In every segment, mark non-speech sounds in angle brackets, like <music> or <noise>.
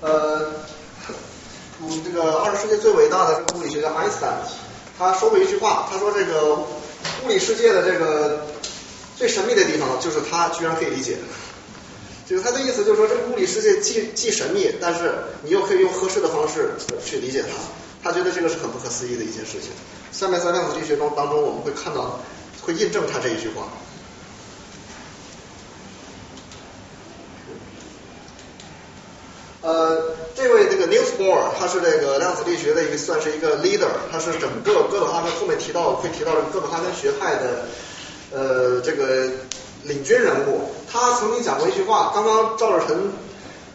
呃，嗯，这个二十世纪最伟大的这个物理学家爱因斯坦，他说过一句话，他说这个物理世界的这个最神秘的地方，就是他居然可以理解。就是他的意思，就是说这个物理世界既既神秘，但是你又可以用合适的方式去理解它。他觉得这个是很不可思议的一件事情。下面在量子力学中当中，我们会看到，会印证他这一句话。呃，这位这个 Niels Bohr，他是这个量子力学的一个算是一个 leader，他是整个哥本哈根后面提到会提到的哥本哈根学派的呃这个领军人物。他曾经讲过一句话，刚刚赵志晨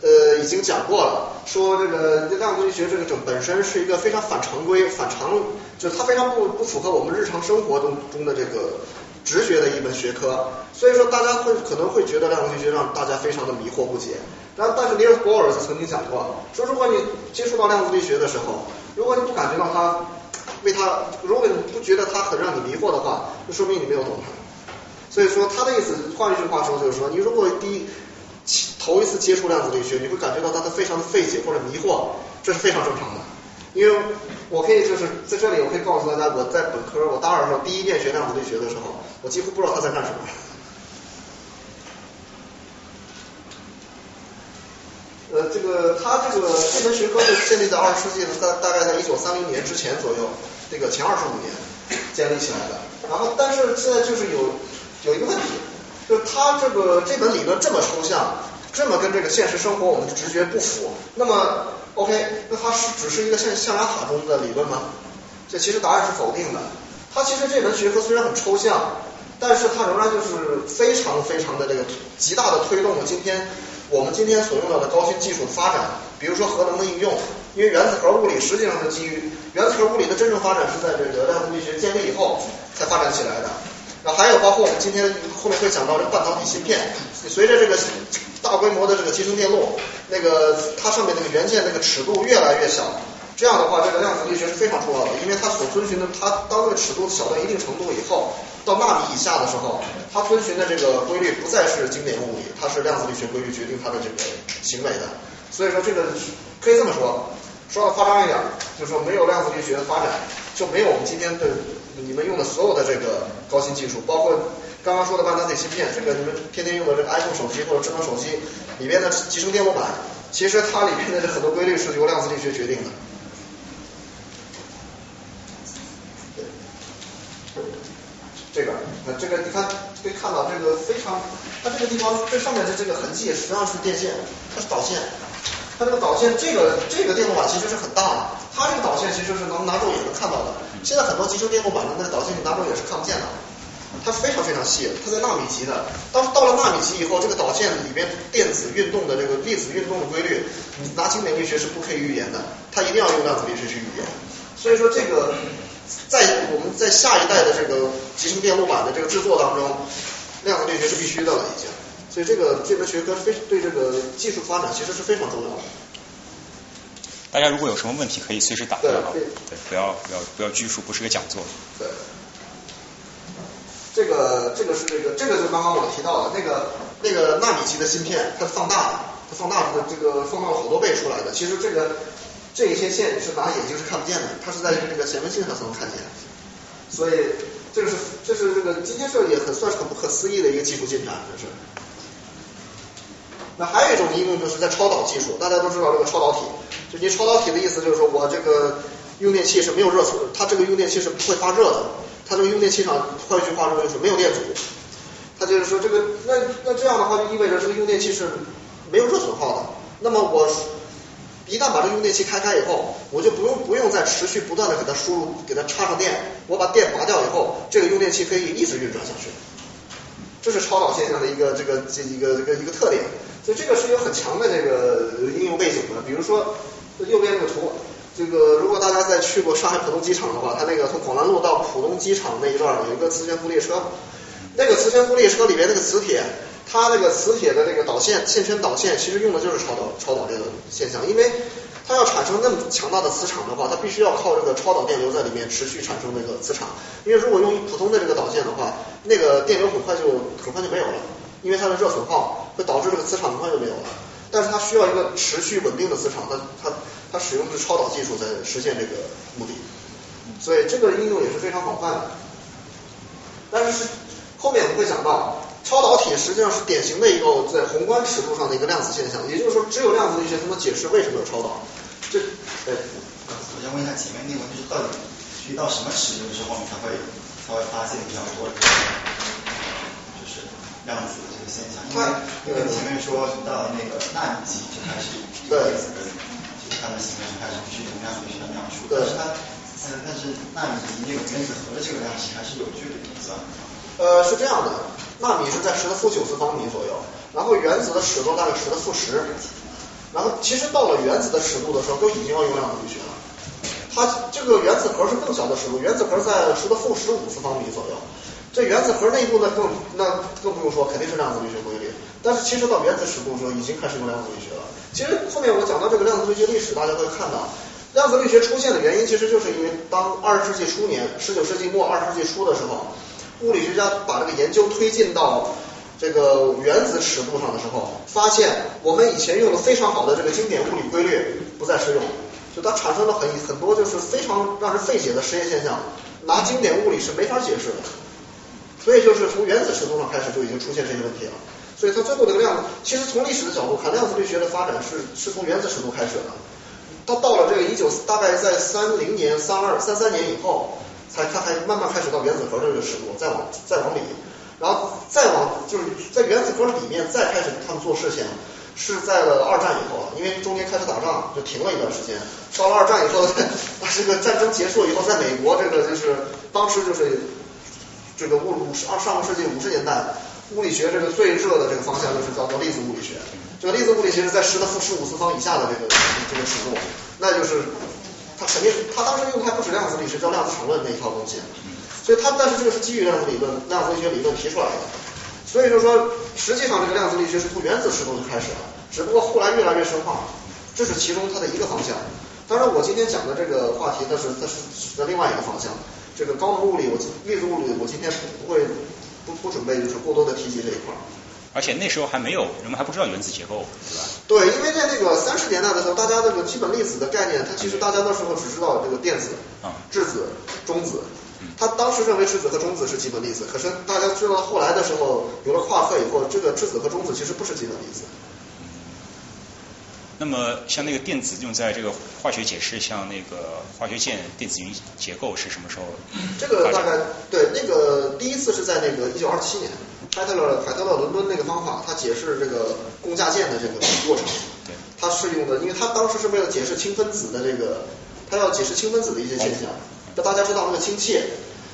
呃已经讲过了，说这个量子力学这个整本身是一个非常反常规、反常，就是它非常不不符合我们日常生活中中的这个直觉的一门学科。所以说大家会可能会觉得量子力学让大家非常的迷惑不解。然后，但是尼尔斯波尔曾经讲过，说如果你接触到量子力学的时候，如果你不感觉到它为它，如果你不觉得它很让你迷惑的话，就说明你没有懂它。所以说他的意思，换一句话说就是说，你如果第一头一次接触量子力学，你会感觉到它的非常的费解或者迷惑，这是非常正常的。因为我可以就是在这里，我可以告诉大家，我在本科我大二的时候第一遍学量子力学的时候，我几乎不知道他在干什么。<laughs> 呃，这个他这个这门学科是建立在二十世纪的大大概在一九三零年之前左右，这个前二十五年建立起来的。然后，但是现在就是有有一个问题，就是他这个这本理论这么抽象，这么跟这个现实生活我们的直觉不符。那么，OK，那它是只是一个像象牙塔中的理论吗？这其实答案是否定的。它其实这门学科虽然很抽象，但是它仍然就是非常非常的这个极大的推动了今天。我们今天所用到的高新技术的发展，比如说核能的应用，因为原子核物理实际上是基于原子核物理的真正发展是在这个量子力学建立以后才发展起来的。然后还有包括我们今天后面会讲到这个半导体芯片，随着这个大规模的这个集成电路，那个它上面那个元件那个尺度越来越小。这样的话，这个量子力学是非常重要的，因为它所遵循的，它当这个尺度小到一定程度以后，到纳米以下的时候，它遵循的这个规律不再是经典物理，它是量子力学规律决定它的这个行为的。所以说，这个可以这么说，说的夸张一点，就是说没有量子力学的发展，就没有我们今天的你们用的所有的这个高新技术，包括刚刚说的半导体芯片，这个你们天天用的这个 iPhone 手机或者智能手机里边的集成电路板，其实它里面的这很多规律是由量子力学决定的。这个，那这个你看可以看到这个非常，它这个地方这上面的这个痕迹实际上是电线，它是导线，它这个导线这个这个电路板其实是很大的，它这个导线其实是能拿肉眼能看到的。现在很多集成电路板的那个导线你拿肉眼是看不见的，它非常非常细，它在纳米级的。当到了纳米级以后，这个导线里边电子运动的这个粒子运动的规律，你拿经典力学是不可以预言的，它一定要用量子力学去预言。所以说这个。在我们在下一代的这个集成电路板的这个制作当中，量子力学是必须的了已经，所以这个这门学科非对这个技术发展其实是非常重要的。大家如果有什么问题可以随时打断啊，对，不要不要不要拘束，不是个讲座。对，这个这个是这个这个就刚刚我提到的那个那个纳米级的芯片，它放大了，它放大的这个放大了好多倍出来的，其实这个。这一些线是拿眼睛是看不见的，它是在这个显微镜上才能看见。所以这个是这是这个今天这也很算是很不可思议的一个技术进展，这是。那还有一种应用就是在超导技术，大家都知道这个超导体，就你超导体的意思就是说我这个用电器是没有热损，它这个用电器是不会发热的，它这个用电器上换句话说就是没有电阻，它就是说这个那那这样的话就意味着这个用电器是没有热损耗的，那么我。一旦把这个用电器开开以后，我就不用不用再持续不断的给它输入，给它插上电。我把电拔掉以后，这个用电器可以一直运转下去。这是超导现象的一个这个这一个这个一个特点。所以这个是有很强的这个应用背景的。比如说右边这个图，这个如果大家在去过上海浦东机场的话，它那个从广兰路到浦东机场那一段有一个磁悬浮列车，那个磁悬浮列车里面那个磁铁。它那个磁铁的这个导线线圈导线，其实用的就是超导超导这个现象，因为它要产生那么强大的磁场的话，它必须要靠这个超导电流在里面持续产生那个磁场。因为如果用普通的这个导线的话，那个电流很快就很快就没有了，因为它的热损耗会导致这个磁场很快就没有了。但是它需要一个持续稳定的磁场，它它它使用的是超导技术在实现这个目的，所以这个应用也是非常广泛的。但是后面我们会讲到，超导体实际上是典型的一个在宏观尺度上的一个量子现象，也就是说，只有量子力学才能解释为什么有超导。这，对。我想问一下前面那个问题，是到底需到什么尺度之后，你才会才会发现比较多的，就是量子的这个现象？因为因为前面说到那个纳米级就开始有电子的，就是它们形成开始去用量子学的描述，但是它。但是纳米级那个原子核的这个量级还是有距离的，是吧？呃，是这样的，纳米是在十的负九次方米左右，然后原子的尺度大概十的负十，然后其实到了原子的尺度的时候，都已经要用量子力学了。它这个原子核是更小的尺度，原子核在十的负十五次方米左右。这原子核内部呢更那更不用说，肯定是量子力学规律。但是其实到原子尺度的时候，已经开始用量子力学了。其实后面我讲到这个量子力学历史，大家会看到。量子力学出现的原因，其实就是因为当二十世纪初年、十九世纪末、二十世纪初的时候，物理学家把这个研究推进到这个原子尺度上的时候，发现我们以前用的非常好的这个经典物理规律不再适用，就它产生了很很多就是非常让人费解的实验现象，拿经典物理是没法解释的。所以就是从原子尺度上开始就已经出现这些问题了。所以它最后这个量，其实从历史的角度看，量子力学的发展是是从原子尺度开始的。到到了这个一九大概在三零年、三二、三三年以后，才它才慢慢开始到原子核这个尺度，再往再往里，然后再往就是在原子核里面再开始他们做事情，是在了二战以后，因为中间开始打仗就停了一段时间，到了二战以后，<laughs> 这个战争结束以后，在美国这个就是当时就是这个物五十二上个世纪五十年代，物理学这个最热的这个方向就是叫做粒子物理学。这个粒子物理其实，在十的负十五次方以下的这个这个尺度，那就是它肯定，它当时用的还不止量子力学，叫量子场论那一套东西。所以它，但是这个是基于量子理论、量子力学理论提出来的。所以就是说，实际上这个量子力学是从原子尺度就开始了，只不过后来越来越深化，这是其中它的一个方向。当然，我今天讲的这个话题，它是它是指的另外一个方向。这个高能物理，我粒子物理，我今天不会不不准备就是过多的提及这一块。而且那时候还没有，人们还不知道原子结构，对吧？对，因为在那个三十年代的时候，大家这个基本粒子的概念，它其实大家那时候只知道这个电子、质子、中子。他当时认为质子和中子是基本粒子，可是大家知道后来的时候，有了夸克以后，这个质子和中子其实不是基本粒子。那么像那个电子用在这个化学解释，像那个化学键电子云结构是什么时候？这个大概对，那个第一次是在那个一九二七年。海特勒海特勒伦敦那个方法，他解释这个共价键的这个过程，对，他是用的，因为他当时是为了解释氢分子的这个，他要解释氢分子的一些现象。那大家知道那个氢气，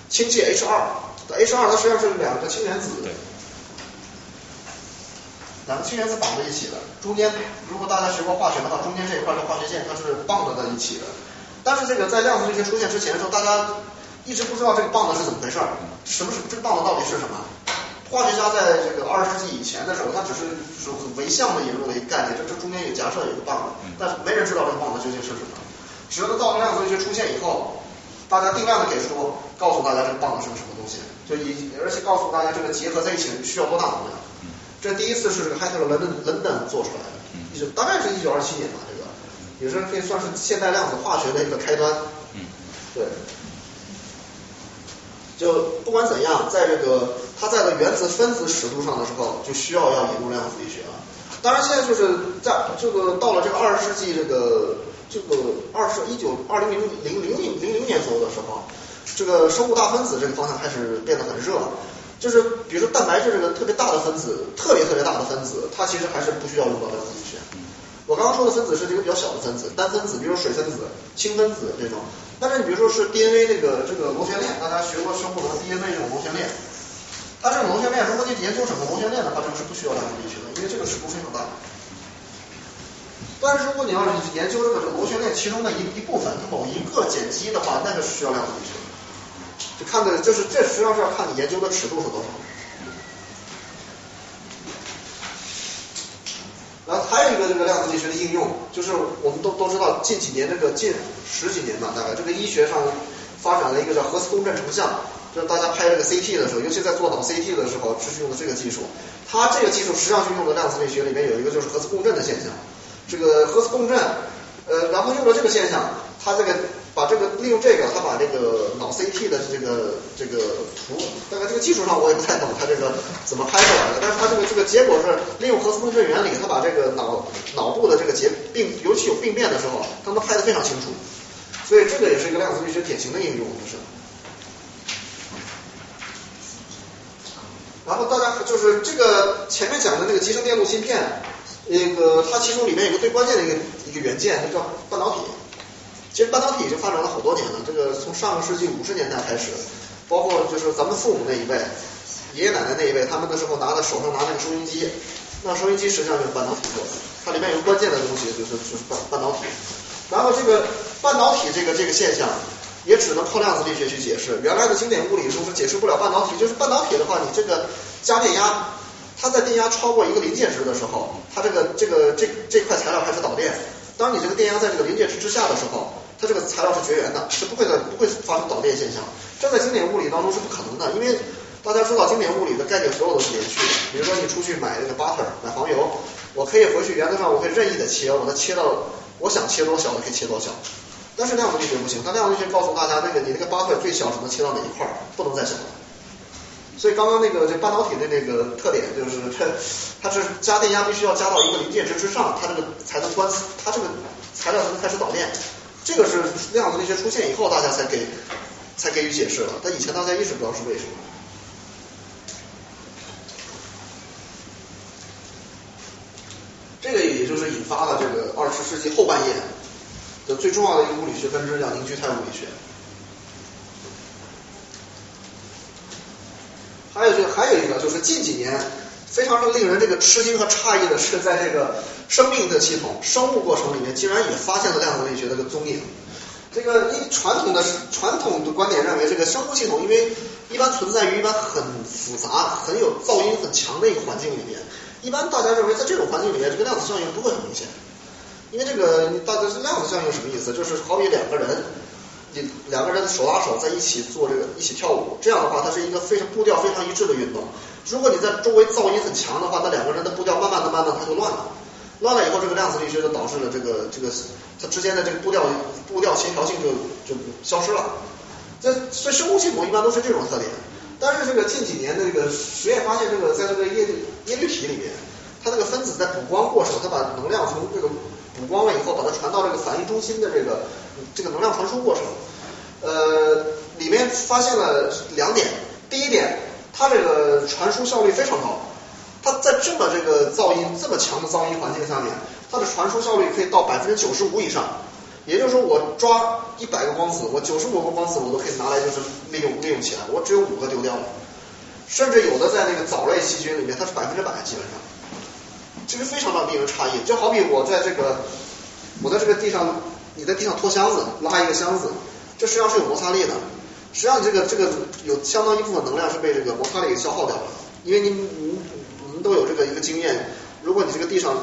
氢气 H 二，H 二它实际上是两个氢原子，两个氢原子绑在一起的，中间如果大家学过化学的话，中间这一块的化学键它是棒着在一起的。但是这个在量子力学出现之前的时候，大家一直不知道这个棒子是怎么回事，什么是这个棒子到底是什么？化学家在这个二十世纪以前的时候，他只是是唯向的引入了一个概念，这这中间有假设有个棒子，但是没人知道这个棒子究竟是什么。直到到量子力学出现以后，大家定量的给出，告诉大家这个棒子是个什么东西，就以而且告诉大家这个结合在一起需要多大能量。这第一次是这个海特勒伦敦伦敦做出来的，一九大概是一九二七年吧，这个也是可以算是现代量子化学的一个开端。嗯，对。就不管怎样，在这个它在的原子分子尺度上的时候，就需要要引入量子力学了。当然，现在就是在这个到了这个二十世纪这个这个二十一九二零零零零零零零年左右的时候，这个生物大分子这个方向开始变得很热。就是比如说蛋白质这个特别大的分子，特别特别大的分子，它其实还是不需要用到量子力学。我刚刚说的分子是这个比较小的分子，单分子，比如水分子、氢分子这种。但是你比如说是 DNA 这个这个螺旋链，大家学过生物的 DNA 这种螺旋链，它这种螺旋链，如果你研究整个螺旋链的话，这个是不需要量子力学的，因为这个尺度非常大。但是如果你要是研究这个螺旋链其中的一一部分，它某一个碱基的话，那个是需要量子力学就看的就是这实际上是要看你研究的尺度是多少。然后还有一个这个量子力学的应用，就是我们都都知道近几年这个近十几年吧，大概这个医学上发展了一个叫核磁共振成像，就是大家拍这个 CT 的时候，尤其在做脑 CT 的时候，是用的这个技术。它这个技术实际上是用的量子力学里面有一个就是核磁共振的现象。这个核磁共振，呃，然后用了这个现象，它这个把这个利用这个，他把这个脑 CT 的这个这个图，大概这个技术上我也不太懂，他这个怎么拍出来的，但是他这个这个结果是利用核磁共振原理，他把这个脑脑部的这个结病，尤其有病变的时候，他能拍得非常清楚。所以这个也是一个量子力学典型的应用，就是。然后大家就是这个前面讲的那个集成电路芯片。那个它其中里面有个最关键的一个一个元件，它叫半导体。其实半导体已经发展了好多年了，这个从上个世纪五十年代开始，包括就是咱们父母那一辈、爷爷奶奶那一辈，他们那时候拿在手上拿那个收音机，那收音机实际上就是半导体做的，它里面有关键的东西就是就是半半导体。然后这个半导体这个这个现象，也只能靠量子力学去解释。原来的经典物理中是解释不了半导体，就是半导体的话，你这个加电压。它在电压超过一个临界值的时候，它这个这个这这块材料开始导电。当你这个电压在这个临界值之下的时候，它这个材料是绝缘的，是不会的，不会发生导电现象。这在经典物理当中是不可能的，因为大家知道经典物理的概念所有都是连续的。比如说你出去买那个 butter 买黄油，我可以回去原则上我可以任意的切，我把它切到我想切多小，我可以切多小。但是量子力学不行，它量子力学告诉大家，那个你那个 butter 最小只能切到哪一块，不能再小了。所以刚刚那个这半导体的那个特点就是它它是加电压必须要加到一个临界值之上，它这个才能关，它这个材料才能开始导电。这个是量子力学出现以后大家才给才给予解释了，但以前大家一直不知道是为什么。这个也就是引发了这个二十世纪后半叶的最重要的一个物理学分支叫凝聚态物理学。还有就还有一个就是近几年非常令人这个吃惊和诧异的是，在这个生命的系统、生物过程里面，竟然也发现了量子力学的个踪影。这个因传统的传统的观点认为，这个生物系统因为一般存在于一般很复杂、很有噪音很强的一个环境里面，一般大家认为在这种环境里面，这个量子效应不会很明显。因为这个大家量子效应什么意思？就是好比两个人。你两个人手拉手在一起做这个一起跳舞，这样的话，它是一个非常步调非常一致的运动。如果你在周围噪音很强的话，那两个人的步调慢慢的、慢慢的它就乱了。乱了以后，这个量子力学就导致了这个这个它之间的这个步调步调协调性就就消失了。这所以生物系统一般都是这种特点。但是这个近几年的这个实验发现，这个在这个液液滤体里面，它这个分子在补光过程，它把能量从这个补光了以后，把它传到这个反应中心的这个。这个能量传输过程，呃，里面发现了两点。第一点，它这个传输效率非常高。它在这么这个噪音这么强的噪音环境下面，它的传输效率可以到百分之九十五以上。也就是说，我抓一百个光子，我九十五个光子我都可以拿来就是利用利用起来，我只有五个丢掉了。甚至有的在那个藻类细菌里面，它是百分之百基本上，这个非常的令人诧异。就好比我在这个我在这个地上。你在地上拖箱子，拉一个箱子，这实际上是有摩擦力的。实际上，这个这个有相当一部分能量是被这个摩擦力给消耗掉了。因为你你都有这个一个经验，如果你这个地上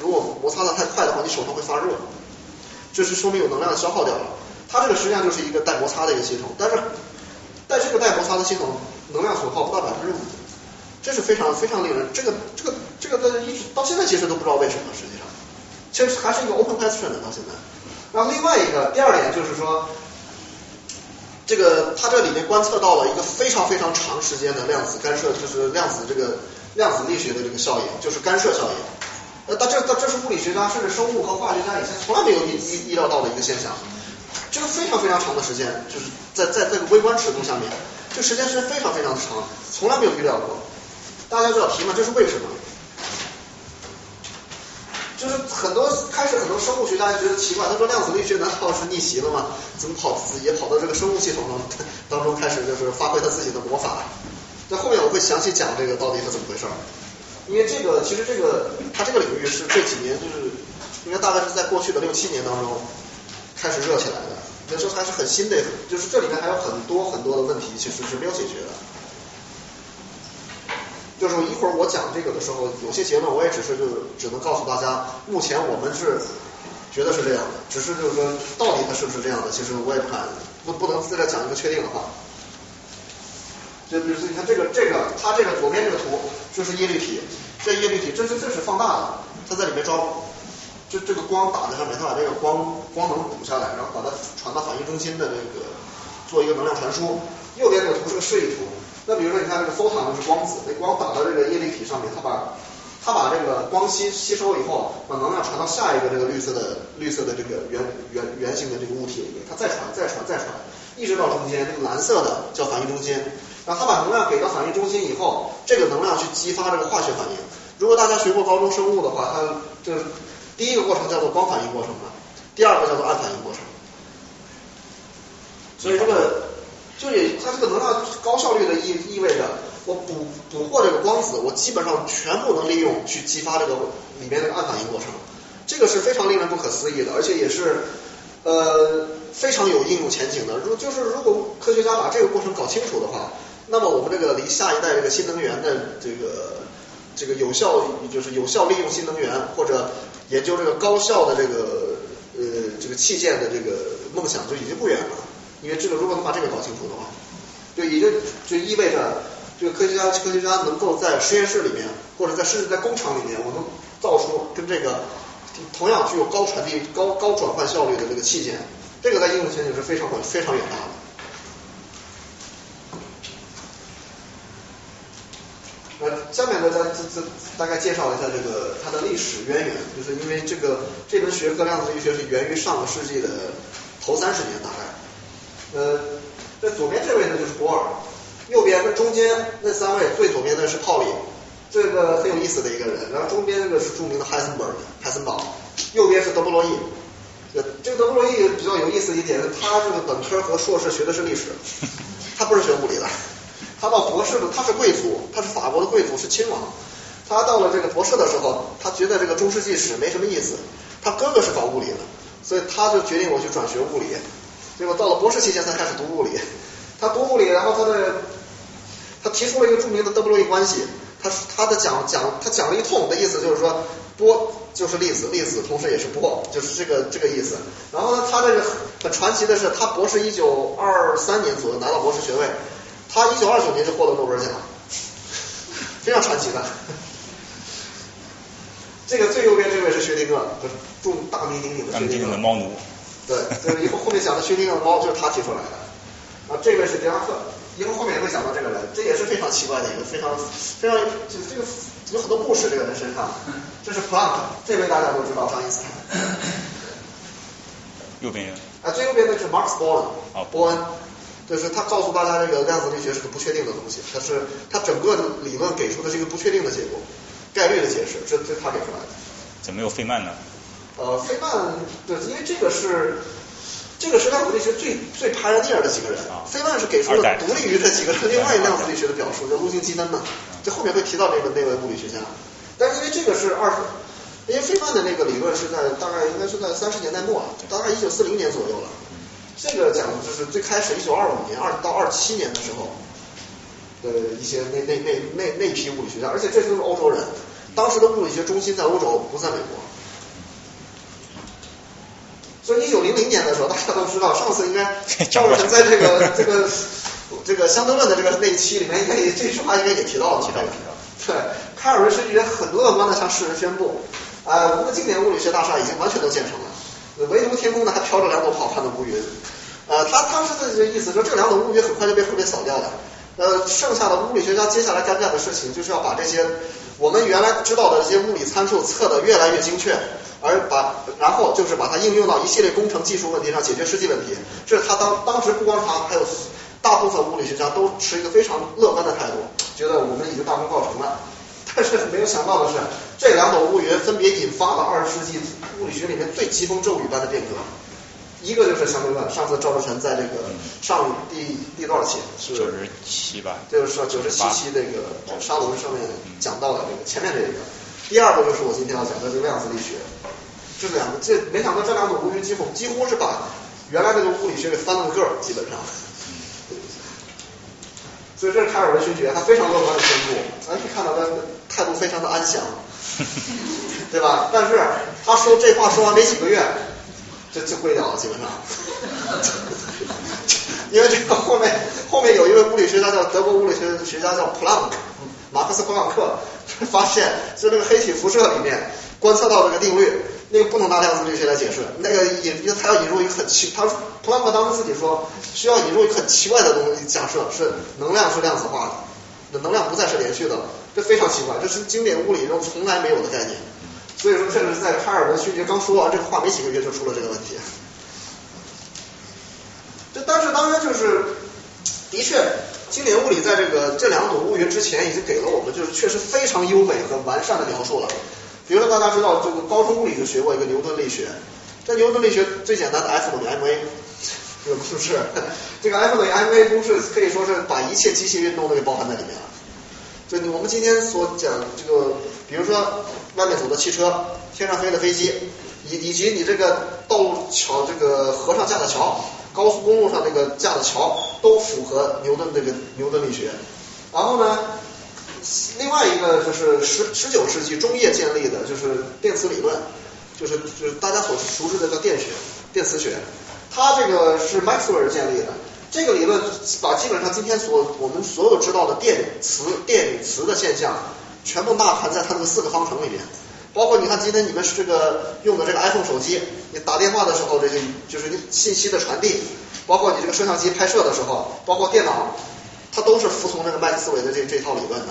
如果摩擦的太快的话，你手上会发热，这是说明有能量消耗掉了。它这个实际上就是一个带摩擦的一个系统，但是带这个带摩擦的系统，能量损耗不到百分之五，这是非常非常令人这个这个这个在一直到现在其实都不知道为什么，实际上其实还是一个 open question 的到现在。然后另外一个第二点就是说，这个它这里面观测到了一个非常非常长时间的量子干涉，就是量子这个量子力学的这个效应，就是干涉效应。呃，但这但这是物理学家甚至生物和化学家以前从来没有意意意料到的一个现象。这个非常非常长的时间，就是在在这个微观尺度下面，这时间是非常非常的长，从来没有预料过。大家就要提问这是为什么？就是很多开始很多生物学家就觉得奇怪，他说量子力学难道是逆袭了吗？怎么跑也跑到这个生物系统当当中开始就是发挥他自己的魔法？那后面我会详细讲这个到底是怎么回事儿。因为这个其实这个它这个领域是这几年就是应该大概是在过去的六七年当中开始热起来的，那时候还是很新的，就是这里面还有很多很多的问题其实是没有解决的。就是一会儿我讲这个的时候，有些结论我也只是就只能告诉大家，目前我们是觉得是这样的，只是就是说到底它是不是这样的，其实我也不敢不不能在这讲一个确定的话。就比如说你看这个这个，它这个左边这个图就是叶绿体，这叶绿体这是这是放大的，它在里面装，这这个光打在上面，它把这个光光能补下来，然后把它传到反应中心的这个做一个能量传输。右边这个图是个示意图，那比如说你看这个 photon 是光子，那光打到这个叶绿体上面，它把它把这个光吸吸收以后，把能量传到下一个这个绿色的绿色的这个圆圆圆形的这个物体里面，它再传再传再传，一直到中间这个蓝色的叫反应中心，然后它把能量给到反应中心以后，这个能量去激发这个化学反应。如果大家学过高中生物的话，它就是第一个过程叫做光反应过程嘛，第二个叫做暗反应过程。所以这个就是它这个能量高效率的意意味着我捕捕获这个光子，我基本上全部能利用去激发这个里面那个暗反应过程，这个是非常令人不可思议的，而且也是呃非常有应用前景的。如就是如果科学家把这个过程搞清楚的话，那么我们这个离下一代这个新能源的这个这个有效就是有效利用新能源或者研究这个高效的这个呃这个器件的这个梦想就已经不远了。因为这个如果能把这个搞清楚的话，就也就就意味着这个科学家科学家能够在实验室里面或者在甚至在工厂里面，我能造出跟这个同样具有高传递高高转换效率的这个器件，这个在应用前景是非常非常远大的。下面呢，再这这大概介绍一下这个它的历史渊源，就是因为这个这门学科量子力学是源于上个世纪的头三十年大概。呃，这左边这位呢就是波尔，右边那中间那三位最左边的是泡利，这个很有意思的一个人，然后中间这个是著名的海森堡，海森堡，右边是德布罗意。这，这个德布罗意比较有意思一点是，他这个本科和硕士学的是历史，他不是学物理的。他到博士的，他是贵族，他是法国的贵族，是亲王。他到了这个博士的时候，他觉得这个中世纪史没什么意思。他哥哥是搞物理的，所以他就决定我去转学物理。结果到了博士期间才开始读物理。他读物理，然后他的他提出了一个著名的德布罗意关系。他他的讲讲他讲了一通的意思就是说波就是粒子，粒子同时也是波，就是这个这个意思。然后呢，他这个很传奇的是，他博士一九二三年左右拿到博士学位。他一九二九年就获得诺贝尔奖，非常传奇的。这个最右边这位是薛定谔，著大名鼎鼎的薛定谔的猫奴。对，就是以后后面讲的薛定谔的猫就是他提出来的。啊，这位是狄拉克，以后后面也会讲到这个人，这也是非常奇怪的一个，非常非常就这个有很多故事这个人身上。这是 Plank，，这位大家都知道，张因斯坦。右边。啊，最右边的是 Max Born，啊波恩。就是他告诉大家，这个量子力学是个不确定的东西，它是它整个理论给出的是一个不确定的结果，概率的解释，这这他给出来的。怎么有费曼呢？呃，费曼对，因为这个是这个是量子力学最最 pioneer 的几个人，费曼是给出了独立于这几个人另外量子力学的表述，叫路径积分嘛，这后面会提到这个那位物理学家。但是因为这个是二十，因为费曼的那个理论是在大概应该是在三十年代末，大概一九四零年左右了。这个讲的就是最开始一九二五年二到二七年的时候的一些那那那那那批物理学家，而且这都是欧洲人，当时的物理学中心在欧洲，不在美国。所以一九零零年的时候，大家都知道，上次应该 <laughs> 赵日成在这个这个这个相对论的这个那一期里面，应该也这句话应该也提到了。提到提到。对，开尔文勋爵很乐观的向世人宣布，啊，我们的经典物理学大厦已经完全都建成了。唯独天空呢还飘着两朵好看的乌云，呃，他当时的意思说这两朵乌云很快就被后面扫掉了，呃，剩下的物理学家接下来该干的事情就是要把这些我们原来知道的这些物理参数测得越来越精确，而把然后就是把它应用到一系列工程技术问题上解决实际问题，这是他当当时不光他，还有大部分物理学家都持一个非常乐观的态度，觉得我们已经大功告成了。但是没有想到的是，这两朵乌云分别引发了二十世纪物理学里面最疾风骤雨般的变革。一个就是相对论，上次赵志成在这个上第第多少期？是九十七吧？就是说九十七期那个沙龙上面讲到的这个前面这一个。第二个就是我今天要讲的这个量子力学。这两个，这没想到这两朵乌云几乎几乎是把原来那个物理学给翻了个个儿，基本上。<laughs> 所以这是凯尔文勋爵，他非常乐观的宣布，咱可以看到他态度非常的安详，对吧？但是他说这话说完没几个月，就就跪掉了，基本上。<laughs> 因为这个后面后面有一位物理学家叫德国物理学学家叫普朗克，马克思普朗克发现，就这个黑体辐射里面观测到这个定律，那个不能拿量子力学来解释，那个引他要引入一个很奇，他普朗克当时自己说需要引入一个很奇怪的东西，假设是能量是量子化的，能量不再是连续的了，这非常奇怪，这是经典物理中从来没有的概念。所以说，甚至是在开尔文勋爵刚说完这个话没几个月就出了这个问题。这但是当然就是，的确，经典物理在这个这两种物源之前已经给了我们就是确实非常优美和完善的描述了。比如说大家知道这个高中物理就学过一个牛顿力学，这牛顿力学最简单的 F 等于 ma <laughs> 这个公式，这个 F 等于 ma 公式可以说是把一切机械运动都给包含在里面了。就我们今天所讲这个，比如说外面走的汽车，天上飞的飞机，以以及你这个道路桥这个河上架的桥，高速公路上这个架的桥，都符合牛顿这个牛顿力学。然后呢，另外一个就是十十九世纪中叶建立的，就是电磁理论，就是就是大家所熟知的叫电学、电磁学，它这个是麦克斯韦尔建立的。这个理论把基本上今天所我们所有知道的电磁、电与磁的现象，全部纳含在它这个四个方程里面。包括你看今天你们这个用的这个 iPhone 手机，你打电话的时候，这些就是信息的传递，包括你这个摄像机拍摄的时候，包括电脑，它都是服从那个麦克斯韦的这这套理论的。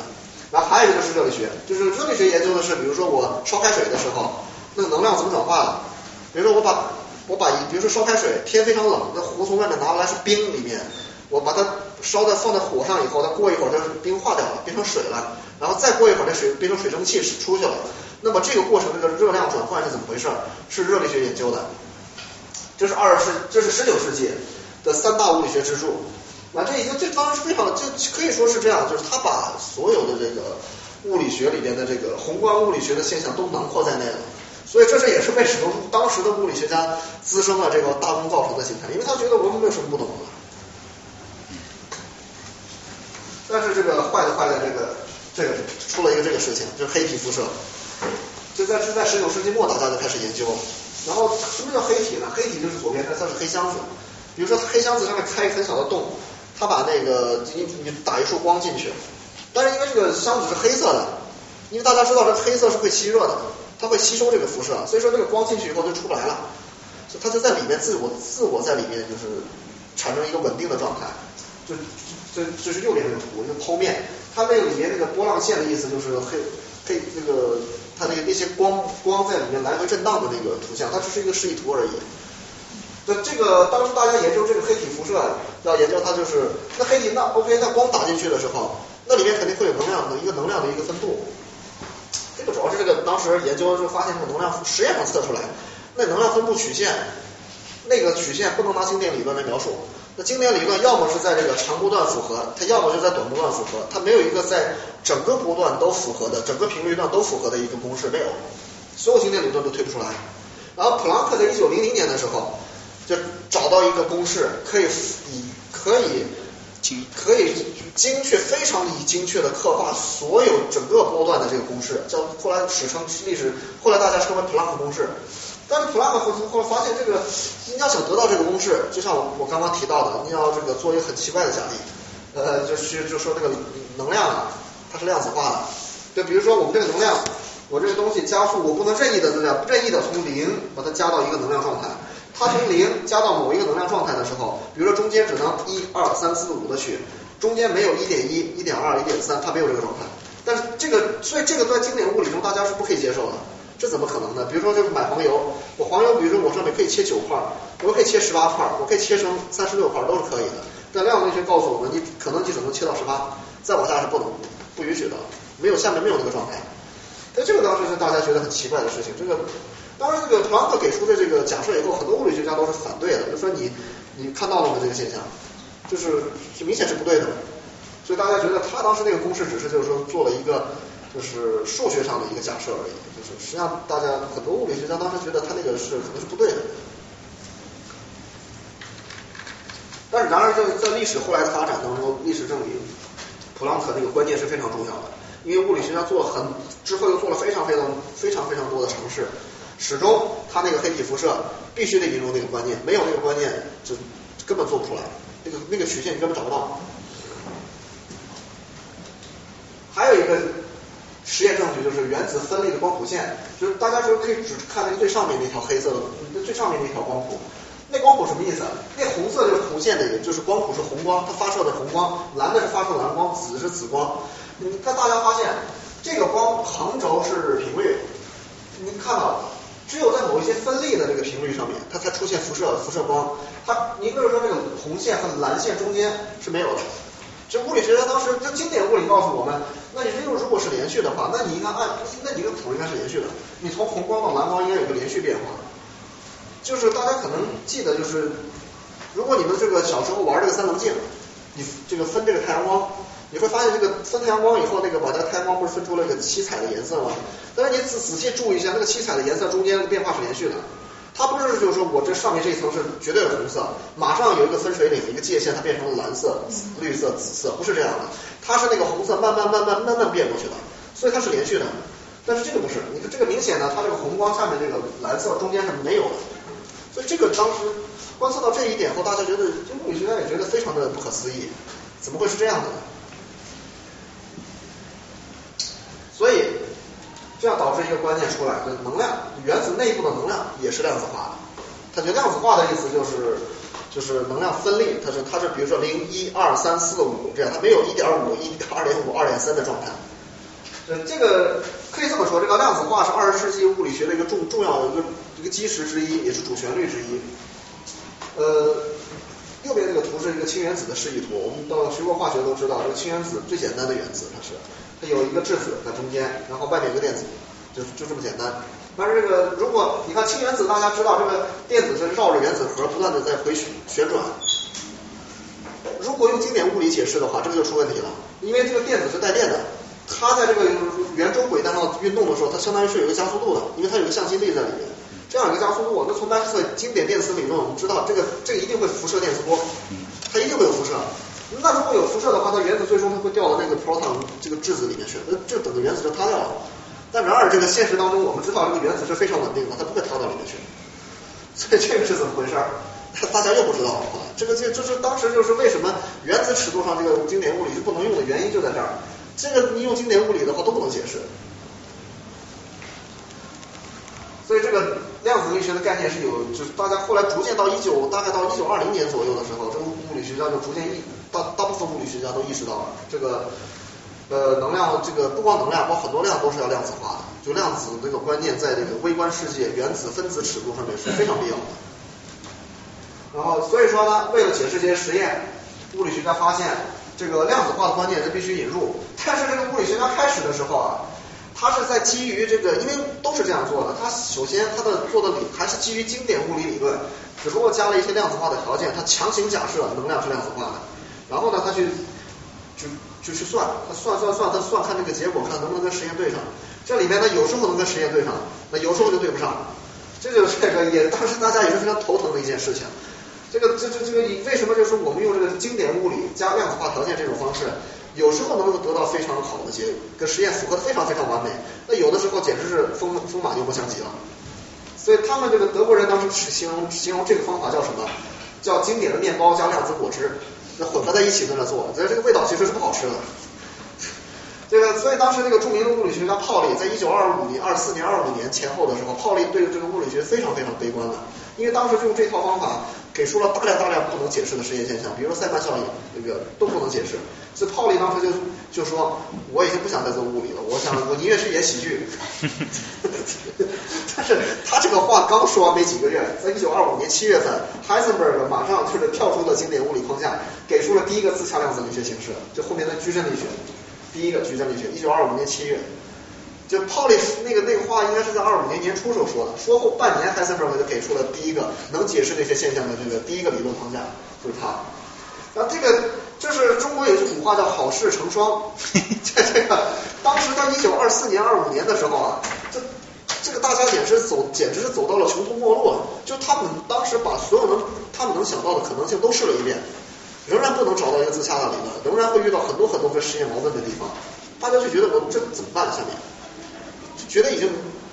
然后还有一个是热力学，就是热力学研究的是，比如说我烧开水的时候，那个能量怎么转化？比如说我把我把一，比如说烧开水，天非常冷，那壶从外面拿过来是冰里面，我把它烧在放在火上以后，它过一会儿它冰化掉了，变成水了，然后再过一会儿那水变成水蒸气是出去了，那么这个过程这个热量转换是怎么回事？是热力学研究的，这是二十世，这是十九世纪的三大物理学支柱，那这已经这当然是非常，就可以说是这样，就是他把所有的这个物理学里边的这个宏观物理学的现象都囊括在内了。所以这是也是为什么当时的物理学家滋生了这个大功告成的心态，因为他觉得我们没有什么不懂的。但是这个坏的坏在这个这个出了一个这个事情，就是黑体辐射。就在是在十九世纪末，大家就开始研究。然后什么叫黑体呢？黑体就是左边它它是黑箱子，比如说黑箱子上面开一个很小的洞，它把那个你你打一束光进去，但是因为这个箱子是黑色的，因为大家知道这黑色是会吸热的。它会吸收这个辐射，所以说这个光进去以后就出不来了，所以它就在里面自我自我在里面就是产生一个稳定的状态，就这这是右边这个图，一个剖面，它那个里面那个波浪线的意思就是黑黑那个它那个那些光光在里面来回震荡的那个图像，它只是一个示意图而已。那这个当时大家研究这个黑体辐射，要研究它就是那黑体那 OK，那光打进去的时候，那里面肯定会有能量的一个能量的一个分布。这个主要是这个当时研究的时候发现，这个能量实验上测出来，那能量分布曲线，那个曲线不能拿经典理论来描述。那经典理论要么是在这个长波段符合，它要么就在短波段符合，它没有一个在整个波段都符合的，整个频率段都符合的一个公式没有，所有经典理论都推不出来。然后普朗克在一九零零年的时候，就找到一个公式，可以以可以。可以精确、非常以精确的刻画所有整个波段的这个公式，叫后来史称历史，后来大家称为普朗克公式。但是普朗克后后来发现，这个你要想得到这个公式，就像我我刚刚提到的，你要这个做一个很奇怪的假定，呃，就是就说这个能量啊，它是量子化的。就比如说我们这个能量，我这个东西加速，我不能任意的这样任意的从零把它加到一个能量状态。它从零加到某一个能量状态的时候，比如说中间只能一二三四五的去，中间没有一点一、一点二、一点三，它没有这个状态。但是这个，所以这个在经典物理中大家是不可以接受的，这怎么可能呢？比如说，就是买黄油，我黄油，比如说我上面可以切九块，我可以切十八块，我可以切成三十六块，都是可以的。但量子力学告诉我们，你可能就只能切到十八，再往下是不能不允许的，没有下面没有那个状态。但这个当时是大家觉得很奇怪的事情，这个。当然，这个普朗克给出的这个假设以后，很多物理学家都是反对的，就说你你看到了吗？这个现象，就是是明显是不对的。所以大家觉得他当时那个公式只是就是说做了一个就是数学上的一个假设而已，就是实际上大家很多物理学家当时觉得他那个是可能是不对的。但是然而在在历史后来的发展当中，历史证明普朗克那个观念是非常重要的。因为物理学家做了很之后又做了非常非常非常非常多的尝试，始终它那个黑体辐射必须得引入那个观念，没有那个观念就根本做不出来，那个那个曲线你根本找不到。还有一个实验证据就是原子分裂的光谱线，就是大家就可以只看那个最上面那条黑色的，最上面那条光谱。那光谱什么意思？那红色就是谱线的，也就是光谱是红光，它发射的红光；蓝的是发射蓝光，紫是紫光。你看大家发现，这个光横轴是频率，你看到了只有在某一些分立的这个频率上面，它才出现辐射辐射光。它，你比如说这个红线和蓝线中间是没有的。这物理学家当时，这经典物理告诉我们，那你这个如果是连续的话，那你应该按，那你这个谱应该是连续的，你从红光到蓝光应该有个连续变化。就是大家可能记得，就是如果你们这个小时候玩这个三棱镜，你这个分这个太阳光，你会发现这个分太阳光以后，那个把这个太阳光不是分出了一个七彩的颜色吗？但是你仔仔细注意一下，那个七彩的颜色中间的变化是连续的，它不是就是说我这上面这一层是绝对的红色，马上有一个分水岭一个界限，它变成了蓝色、绿色、紫色，不是这样的，它是那个红色慢慢慢慢慢慢变过去的，所以它是连续的。但是这个不是，你看这个明显呢，它这个红光下面这个蓝色中间是没有的。所以这个当时观测到这一点后，大家觉得，这物理学家也觉得非常的不可思议，怎么会是这样的呢？所以这样导致一个观念出来，就是能量，原子内部的能量也是量子化的。它就量子化的意思就是，就是能量分立，它是它是比如说零一二三四五这样，它没有一点五、一二点五、二点三的状态。呃，这个可以这么说，这个量子化是二十世纪物理学的一个重重要的一个一个基石之一，也是主旋律之一。呃，右边这个图是一个氢原子的示意图，我们到学过化学都知道，这个氢原子最简单的原子，它是它有一个质子在中间，然后外面一个电子，就就这么简单。但是这个如果你看氢原子，大家知道这个电子是绕着原子核不断的在回旋旋转。如果用经典物理解释的话，这个就出问题了，因为这个电子是带电的。它在这个圆周轨道上运动的时候，它相当于是有一个加速度的，因为它有个向心力在里面。这样一个加速度，那从单次经典电磁理论我们知道，这个这个一定会辐射电磁波，它一定会有辐射。那如果有辐射的话，它原子最终它会掉到那个 proton 这个质子里面去，那这整个原子就塌掉了。但然而这个现实当中，我们知道这个原子是非常稳定的，它不会塌到里面去。所以这个是怎么回事？大家又不知道了。这个就就是当时就是为什么原子尺度上这个经典物理是不能用的原因就在这儿。这个你用经典物理的话都不能解释，所以这个量子力学的概念是有，就是大家后来逐渐到一九大概到一九二零年左右的时候，这个物理学家就逐渐意，大大部分物理学家都意识到了，这个呃能量这个不光能量，包括很多量都是要量子化的，就量子这个观念在这个微观世界原子分子尺度上面是非常必要的。然后所以说呢，为了解释这些实验，物理学家发现。这个量子化的观念，是必须引入。但是这个物理学家开始的时候啊，他是在基于这个，因为都是这样做的。他首先他的做的理还是基于经典物理理论，只不过加了一些量子化的条件。他强行假设能量是量子化的，然后呢，他去就就去算，他算算算，他算看这个结果，看能不能跟实验对上。这里面呢，有时候能跟实验对上，那有时候就对不上。这就是这个也当时大家也是非常头疼的一件事情。这个这这这个为什么就是我们用这个经典物理加量子化条件这种方式，有时候能够得到非常好的结，跟实验符合的非常非常完美。那有的时候简直是风风马牛不相及了。所以他们这个德国人当时形容形容这个方法叫什么？叫经典的面包加量子果汁，那混合在一起在那做，所以这个味道其实是不好吃的。这个所以当时那个著名的物理学家泡利，在一九二五年、二四年、二五年前后的时候，泡利对这个物理学非常非常悲观的，因为当时就用这套方法。给出了大量大量不能解释的实验现象，比如说塞曼效应，那个都不能解释。所以泡利当时就就说，我已经不想再做物理了，我想我宁愿去演喜剧。<laughs> 但是他这个话刚说完没几个月，在一九二五年七月份，Heisenberg 马上就是跳出了经典物理框架，给出了第一个自洽量子力学形式，就后面的矩阵力学，第一个矩阵力学，一九二五年七月。就泡利那个那个话应该是在二五年年初时候说的，说后半年 Heisenberg 就给出了第一个能解释这些现象的这个第一个理论框架，就是他。那这个就是中国有句古话叫好事成双，这这个当时在一九二四年二五年的时候啊，这这个大家简直走简直是走到了穷途末路了，就他们当时把所有能他们能想到的可能性都试了一遍，仍然不能找到一个自洽的理论，仍然会遇到很多很多跟实验矛盾的地方，大家就觉得我这怎么办下面就？觉得已经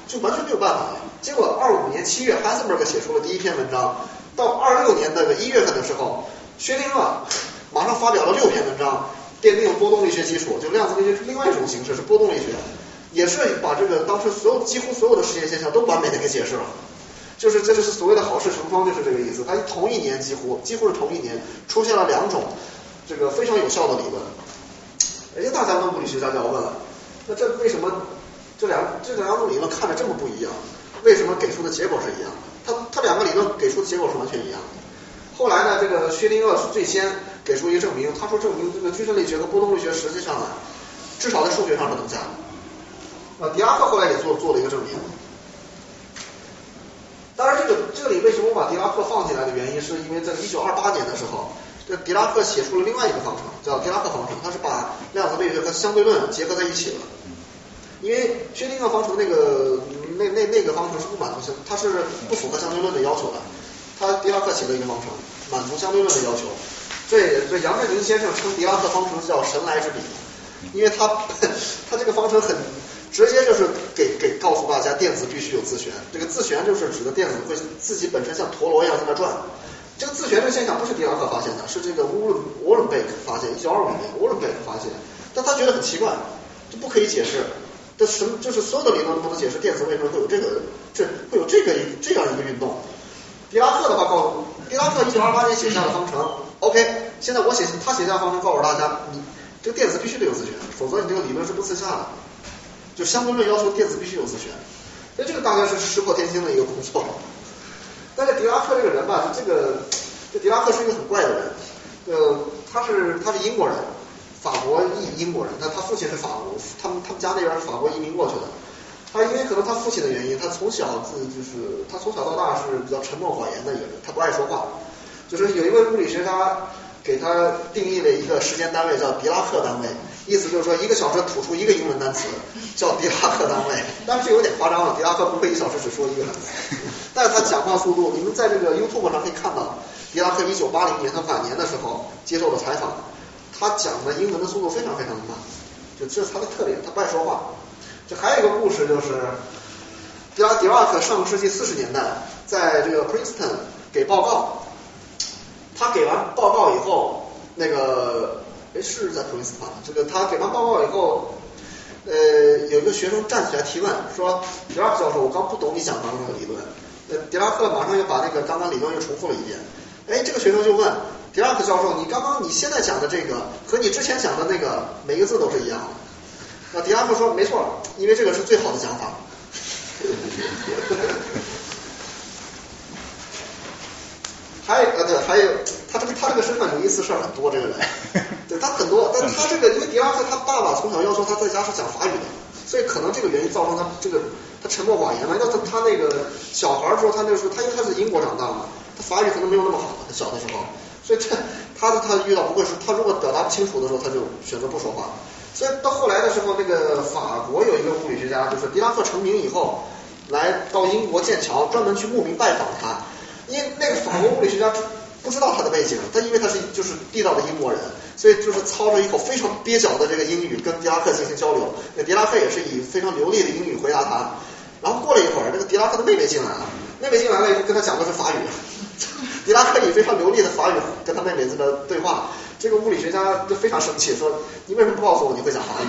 就完全没有办法了。结果二五年七月，Heisenberg 写出了第一篇文章，到二六年的一月份的时候，薛定谔马上发表了六篇文章，奠定波动力学基础，就量子力学是另外一种形式，是波动力学，也是把这个当时所有几乎所有的实验现象都完美的给解释了。就是这就是所谓的好事成双，就是这个意思。它同一年几乎几乎是同一年出现了两种这个非常有效的理论。哎，大家问物理学家就要问了，那这为什么这两这两种理论看着这么不一样？为什么给出的结果是一样的？它它两个理论给出的结果是完全一样的。后来呢，这个薛定谔是最先给出一个证明，他说证明这个矩阵力学和波动力学实际上呢，至少在数学上是等价的。啊，狄拉克后来也做做了一个证明。当然，这个这里为什么我把狄拉克放进来的原因，是因为在一九二八年的时候，这狄拉克写出了另外一个方程，叫狄拉克方程，他是把量子力学和相对论结合在一起了。因为薛定谔方程那个那那那个方程是不满足相，它是不符合相对论的要求的。他狄拉克写了一个方程，满足相对论的要求。这这杨振宁先生称狄拉克方程叫神来之笔，因为他 <laughs> 他这个方程很。直接就是给给告诉大家，电子必须有自旋。这个自旋就是指的电子会自己本身像陀螺一样在那转。这个自旋这个现象不是狄拉克发现的，是这个乌伦沃伦贝克发现，一九二五年沃伦贝克发现。但他觉得很奇怪，这不可以解释。这什么？就是所有的理论都不能解释电子为什么会有这个这会有这个这样一个运动。狄拉克的话告诉，狄拉克一九二八年写下了方程。OK，现在我写他写下方程告诉大家，你这个电子必须得有自旋，否则你这个理论是不自洽的。就相对论要求电子必须有自旋，所以这个大概是石破天惊的一个工作。但是狄拉克这个人吧，就这个这狄拉克是一个很怪的人，呃，他是他是英国人，法国裔英国人，但他父亲是法国，他们他们家那边是法国移民过去的。他因为可能他父亲的原因，他从小自就是他从小到大是比较沉默寡言的一个人，他不爱说话。就是有一位物理学家给他定义了一个时间单位叫狄拉克单位。意思就是说，一个小时吐出一个英文单词，<laughs> 叫狄拉克单位。但是有点夸张了，狄拉克不会一小时只说一个单词。<laughs> 但是他讲话速度，你们在这个 YouTube 上可以看到，狄拉克一九八零年他晚年的时候接受了采访，他讲的英文的速度非常非常的慢，就这是他的特点，他不爱说话。这还有一个故事就是，狄拉迪拉克上个世纪四十年代在这个 Princeton 给报告，他给完报告以后，那个。哎，是在普林斯坦。这个他给完报告以后，呃，有一个学生站起来提问，说：“迪拉克教授，我刚不懂你讲的那个理论。”呃，狄拉克马上又把那个刚刚理论又重复了一遍。哎，这个学生就问：“狄拉克教授，你刚刚你现在讲的这个和你之前讲的那个每一个字都是一样的？”那狄拉克说：“没错，因为这个是最好的讲法。<laughs> ”还有呃对，还有他这个他这个身上有意思事儿很多，这个人，<laughs> 对他很多，但他这个因为狄拉克他爸爸从小要求他在家是讲法语的，所以可能这个原因造成他这个他沉默寡言嘛。要他他那个小孩儿时候，他那个时候他因为他是英国长大嘛，他法语可能没有那么好，他小的时候，所以这他他遇到不会说，他如果表达不清楚的时候，他就选择不说话。所以到后来的时候，那个法国有一个物理学家，就是狄拉克成名以后，来到英国剑桥，专门去慕名拜访他。因为那个法国物理学家不知道他的背景，他因为他是就是地道的英国人，所以就是操着一口非常蹩脚的这个英语跟狄拉克进行交流。那狄拉克也是以非常流利的英语回答他。然后过了一会儿，这个狄拉克的妹妹进来了，妹妹进来了以后跟他讲的是法语。狄拉克以非常流利的法语跟他妹妹在那对话，这个物理学家就非常生气，说你为什么不告诉我你会讲法语？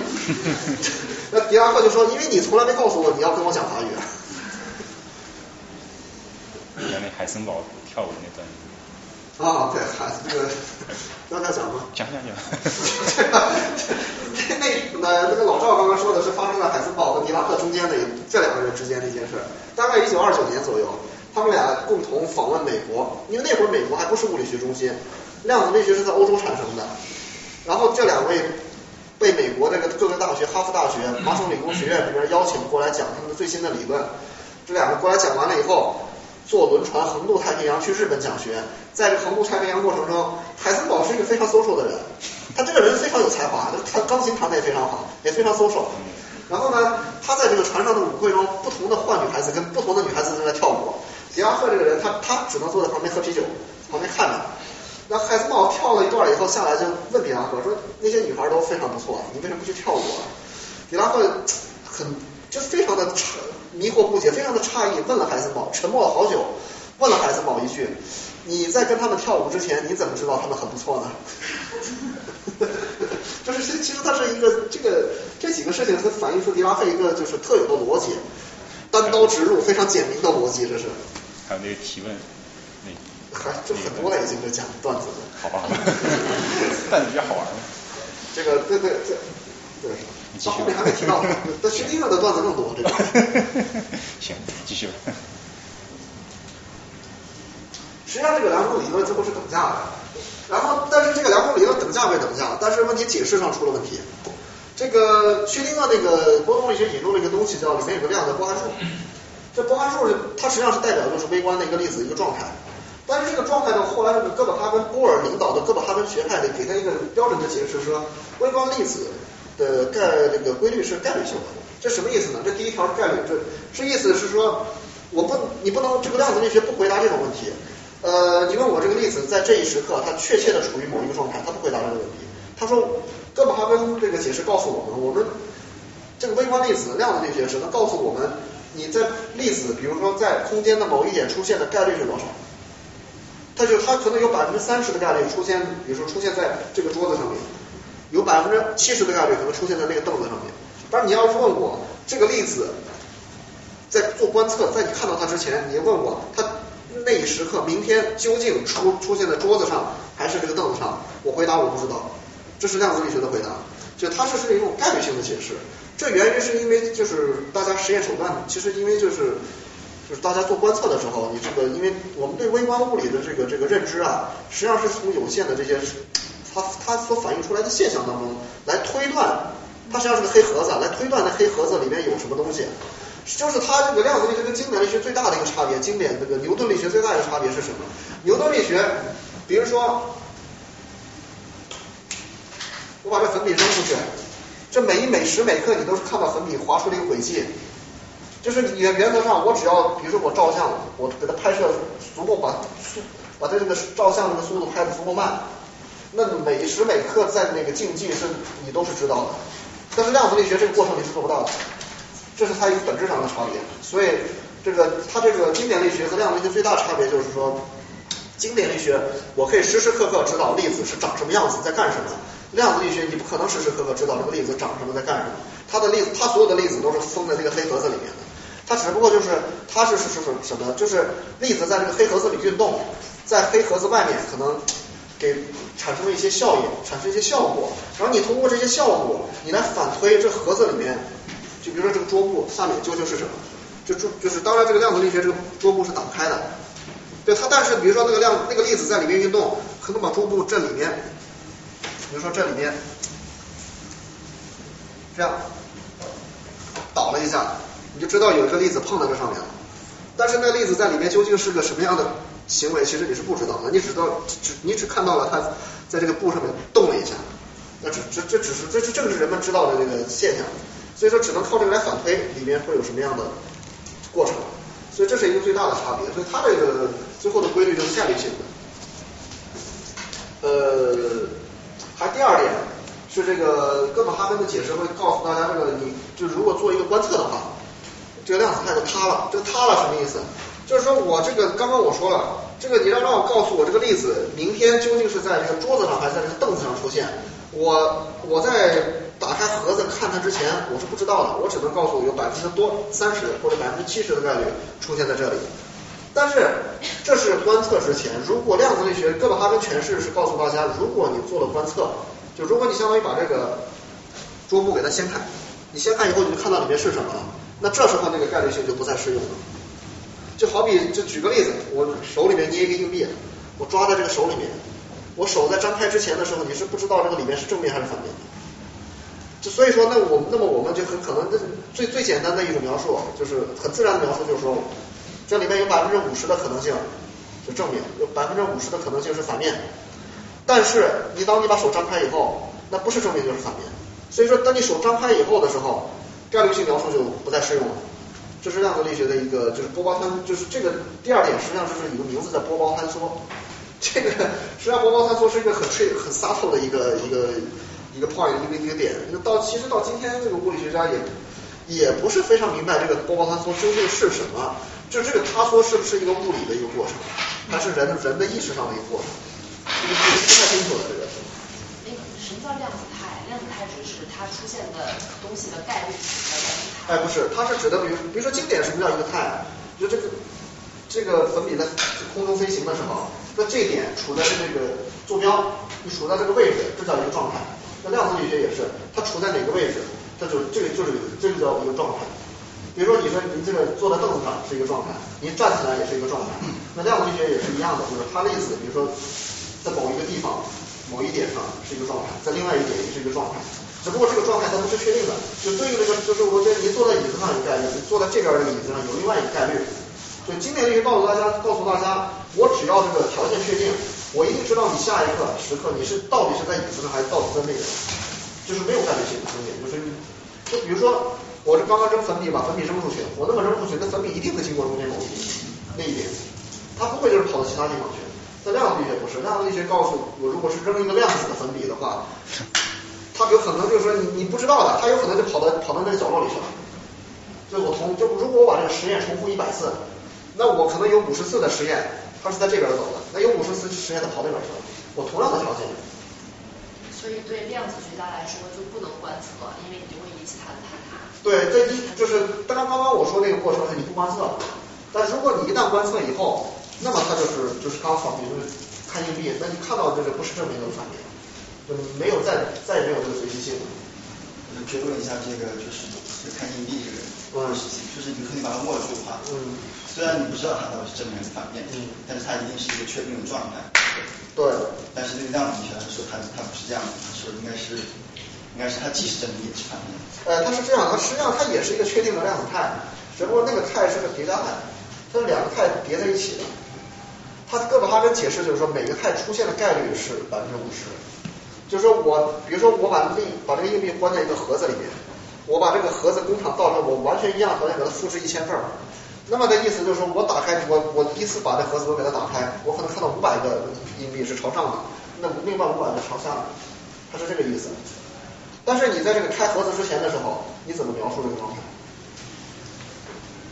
<laughs> 那狄拉克就说因为你从来没告诉我你要跟我讲法语。原来海森堡跳舞那段。啊，对，海这个让他讲吗？讲讲讲。那那 <laughs> 那个老赵刚刚说的是发生在海森堡和狄拉克中间的这两个人之间的一件事，大概一九二九年左右，他们俩共同访问美国，因为那会儿美国还不是物理学中心，量子力学是在欧洲产生的。然后这两位被美国这个各个大学，哈佛大学、麻省理工学院这边邀请过来讲他们的最新的理论，这两个过来讲完了以后。坐轮船横渡太平洋去日本讲学，在这个横渡太平洋过程中，海森堡是一个非常 social 的人，他这个人非常有才华，他钢琴弹的也非常好，也非常 social。然后呢，他在这个船上的舞会中，不同的坏女孩子跟不同的女孩子在那跳舞。狄拉赫这个人，他他只能坐在旁边喝啤酒，旁边看着。那海森堡跳了一段以后下来就问狄拉赫说：“那些女孩都非常不错，你为什么不去跳舞？”狄拉赫很。就非常的迷惑不解，非常的诧异，问了海森堡，沉默了好久，问了海森堡一句：“你在跟他们跳舞之前，你怎么知道他们很不错呢？” <laughs> 就是其其实它是一个这个这几个事情，它反映出迪拉费一个就是特有的逻辑，单刀直入，非常简明的逻辑，这是。还有那个提问，那还就很多了，已经是讲段子了。好吧，但你觉得好玩吗。这个对对这这是。到后面还没提到，那薛定谔的段子更多，这个。<laughs> 行，继续吧。实际上，这个良公理论最后是等价的，然后但是这个良公理论等价归等价，但是问题解释上出了问题。这个薛定谔那个波动力学引入了一个东西，叫里面有个量叫波函数。这波函数是它实际上是代表就是微观的一个粒子一个状态，但是这个状态呢，后来这个哥本哈根波尔领导的哥本哈根学派呢，给他一个标准的解释，说微观粒子的概这个规律是概率性的。这什么意思呢？这第一条是概率，这这意思是说，我不你不能这个量子力学不回答这种问题。呃，你问我这个粒子在这一时刻它确切的处于某一个状态，它不回答这个问题。他说哥本哈根这个解释告诉我们，我们这个微观粒子量子力学只能告诉我们。你在粒子，比如说在空间的某一点出现的概率是多少？它就它可能有百分之三十的概率出现，比如说出现在这个桌子上面，有百分之七十的概率可能出现在那个凳子上面。但是你要是问我这个粒子在做观测，在你看到它之前，你问我它那一时刻明天究竟出出现在桌子上还是这个凳子上，我回答我不知道，这是量子力学的回答，就它是是一种概率性的解释。这源于是因为就是大家实验手段，其实因为就是就是大家做观测的时候，你这个因为我们对微观物理的这个这个认知啊，实际上是从有限的这些它它所反映出来的现象当中来推断，它实际上是个黑盒子，来推断那黑盒子里面有什么东西。就是它这个量子力学跟经典力学最大的一个差别，经典这个牛顿力学最大的差别是什么？牛顿力学，比如说我把这粉笔扔出去。这每一每时每刻，你都是看到粉笔划出的一个轨迹，就是原原则上，我只要比如说我照相，我给它拍摄足够把速把它这个照相这个速度拍的足够慢，那每时每刻在那个竞技是你都是知道的。但是量子力学这个过程你是做不到的，这是它一个本质上的差别。所以这个它这个经典力学和量子力学最大差别就是说，经典力学我可以时时刻刻知道粒子是长什么样子，在干什么。量子力学你不可能时时刻刻知道这个粒子长什么在干什么，它的。粒子它所有的。粒子都是封在这个黑盒子里面的，它只不过就是它是是是什么？就是粒子在这个黑盒子里运动，在黑盒子外面可能给产生了一些效应，产生一些效果，然后你通过这些效果，你来反推这盒子里面，就比如说这个桌布下面究竟是什么？就桌就是当然这个量子力学这个桌布是打不开的，对它，但是比如说那个量那个粒子在里面运动，可能把桌布这里面。比如说这里面这样倒了一下，你就知道有一个粒子碰在这上面了。但是那粒子在里面究竟是个什么样的行为，其实你是不知道的。你只知道只你只看到了它在这个布上面动了一下，那这这这只是这是正是人们知道的这个现象。所以说只能靠这个来反推里面会有什么样的过程。所以这是一个最大的差别。所以它这个最后的规律就是概率性的。呃。还第二点是这个哥本哈根的解释会告诉大家，这个你就如果做一个观测的话，这个量子态就塌了。这个塌了什么意思？就是说我这个刚刚我说了，这个你要让我告诉我这个粒子明天究竟是在这个桌子上还是在这个凳子上出现，我我在打开盒子看它之前我是不知道的，我只能告诉我有百分之多三十或者百分之七十的概率出现在这里。但是这是观测之前，如果量子力学哥本哈根诠释是告诉大家，如果你做了观测，就如果你相当于把这个桌布给它掀开，你掀开以后你就看到里面是什么了，那这时候那个概率性就不再适用了。就好比就举个例子，我手里面捏一个硬币，我抓在这个手里面，我手在张开之前的时候，你是不知道这个里面是正面还是反面的。就所以说，那我那么我们就很可能最最简单的一种描述，就是很自然的描述，就是说。这里面有百分之五十的可能性是正面，有百分之五十的可能性是反面。但是你当你把手张开以后，那不是正面就是反面。所以说，当你手张开以后的时候，概率性描述就不再适用了。这是量子力学的一个，就是波包坍，就是这个第二点，实际上就是一个名字叫波包坍缩。这个实际上波包坍缩是一个很吹很洒脱的一个一个一个 point 一个一个点。那到其实到今天，这个物理学家也。也不是非常明白这个波泡塌缩究竟是什么，就这个塌缩是不是一个物理的一个过程，还是人人的意识上的一个过程，这个不太清楚的这个。那个什么叫量子态？量子态指是它出现的东西的概率。哎，不是，它是指的，比如比如说经典什么叫一个态？就这个这个粉笔在空中飞行的时候，那这点处在这个坐标，你处在这个位置，这叫一个状态。那量子力学也是，它处在哪个位置，它就这个就是这个叫一个状态。比如说你说你这个坐在凳子上是一个状态，你站起来也是一个状态。那量子力学也是一样的，就是它的意思，比如说在某一个地方。某一点上是一个状态，在另外一点也是一个状态，只不过这个状态它不是确定的，就对应这个就是我觉得你坐在椅子上有概率，你坐在这边这个椅子上有另外一个概率。所以经典力学告诉大家，告诉大家，我只要这个条件确定，我一定知道你下一刻时刻你是到底是在椅子上还是到底在那个，就是没有概率性。的东西，就是就比如说我这刚刚扔粉笔把粉笔扔出去，我那么扔出去，那粉笔一定会经过中间某一那一点，它不会就是。跑到其他地方去。但量子力学不是，量子力学告诉我，如果是。扔一个量子的粉笔的话，它有可能就是。说你你不知道的，它有可能就跑到跑到那个角落里去了。就我从就如果我把这个实验重复一百次，那我可能有五十次的实验它是在这边走的，那有五十次实验它跑那边去了。我同样的条件。所以对量子学家来说就不能观测，因为你就会引起它的坍塌。对，这一就是刚刚刚刚我说那个过程是你不观测，但如果你一旦观测以后。那么它就是就是刚好，比如看硬币，那你看到这个不是证明的反面，就没有再再也没有这个随机性了。我就追问一下这个就是看硬币这个事情，就是你可以把它握住的话，嗯，虽然你不知道它到底是正面还是反面，嗯，但是它一定是一个确定的状态。对。但是那个量子力学来说它它不是这样的，他说应该是应该是它既是正面也是反面。呃，它是这样，它实际上它也是一个确定的量子态，只不过那个态是个叠加态，它是两个态叠在一起的。他哥本哈根解释就是说，每个态出现的概率是百分之五十。就是说我，比如说我把币把这个硬币关在一个盒子里面，我把这个盒子工厂造成我完全一样条件给它复制一千份儿，那么的意思就是说我打开我我第一次把这盒子我给它打开，我可能看到五百个硬币是朝上的，那另外五百个朝下的，它是这个意思。但是你在这个开盒子之前的时候，你怎么描述这个状态？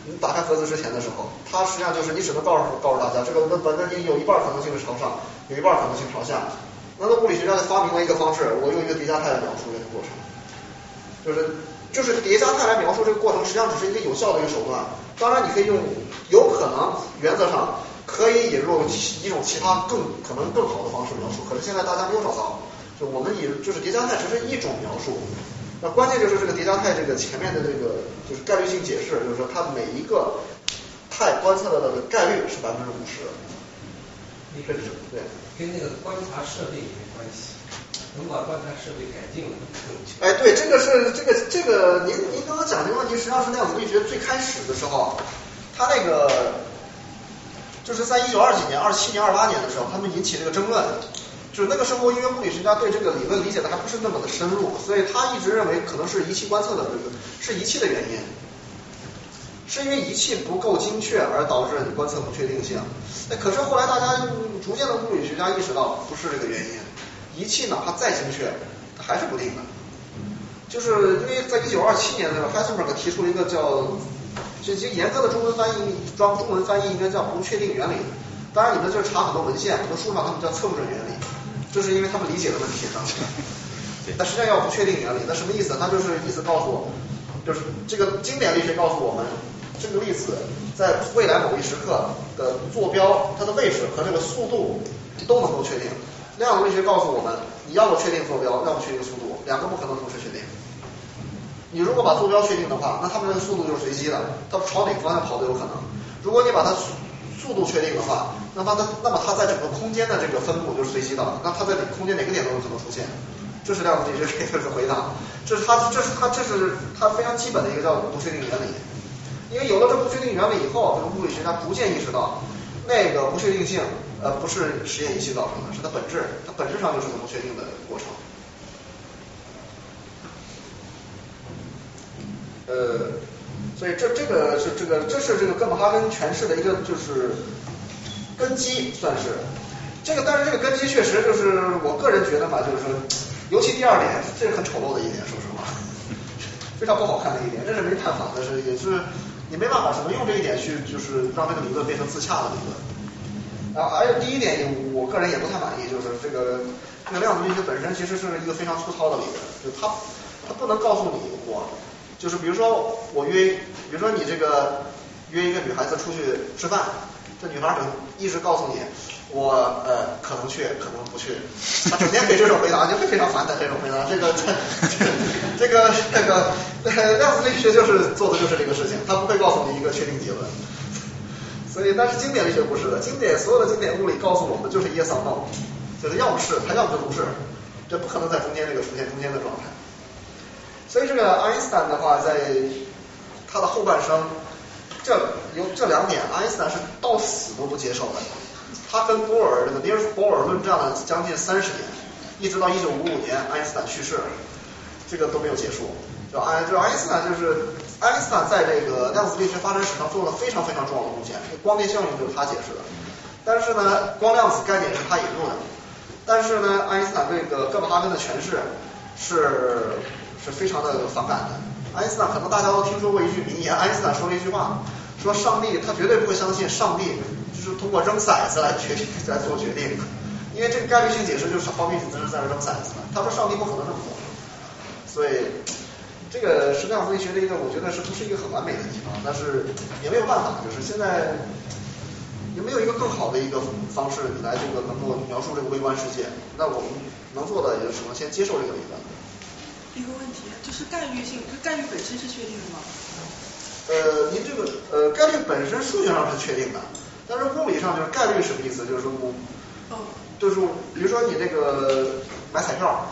你打开盒子之前的时候，它实际上就是你只能告诉告诉大家，这个本本你有一半可能性是朝上，有一半可能性朝下。那么物理学家就发明了一个方式，我用一个叠加态来描述这个过程，就是就是叠加态来描述这个过程，实际上只是一个有效的一个手段。当然你可以用，有可能原则上可以引入一种其他更可能更好的方式描述，可是现在大家没有找到。就我们以就是叠加态只是一种描述。那关键就是这个叠加态，这个前面的这个就是概率性解释，就是说它每一个态观测到的概率是百分之五十。你这是对，跟那个观察设备有关系，能把观察设备改进了更哎，对，这个是这个这个您您刚刚讲这个问题，实际上是量子力学最开始的时候，他那个就是在一九二几年、二七年、二八年的时候，他们引起这个争论。就是那个时候，因为物理学家对这个理论理解的还不是那么的深入，所以他一直认为可能是仪器观测的这个是仪器的原因，是因为仪器不够精确而导致你观测不确定性。那可是后来大家逐渐的物理学家意识到不是这个原因，仪器哪怕再精确，它还是不定的。就是因为在一九二七年的时候，Heisenberg 提出了一个叫，这其实严格的中文翻译，装中文翻译应该叫不确定原理。当然你们就是查很多文献，很多书上他们叫测不准原理。就是因为他们理解的问题，那实际上要不确定原理，那什么意思？他就是意思告诉我们，就是这个经典力学告诉我们，这个粒子在未来某一时刻的坐标，它的位置和这个速度都能够确定。量子力学告诉我们，你要么确定坐标，要么确定速度，两个不可能同时确定。你如果把坐标确定的话，那它们这个速度就是随机的，它朝哪个方向跑都有可能。如果你把它速度确定的话，那么它那么它在整个空间的这个分布就是随机的，那它在空间哪个点都有可能出现，这是量子力学给的回答，这是它这是它这是它非常基本的一个叫不确定原理，因为有了这不确定原理以后，这个物理学家逐渐意识到那个不确定性呃不是实验仪器造成的，是它本质，它本质上就是个不确定的过程。呃，所以这这个是这个这是这个哥本哈根诠释的一个就是。根基算是这个，但是这个根基确实就是我个人觉得吧，就是说，尤其第二点，这是很丑陋的一点，说实话，非常不好看的一点，这是没探讨的是也是你没办法，只能用这一点去就是让这个理论变成自洽的理论。然后还有第一点，我个人也不太满意，就是这个这个量子力学本身其实是一个非常粗糙的理论，就它它不能告诉你我就是比如说我约，比如说你这个约一个女孩子出去吃饭，这女孩可能一直告诉你我呃可能去，可能不去，他整天给这种回答，就会非常烦的这种回答。这个这个这个量子力学就是做的就是这个事情，它不会告诉你一个确定结论。所以，但是经典力学不是的，经典所有的经典物理告诉我们就是 yes or no，就是要么是，它要么就不是，这不可能在中间这个出现中间的状态。所以这个爱因斯坦的话，在他的后半生，这有这两点，爱因斯坦是到死都不接受的。他跟波尔这个尼尔斯波尔论战了将近三十年，一直到一九五五年爱因斯坦去世，这个都没有结束。就爱就爱因斯坦就是爱因斯坦在这个量子力学发展史上做了非常非常重要的贡献，光电效应就是他解释的。但是呢，光量子概念是他引入的。但是呢，爱因斯坦对这个哥本哈根的诠释是是非常的反感的。爱因斯坦可能大家都听说过一句名言，爱因斯坦说了一句话，说上帝他绝对不会相信上帝就是通过扔骰子来决定来做决定，因为这个概率性解释就是好比你在那扔骰子。他说上帝不可能这么做，所以。这个是量子力学的一个，我觉得是不是一个很完美的地方？但是也没有办法，就是现在也没有一个更好的一个方式来这个能够描述这个微观世界。那我们能做的也就只能先接受这个理论。一个问题就是概率性，就概率本身是确定的吗？呃，您这个呃概率本身数学上是确定的，但是物理上就是概率什么意思？就是我，就是比如说你这个买彩票。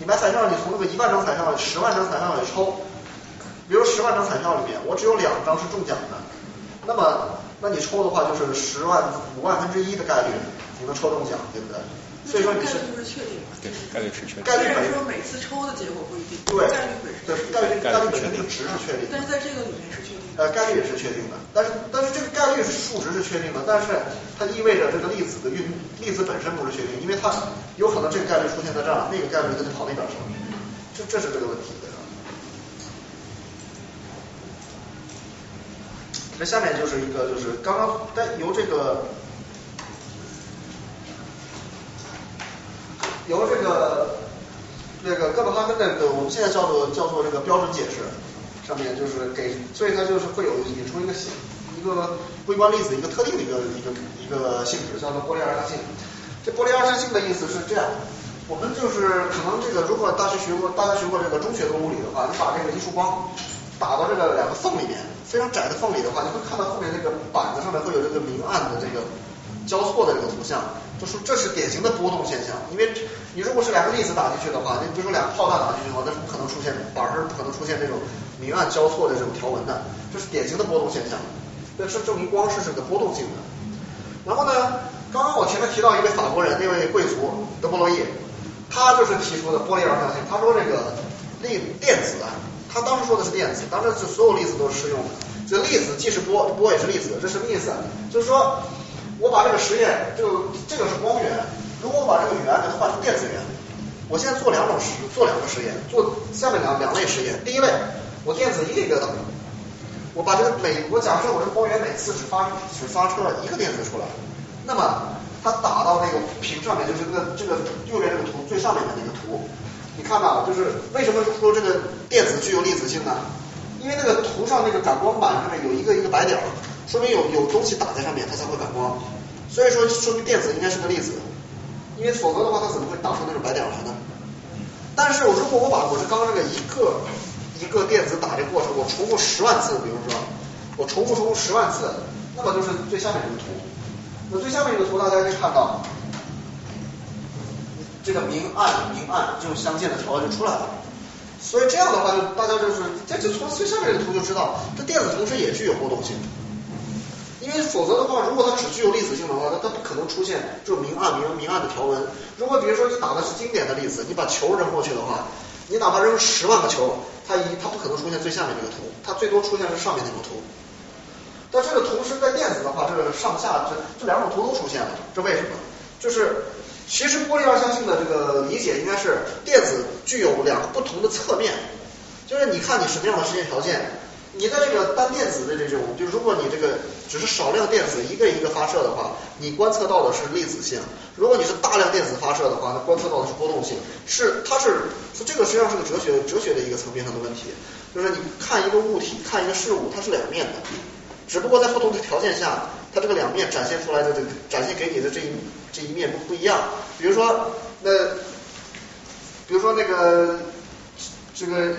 你买彩票，你从那个一万张彩票、十万张彩票里抽，比如十万张彩票里面，我只有两张是中奖的，那么，那你抽的话就是十万五万分之一的概率你能抽中奖，对不对？所以说你是概率是确定的，对，概率是确定。概率本身说每次抽的结果不一定，对，概率本身对概率概率本身这个值是确定的，但是在这个里面是确定的。呃，概率也是确定的，但是但是这个概率数值是确定的，但是它意味着这个粒子的运粒子本身不是确定，因为它有可能这个概率出现在这儿，那个概率它就跑那边去了。这这是这个问题，对？那下面就是一个，就是刚刚在由这个由这个那个哥本哈根那个，我们现在叫做叫做这个标准解释，上面就是给，所以它就是会有引出一个性一个微观粒子一个特定的一个一个一个性质，叫做波粒二象性。这波粒二象性的意思是这样。我们就是可能这个，如果大学学过，大家学过这个中学的物理的话，你把这个一束光打到这个两个缝里面，非常窄的缝里的话，你会看到后面那个板子上面会有这个明暗的这个交错的这个图像，就是这是典型的波动现象。因为你如果是两个粒子打进去的话，你比如说两个炮弹打进去的话，那是不可能出现板上不可能出现这种明暗交错的这种条纹的，这是典型的波动现象。这是证明光是这个波动性的。然后呢，刚刚我前面提到一位法国人，那位贵族德波罗意。他就是提出的波粒二象性。他说这个粒电子啊，他当时说的是电子，当时是所有粒子都是适用的。这粒子既是波，波也是粒子，这什么意思？就是说我把这个实验，这个这个是光源，如果我把这个源给它换成电子源，我现在做两种实，做两个实验，做下面两两类实验。第一类，我电子一个一个等，我把这个每我假设我这光源每次只发只发出了一个电子出来，那么。它打到那个屏上面，就是这个这个右边这个图最上面的那个图，你看吧就是为什么说这个电子具有粒子性呢？因为那个图上那个感光板上面有一个一个白点，说明有有东西打在上面，它才会感光。所以说说明电子应该是个粒子，因为否则的话它怎么会打出那种白点来呢？但是如果我把我是刚刚这个一个一个电子打这过程，我重复十万次，比如说我重复重复十万次，那么就是最下面这个图。那最下面这个图，大家可以看到，这个明暗明暗这种相间的条就出来了。所以这样的话，就大家就是这就从最下面这个图就知道，这电子同时也具有波动性。因为否则的话，如果它只具有粒子性的话，它它不可能出现这种明暗明明暗的条纹。如果比如说你打的是经典的粒子，你把球扔过去的话，你哪怕扔十万个球，它一它不可能出现最下面这个图，它最多出现是上面那个图。但这个同时在电子的话，这个上下这这两种图都出现了，这为什么？就是其实波粒二象性的这个理解应该是电子具有两个不同的侧面，就是你看你什么样的实验条件，你的这个单电子的这种，就如果你这个只是少量电子一个一个发射的话，你观测到的是粒子性；如果你是大量电子发射的话，那观测到的是波动性。是它是是这个实际上是个哲学哲学的一个层面上的问题，就是你看一个物体看一个事物，它是两面的，只不过在不同的条件下，它这个两面展现出来的这个展现给你的这一这一面不不一样。比如说那比如说那个这个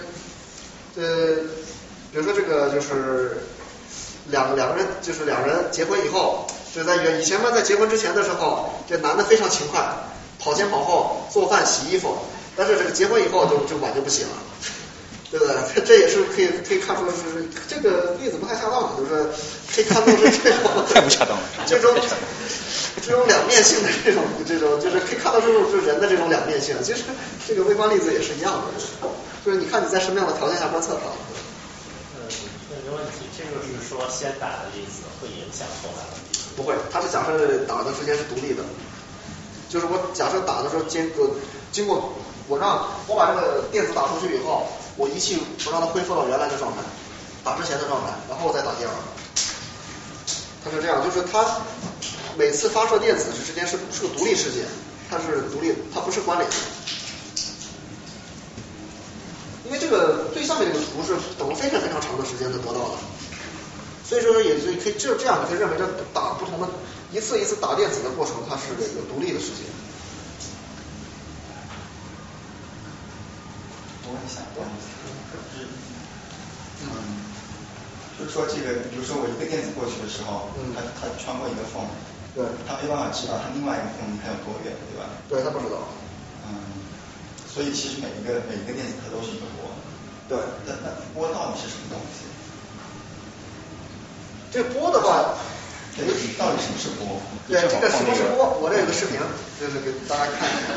呃，比如说这个就是两两个人，就是两人结婚以后，是在原以前嘛，在结婚之前的时候，这男的非常勤快，跑前跑后做饭洗衣服，但是这个结婚以后就就碗就不洗了。对不对？这 <laughs> 这也是可以可以看出是这个例子不太恰当，就是可以看出是 <laughs> 这种太不恰当了，这种这种两面性的这种这种，就是可以看到这种是人的这种两面性。其实这个微观粒子也是一样的，就是你看你在什么样的条件下观测它。嗯，问题，这个是说先打的粒子会影响后来的？不会，它是假设打的之间是独立的，就是我假设打的时候经过经过我让我把这个电子打出去以后。我仪器我让它恢复到原来的状态，打之前的状态，然后再打第二个。它是这样，就是它每次发射电子之间是是个独立事件，它是独立，它不是关联的。因为这个最上面这个图是等了非常非常长的时间才得到的，所以说也就可以就这样，你可以认为这打不同的一次一次打电子的过程，它是这个独立的事件。我问一下，不好意思，就是，嗯，就是说这个，比如说我一个电子过去的时候，嗯它它穿过一个缝，对，它没办法知道它另外一个缝离它有多远，对吧？对，它不知道。所以其实每一个每一个电子它都是一个波。对。那那波到底是什么东西？这波的话，对，到底什么是波？对，这个什么是波？我这有个视频，就是给大家看一下。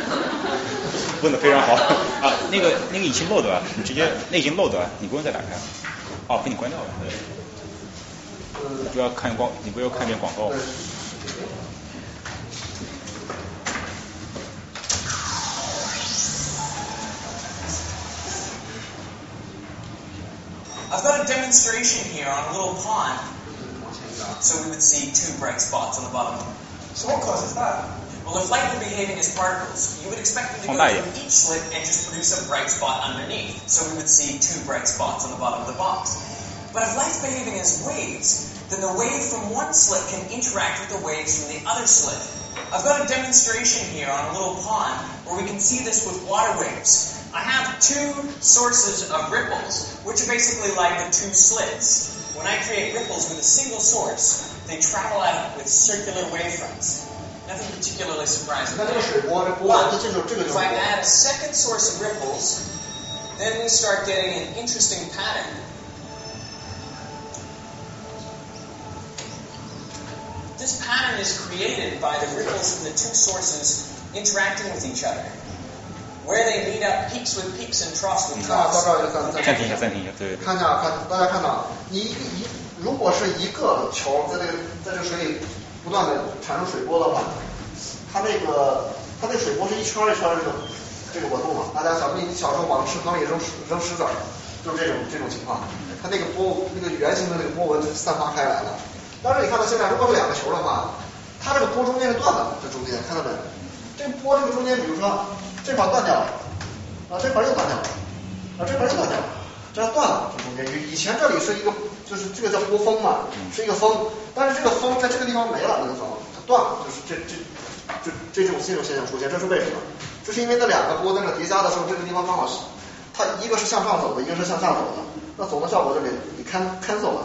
问的非常好啊，那个那个已经漏的了，你直接那已经漏的了，你不用再打开了。哦，被你关掉了。对。不要看广，你不要看见广告。I've got a demonstration here on a little pond. So we would see two bright spots on the bottom. So what causes that? Well, if light were behaving as particles, you would expect them to oh, go through each slit and just produce a bright spot underneath. So we would see two bright spots on the bottom of the box. But if light's behaving as waves, then the wave from one slit can interact with the waves from the other slit. I've got a demonstration here on a little pond where we can see this with water waves. I have two sources of ripples, which are basically like the two slits. When I create ripples with a single source, they travel out with circular wavefronts. Nothing particularly surprising. But if I add a second source of ripples, then we start getting an interesting pattern pattern is created by the ripples from the two sources interacting with each other. Where they meet up peaks with peaks and troughs with troughs. 这儿就暂暂暂停一下，暂停一下，对。看一下，看大家看到，你一一如果是一个球在这个在这个水里不断的产生水波的话，它那个它那水波是一圈一圈的这种这个纹路嘛。大家小你小时候往池塘里扔扔石子儿，就是这种这种情况。它那个波那个圆形的那个波纹就散发开来了。但是你看到现在，如果是两个球的话，它这个波中间是断的，这中间看到没？这波这个中间，比如说这块断掉了，啊这块又断掉了，啊这块又断掉了。这样断了，这中间以以前这里是一个，就是这个叫波峰嘛，是一个峰，但是这个峰在这个地方没了，那个峰它断了，就是这这这这种这种现象出现，这是为什么？这是因为那两个波在那叠加的时候，这个地方刚好是它一个是向上走的，一个是向下走的，那走的效果就给给 can cancel 了，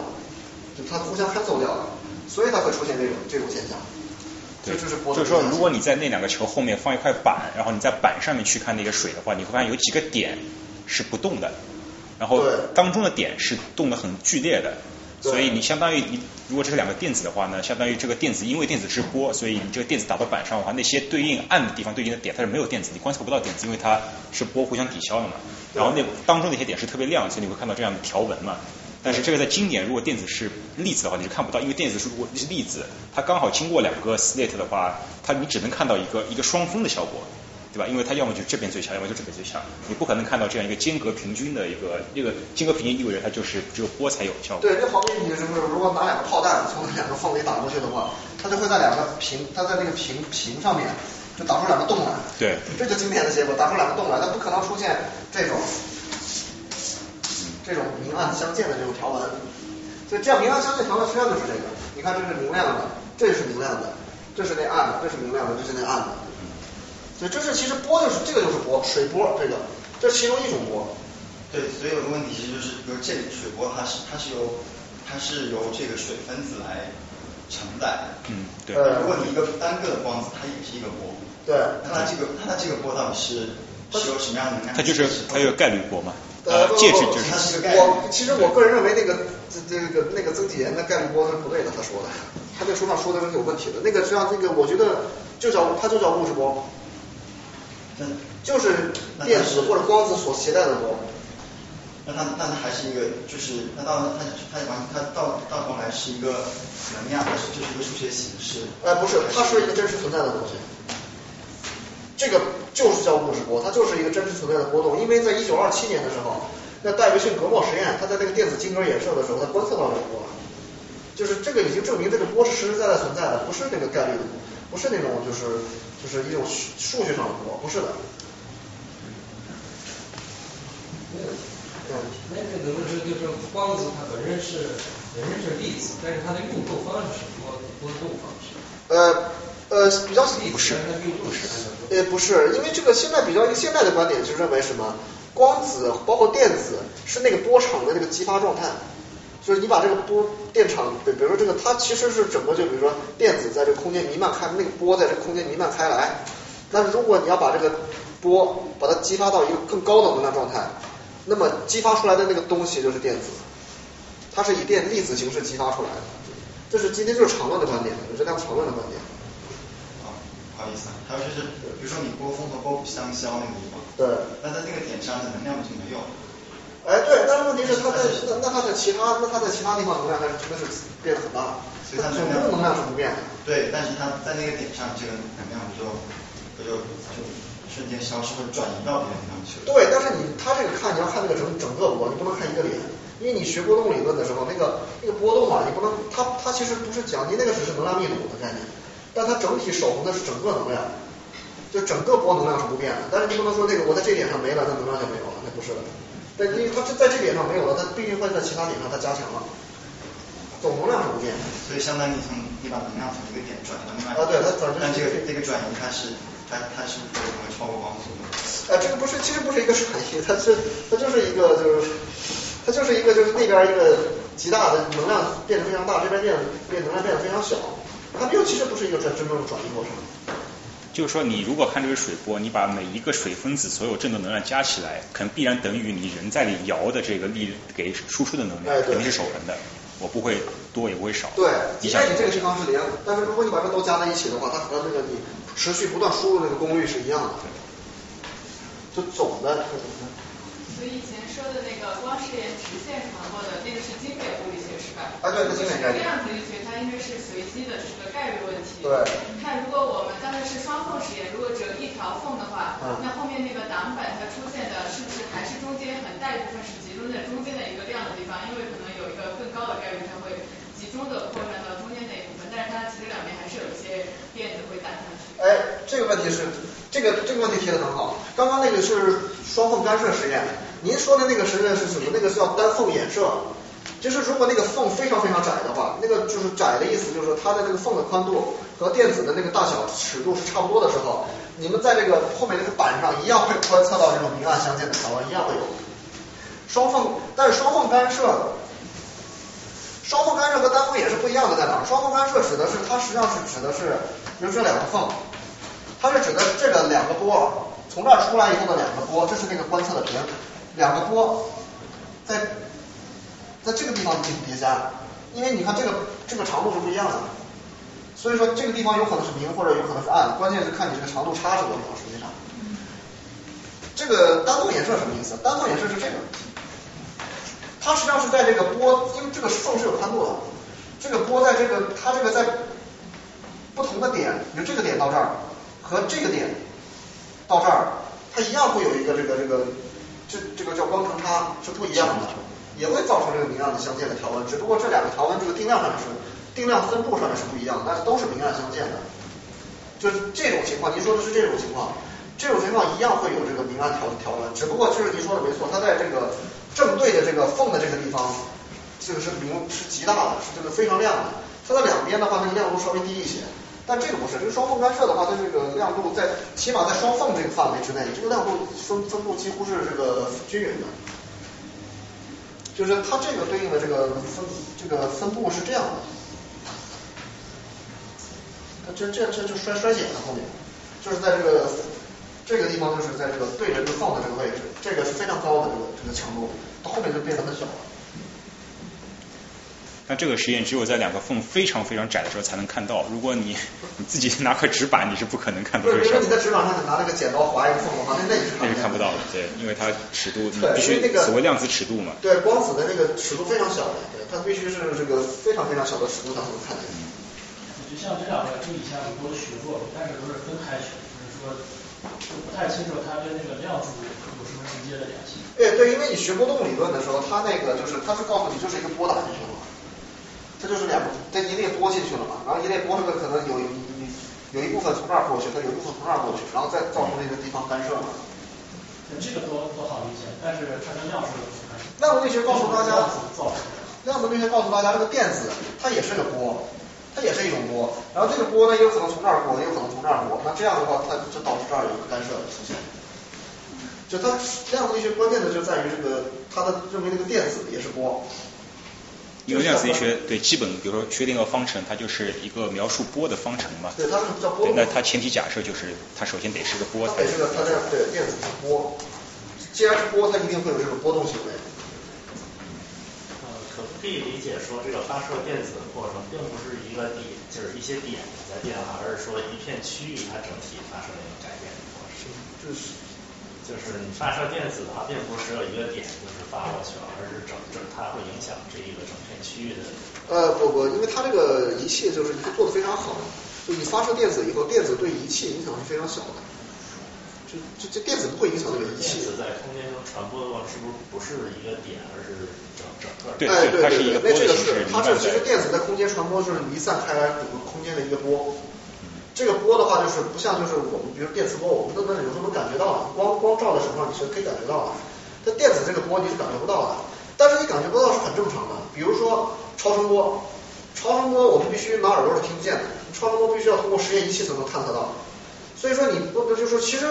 就它互相 cancel 掉了，所以它会出现这种这种现象。对，这就是波就是说，如果你在那两个球后面放一块板，然后你在板上面去看那个水的话，你会发现有几个点是不动的，然后当中的点是动的很剧烈的，所以你相当于你如果这是两个电子的话呢，相当于这个电子因为电子是波，所以你这个电子打到板上的话，那些对应暗的地方对应的点它是没有电子，你观测不到电子，因为它是波互相抵消的嘛。然后那当中那些点是特别亮，所以你会看到这样的条纹嘛。但是这个在经典，如果电子是粒子的话，你是看不到，因为电子是如果是粒子，它刚好经过两个 slit 的话，它你只能看到一个一个双峰的效果，对吧？因为它要么就这边最强，要么就这边最强，你不可能看到这样一个间隔平均的一个，这个间隔平均意味着它就是只有波才有效果。对，就好比你是不是如果拿两个炮弹从两个缝里打过去的话，它就会在两个平，它在那个平平上面就打出两个洞来。对。这就经典的结果，打出两个洞来，它不可能出现这种这种明暗相间的这种条纹。所以这样明暗相间条纹实际上就是这个，你看这是明亮的，这是明亮的，这是那暗的，这是明亮的，这是那暗的。所以这是其实波就是这个就是波，水波这个，这是其中一种波。对，所以有个问题其实就是，比如这里水波它是它是由它是由这个水分子来承载。嗯，对。如果你一个单个的光子，它也是一个波。对。那它这个它这个波到底是是由什么样的能量？它就是它有概率波嘛。呃，介质就是。我其实我个人认为那个这这个那个曾纪言的概率波是不对的，他说的，他那书上说的是有问题的。那个实际上这个我觉得就叫它就叫物质波。就是电子或者光子所携带的波。那它那它还是一个，就是那到它它完它到到头来是一个能量，还是就是一个数学形式？哎，不是，它是一个真实存在的东西。这个就是叫物质波，它就是一个真实存在的波动。因为在一九二七年的时候，那戴维逊格莫实验，他在那个电子晶格衍射的时候，他观测到这个波，就是这个已经证明这个波是实实在在存在的，不是那个概率的，不是那种就是。就是一种数学上的波，不是的。没问题，没问题。那这怎么说？就是光子它本身是本身是粒子，但是它的运动方式是波波动方式。呃呃，比较不是，不是。呃，不是，因为这个现在比较一个现在的观点就认为什么？光子包括电子是那个波场的那个激发状态。就是你把这个波电场，比比如说这个，它其实是整个就比如说电子在这个空间弥漫开，那个波在这个空间弥漫开来。那如果你要把这个波把它激发到一个更高的能量状态，那么激发出来的那个东西就是电子，它是以电粒子形式激发出来的。这是今天就是常论的观点，这量常论的观点。啊，不好意思啊，还有就是，比如说你波峰和波谷相交那个地方，对，那在那个点上的能量就没有。哎，对，但是问题是它在那那它在其他那它在其他地方能量还是真的是变得很大，所以它总共能量是不变的。对，但是它在那个点上，这个能量不就不就就瞬间消失或者转移到别的地方去了？对，但是你它这个看你要看那个整整个波，你不能看一个点，因为你学波动理论的时候，那个那个波动啊，你不能它它其实不是讲你那个只是能量密度的概念，但它整体守恒的是整个能量，就整个波能量是不变的，但是你不能说那个我在这点上没了，那能量就没有了，那不是的。但，因为它是在这点上没有了，它必定会在其他点上它加强了，总能量是不变的。所以相当于从你把能量从一个点转到另外一个。啊，对，它转。但这个这个转移它是它它是不会超过光速的。啊，这个不是，其实不是一个转移，它是它就是一个就是它就是一个就是那边一个极大的能量变得非常大，这边变变能量变得非常小，它又其实不是一个真真正的转移过程。就是说，你如果看这个水波，你把每一个水分子所有振动能量加起来，可能必然等于你人在里摇的这个力给输出的能量，肯定是守恒的。我不会多，也不会少。对，即便你这个平方是零，但是如果你把这都加在一起的话，它和那个你持续不断输入那个功率是一样的。就总的。所以以前说的那个光是沿直线传播的那个是经典物理？啊，对，是经典概念。量子力学它因为是随机的，是个概率问题。对。看如果我们刚才是双缝实验，如果只有一条缝的话，那后面那个挡板它出现的是不是还是中间很大一部分是集中在中间的一个亮的地方？因为可能有一个更高的概率它会集中的扩散到中间那一部分，但是它其实两边还是有一些电子会打上去。哎，这个问题是这个这个问题提的很好。刚刚那个是双缝干涉实验。您说的那个实验是什么？那个是叫单缝衍射，就是如果那个缝非常非常窄的话，那个就是窄的意思，就是它的那个缝的宽度和电子的那个大小尺度是差不多的时候，你们在这个后面那个板上一样会观测到这种明暗相间的条纹，一样会有。双缝，但是双缝干涉，双缝干涉和单缝也是不一样的，在哪？双缝干涉指的是它实际上是指的是，比如这两个缝，它是指的这个两个波从这儿出来以后的两个波，这是那个观测的屏。两个波在在这个地方进行叠加，因为你看这个这个长度是不一样的，所以说这个地方有可能是明或者有可能是暗，关键是看你这个长度差是多少。实际上，这个单缝衍射什么意思？单缝衍射是这个，它实际上是在这个波，因为这个缝是有宽度的，这个波在这个它这个在不同的点，比如这个点到这儿和这个点到这儿，它一样会有一个这个这个这这个叫光程差是不一样的，也会造成这个明暗的相间的条纹，只不过这两个条纹这个定量上面是定量分布上面是不一样，但是都是明暗相间的。就是这种情况，您说的是这种情况，这种情况一样会有这个明暗条条纹，只不过就是您说的没错，它在这个正对的这个缝的这个地方，这个是明是极大的，是这个非常亮的。它的两边的话，那个亮度稍微低一些，但这个不是，这个双缝干涉的话，它这个亮度在起码在双缝这个范围之内，这个亮度分分布几乎是这个均匀的，就是它这个对应的这个分这个分布是这样的，它这这这就衰衰减了后面，就是在这个这个地方就是在这个对着这个缝的这个位置，这个是非常高的这个这个强度，到后面就变得很小了。但这个实验只有在两个缝非常非常窄的时候才能看到。如果你你自己拿块纸板，你是不可能看到这个。如果你在纸板上拿那个剪刀划一个缝的话，那那是那是看不到的。对，因为它尺度你必须所谓量子尺度嘛。对，光子的那个尺度非常小的，对，它必须是这个非常非常小的尺度才能看见。就像这两个，就以前我们都学过，但是都是分开学，就是说就不太清楚它跟那个量子有什么直接的联系。对对，因为你学波动理论的时候，它那个就是它是告诉你就是一个波打进去了。这就是两，这一列波进去了嘛，然后一列波这个可能有有有一部分从这儿过去，它有一部分从这儿过去，然后再造成那个地方干涉嘛。这个多多好理解，但是它跟量子量子力学告诉大家，量子力学告诉大家，这个电子它也是个波，它也是一种波，然后这个波呢也有可能从这儿过，也有可能从这儿过，那这样的话，它就导致这儿有一个干涉出现。就它量子力学关键的就在于这个，它的认为这个电子也是波。因为量子力学对基本，比如说确定个方程，它就是一个描述波的方程嘛。对，它是叫波。那它前提假设就是，它首先得是个波。得是个，它这对电子是波。既然是波，它一定会有这种波动行为。呃，可不可以理解说，这个发射电子的过程，并不是一个点，就是一些点在变化，而是说一片区域它整体发生了一个改变的过程。就是。就是你发射电子的话，并不是只有一个点就是发过去了，而是整整它会影响这一个整片区域的。呃不不，因为它这个仪器就是做的非常好，就你发射电子以后，电子对仪器影响是非常小的，就就这电子不会影响这个仪器。电子在空间中传播的话，是不是不是一个点，而是整整个？对对对。那这个波的形式。它这其实电子在空间传播就是离散开来整个空间的一个波。这个波的话，就是不像就是我们比如电磁波，我们都能有时候能感觉到，光光照在手上你是可以感觉到的。但电子这个波你是感觉不到的，但是你感觉不到是很正常的。比如说超声波，超声波我们必须拿耳朵是听不见的，超声波必须要通过实验仪器才能探测到。所以说你不不就是其实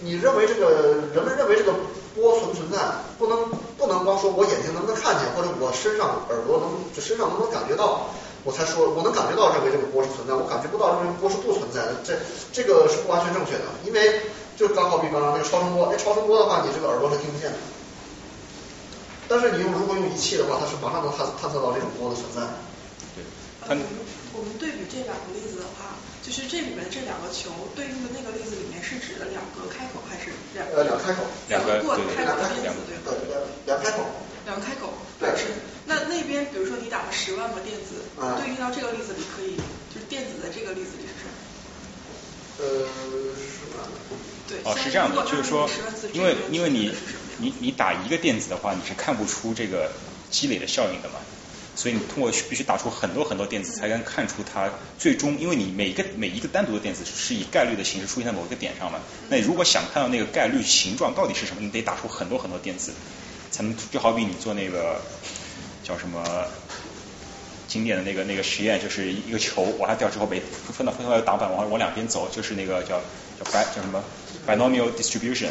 你认为这个人们认为这个波存不存在，不能不能光说我眼睛能不能看见，或者我身上耳朵能就身上能不能感觉到。我才说，我能感觉到认为这个波是存在，我感觉不到认为波是不存在的，这这个是不完全正确的，因为就刚好比刚刚那个超声波，哎，超声波的话，你这个耳朵是听不见的，但是你用如果用仪器的话，它是马上能探探测到这种波的存在。对，我们我们对比这两个例子的话，就是这里面这两个球对应的那个例子里面是指的两个开口还是两呃两开口，两个过开口的例子对对两开口，两个开口对是。那那边比如说你打了十万个电子，对应到这个例子里可以，就是电子的这个例子里是什么？呃，十万。对。哦，是这样的，就是说，因为因为你你你打一个电子的话，你是看不出这个积累的效应的嘛，所以你通过必须打出很多很多电子，才能看出它最终，因为你每一个每一个单独的电子是以概率的形式出现在某一个点上嘛，那如果想看到那个概率形状到底是什么，你得打出很多很多电子，能就好比你做那个。叫什么经典的那个那个实验，就是一个球往下掉之后，被分到分到挡板往往两边走，就是那个叫叫 bi 叫什么 binomial distribution。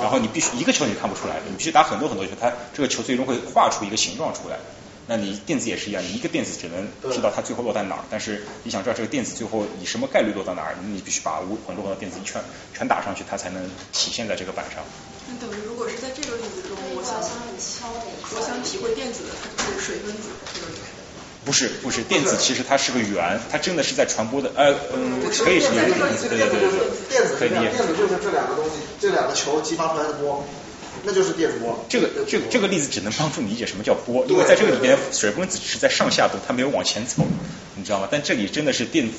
然后你必须一个球你看不出来，你必须打很多很多球，它这个球最终会画出一个形状出来。那你电子也是一样，你一个电子只能知道它最后落在哪儿，但是你想知道这个电子最后以什么概率落到哪儿，你必须把无很多很多电子一圈全打上去，它才能体现在这个板上。那等于如果是在这个例子中，我想我想体会电子的，它就是水分子这个里面。不是不是，电子其实它是个圆，它真的是在传播的，呃嗯，可以是电子，对对对，电子电子就是这两个东西，这两个球激发出来的波。那就是电波。这个这个这个例子只能帮助你理解什么叫波，因为在这个里边水分子只是在上下动，它没有往前走，你知道吗？但这里真的是电子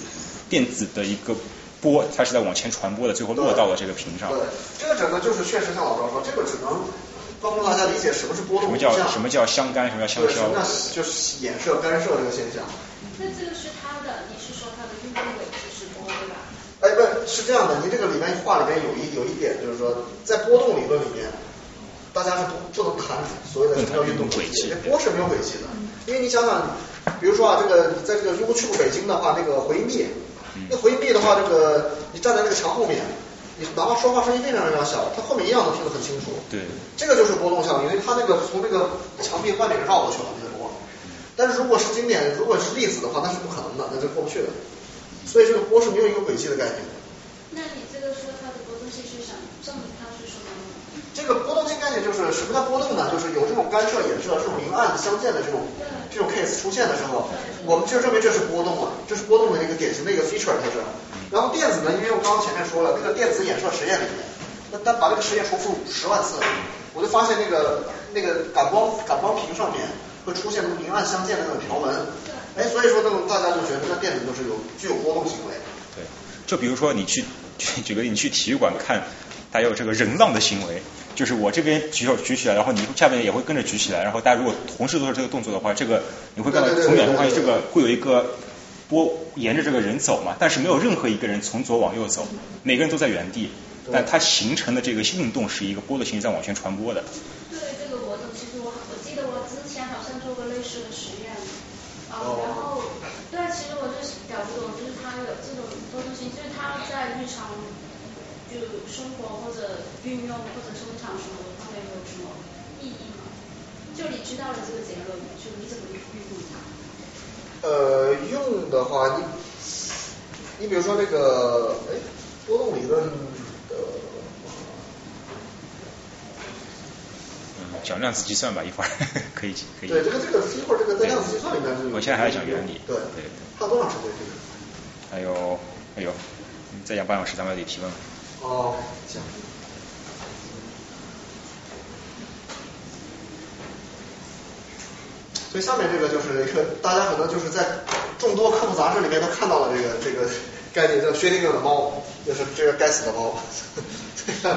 电子的一个波它是在往前传播的，最后落到了这个屏上。对，这个整个就是确实像老赵说，这个只能帮助大家理解什么是波动什么叫什么叫相干，什么叫相消？那就是衍射干涉这个现象。那这个是它的，你是说它的运动轨迹是波对吧？哎，不是是这样的，您这个里面话里面有一有一点就是说，在波动理论里面，大家是不不能谈所谓的什么叫运动轨迹，波是没有轨迹的，因为你想想，比如说啊，这个在这个如果去过北京的话，那个回音壁，那回音壁的话，这个你站在那个墙后面，你哪怕说话声音非常非常小，它后面一样能听得很清楚。对，这个就是波动效应，因为它那个从这个墙壁外面绕过去了那个波。但是如果是经典，如果是粒子的话，那是不可能的，那就过不去的。所以这个波是没有一个轨迹的概念的。那你这个说它的波动性是想证明它是什么呢？这个波动性概念就是什么叫波动呢？就是有这种干涉衍射、这种明暗相间的这种这种 case 出现的时候，我们就认为这是波动了，这是波动的一个典型的一个 feature，它是。然后电子呢，因为我刚刚前面说了，那个电子衍射实验里面，那单把这个实验重复十万次，我就发现那个那个感光感光屏上面会出现明暗相间的那种条纹。哎，所以说那种大家就觉得那电子就是有具有波动行为。对，就比如说你去 <laughs> 举个例，你去体育馆看，还有这个人浪的行为，就是我这边举手举起来，然后你下面也会跟着举起来，然后大家如果同时做这个动作的话，这个你会看到从远处发现这个会有一个波沿着这个人走嘛，但是没有任何一个人从左往右走，每个人都在原地，但它形成的这个运动是一个波的形式在往前传播的。对这个波动，其实我我记得我之前好像做过类似的实验。哦，然后，对，其实我就是搞不懂，就是它有这种波动性，就是它在日常就生活或者运用或者生产什么方面有什么意义吗？就你知道了这个结论，就你怎么运用它？呃，用的话，你你比如说那个，哎，波动理论的。讲量子计算吧，一会儿可以 <laughs> 可以。对，这个这个一会儿这个在量子计算里面我现在还要讲原理。对对。还有多长时间这个？还有还有，再讲半小时，咱们得提问。哦，行。所以下面这个就是一个大家可能就是在众多科普杂志里面都看到了这个这个概念，叫薛定谔的猫，就是这个该死的猫。<laughs>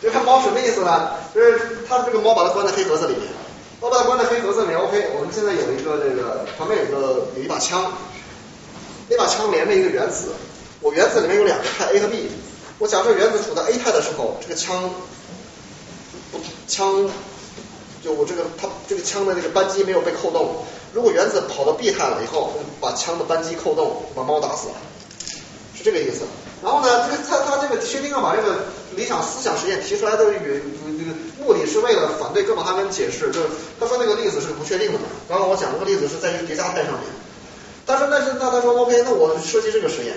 这个猫什么意思呢？就是它的这个猫把它关在黑盒子里面，猫把它关在黑盒子里面。OK，我们现在有一个这个旁边有个有一把枪，那把枪连着一个原子，我原子里面有两个态 A 和 B，我假设原子处在 A 态的时候，这个枪枪就我这个它这个枪的这个扳机没有被扣动，如果原子跑到 B 态了以后，把枪的扳机扣动，把猫打死了，是这个意思。然后呢，这个他他这个薛定谔把这个理想思想实验提出来的原这个目的是为了反对哥本哈根解释，就是他说那个例子是不确定的嘛。刚刚我讲那个例子是在于叠加态上面，但是那是那他说 OK，那我设计这个实验，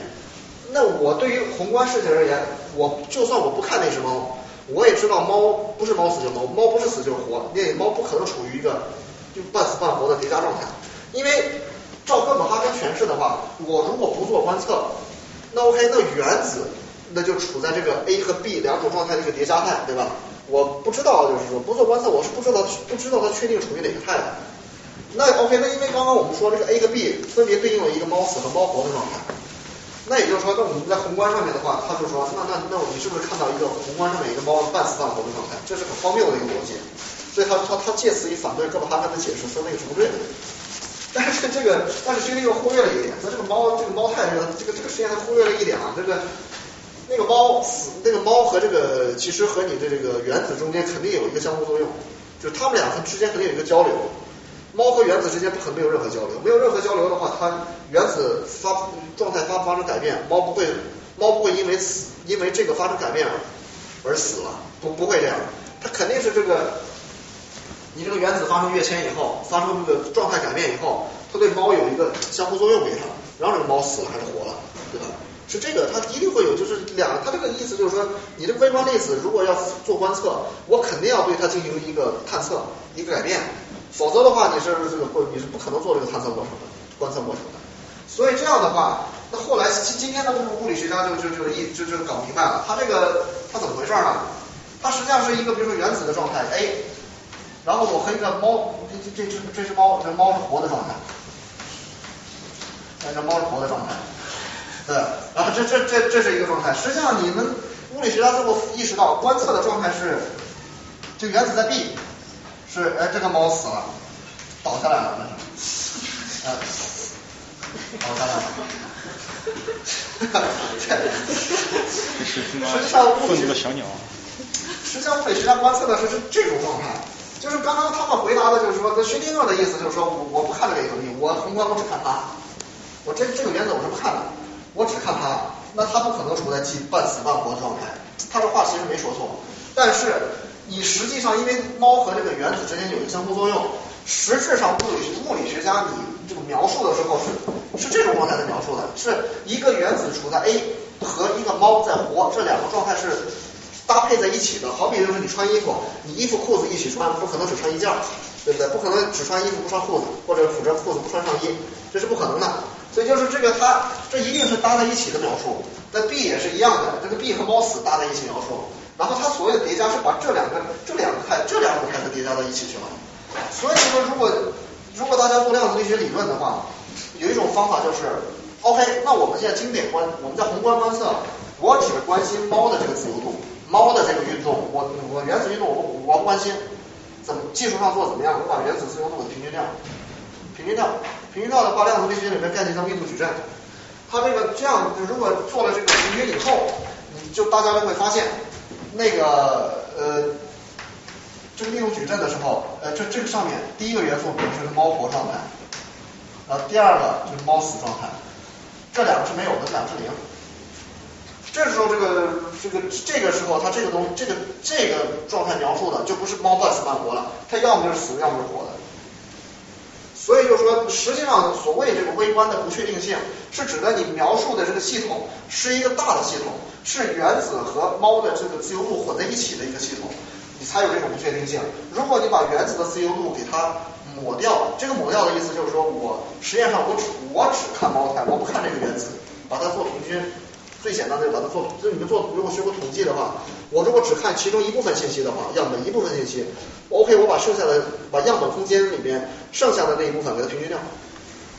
那我对于宏观世界而言，我就算我不看那只猫，我也知道猫不是猫死就猫，猫不是死就是活，那猫不可能处于一个就半死半活的叠加状态，因为照哥本哈根诠释的话，我如果不做观测。那 OK，那原子那就处在这个 A 和 B 两种状态的一个叠加态，对吧？我不知道，就是说不做观测，我是不知道不知道它确定处于哪个态的。那 OK，那因为刚刚我们说这个 A 和 B 分别对应了一个猫死和猫活的状态，那也就是说，那我们在宏观上面的话，他就说，那那那你是不是看到一个宏观上面一个猫半死半活的状态？这是很荒谬的一个逻辑，所以他他他借此以反对哥本哈根的解释，说那个是不对的。<laughs> 但是这个，但是薛定谔忽略了一点，说这个猫，这个猫太这个这个这个实验它忽略了一点啊，这个那个猫死，那个猫和这个其实和你的这个原子中间肯定有一个相互作用，就是它们两个之间肯定有一个交流，猫和原子之间不可能没有任何交流，没有任何交流的话，它原子发状态发发生改变，猫不会猫不会因为死因为这个发生改变而死了，不不会这样，它肯定是这个。你这个原子发生跃迁以后，发生这个状态改变以后，它对猫有一个相互作用给它，然后这个猫死了还是活了，对吧？是这个，它一定会有，就是两，它这个意思就是说，你这个微观粒子如果要做观测，我肯定要对它进行一个探测，一个改变，否则的话你是这个不，你是不可能做这个探测过程的，观测过程的。所以这样的话，那后来今今天的物物理学家就就就一就就搞明白了，它这个它怎么回事呢？它实际上是一个比如说原子的状态 A。然后我和一个猫，这这这只这只猫，这猫是活的状态，这猫是活的状态。对，然后这这这这是一个状态。实际上你们物理学家最后意识到，观测的状态是，这个原子在 B，是哎这个猫死了，倒下来了，那是，哎，倒下来了。哈哈，这是他妈实际上愤怒的小鸟。实际上物理学家观测的是是这种状态，就是刚刚他们回答的就是说，那薛定谔的意思就是说我我不看这个东西，我宏观我只看它，我这这个原则我是不看的，我只看它，那它不可能处在既半死半活的状态。他这话其实没说错，但是你实际上因为猫和这个原子之间有一个相互作用，实质上物理物理学家你这个描述的时候是是这种状态的描述的，是一个原子处在 A 和一个猫在活，这两个状态是。搭配在一起的，好比就是你穿衣服，你衣服裤子一起穿，不可能只穿一件，对不对？不可能只穿衣服不穿裤子，或者只穿裤子不穿上衣，这是不可能的。所以就是这个它，这一定是搭在一起的描述。那 B 也是一样的，这个 B 和猫死搭在一起描述。然后它所谓的叠加是把这两个这两个态这两种态都叠加到一起去了。所以说，如果如果大家做量子力学理论的话，有一种方法就是，OK，那我们现在经典观，我们在宏观观测，我只关心猫的这个自由度。猫的这个运动，我我原子运动我我不关心，怎么技术上做怎么样？我把原子自由度给平均掉，平均掉，平均掉的话，量子力学里面概念叫密度矩阵。它这个这样，如果做了这个平均以后，你就大家就会发现，那个呃，这个利用矩阵的时候，呃，这这个上面第一个元素比如说是猫活状态，然后第二个就是猫死状态，这两个是没有的，这两个是零。这时候，这个这个这个时候，它这个东这个这个状态描述的就不是猫半死半活了，它要么就是死，要么是活的。所以就说，实际上所谓这个微观的不确定性，是指的你描述的这个系统是一个大的系统，是原子和猫的这个自由度混在一起的一个系统，你才有这种不确定性。如果你把原子的自由度给它抹掉，这个抹掉的意思就是说我实验上我只我只看猫态，我不看这个原子，把它做平均。最简单的就把它做，就是你们做如果学过统计的话，我如果只看其中一部分信息的话，样本一部分信息，OK，我把剩下的把样本空间里边剩下的那一部分给它平均掉，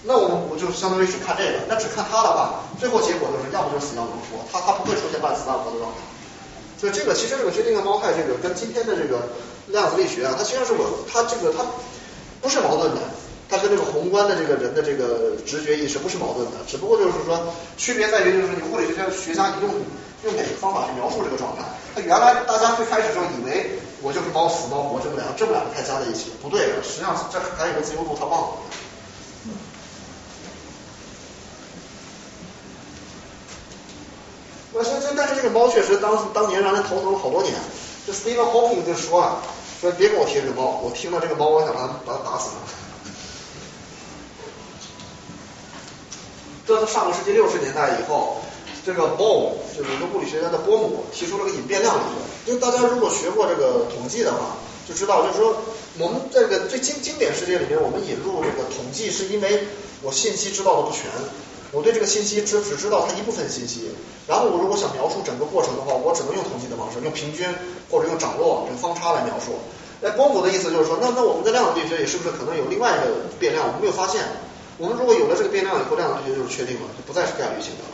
那我们我就相当于只看这个，那只看它的话，最后结果就是要不就是死，要么就活，它它不会出现半死半活的状态。所以这个其实这个决定的猫态，这个跟今天的这个量子力学啊，它其实是我它这个它不是矛盾的。它跟这个宏观的这个人的这个直觉意识不是矛盾的，只不过就是说区别在于就是你物理学家学家你用用哪个方法去描述这个状态。他原来大家最开始时候以为我就是猫死猫活这么两这么两个态加在一起，不对的，实际上这还有个自由度，他忘了。我说这但是这个猫确实当当年让人头疼了好多年，这 Stephen Hawking 就说了，说别给我贴这个猫，我听到这个猫我想把它把它打死这是上个世纪六十年代以后，这个 Bohm 就是一个物理学家的波姆提出了个隐变量理论。因为大家如果学过这个统计的话，就知道就是说我们这个最经经典世界里面，我们引入这个统计是因为我信息知道的不全，我对这个信息只只知道它一部分信息，然后我如果想描述整个过程的话，我只能用统计的方式，用平均或者用涨落这个方差来描述。那波姆的意思就是说，那那我们在量子力学里是不是可能有另外一个变量，我们没有发现？我们如果有了这个变量以后，量子力学就是确定了，就不再是概率性的了。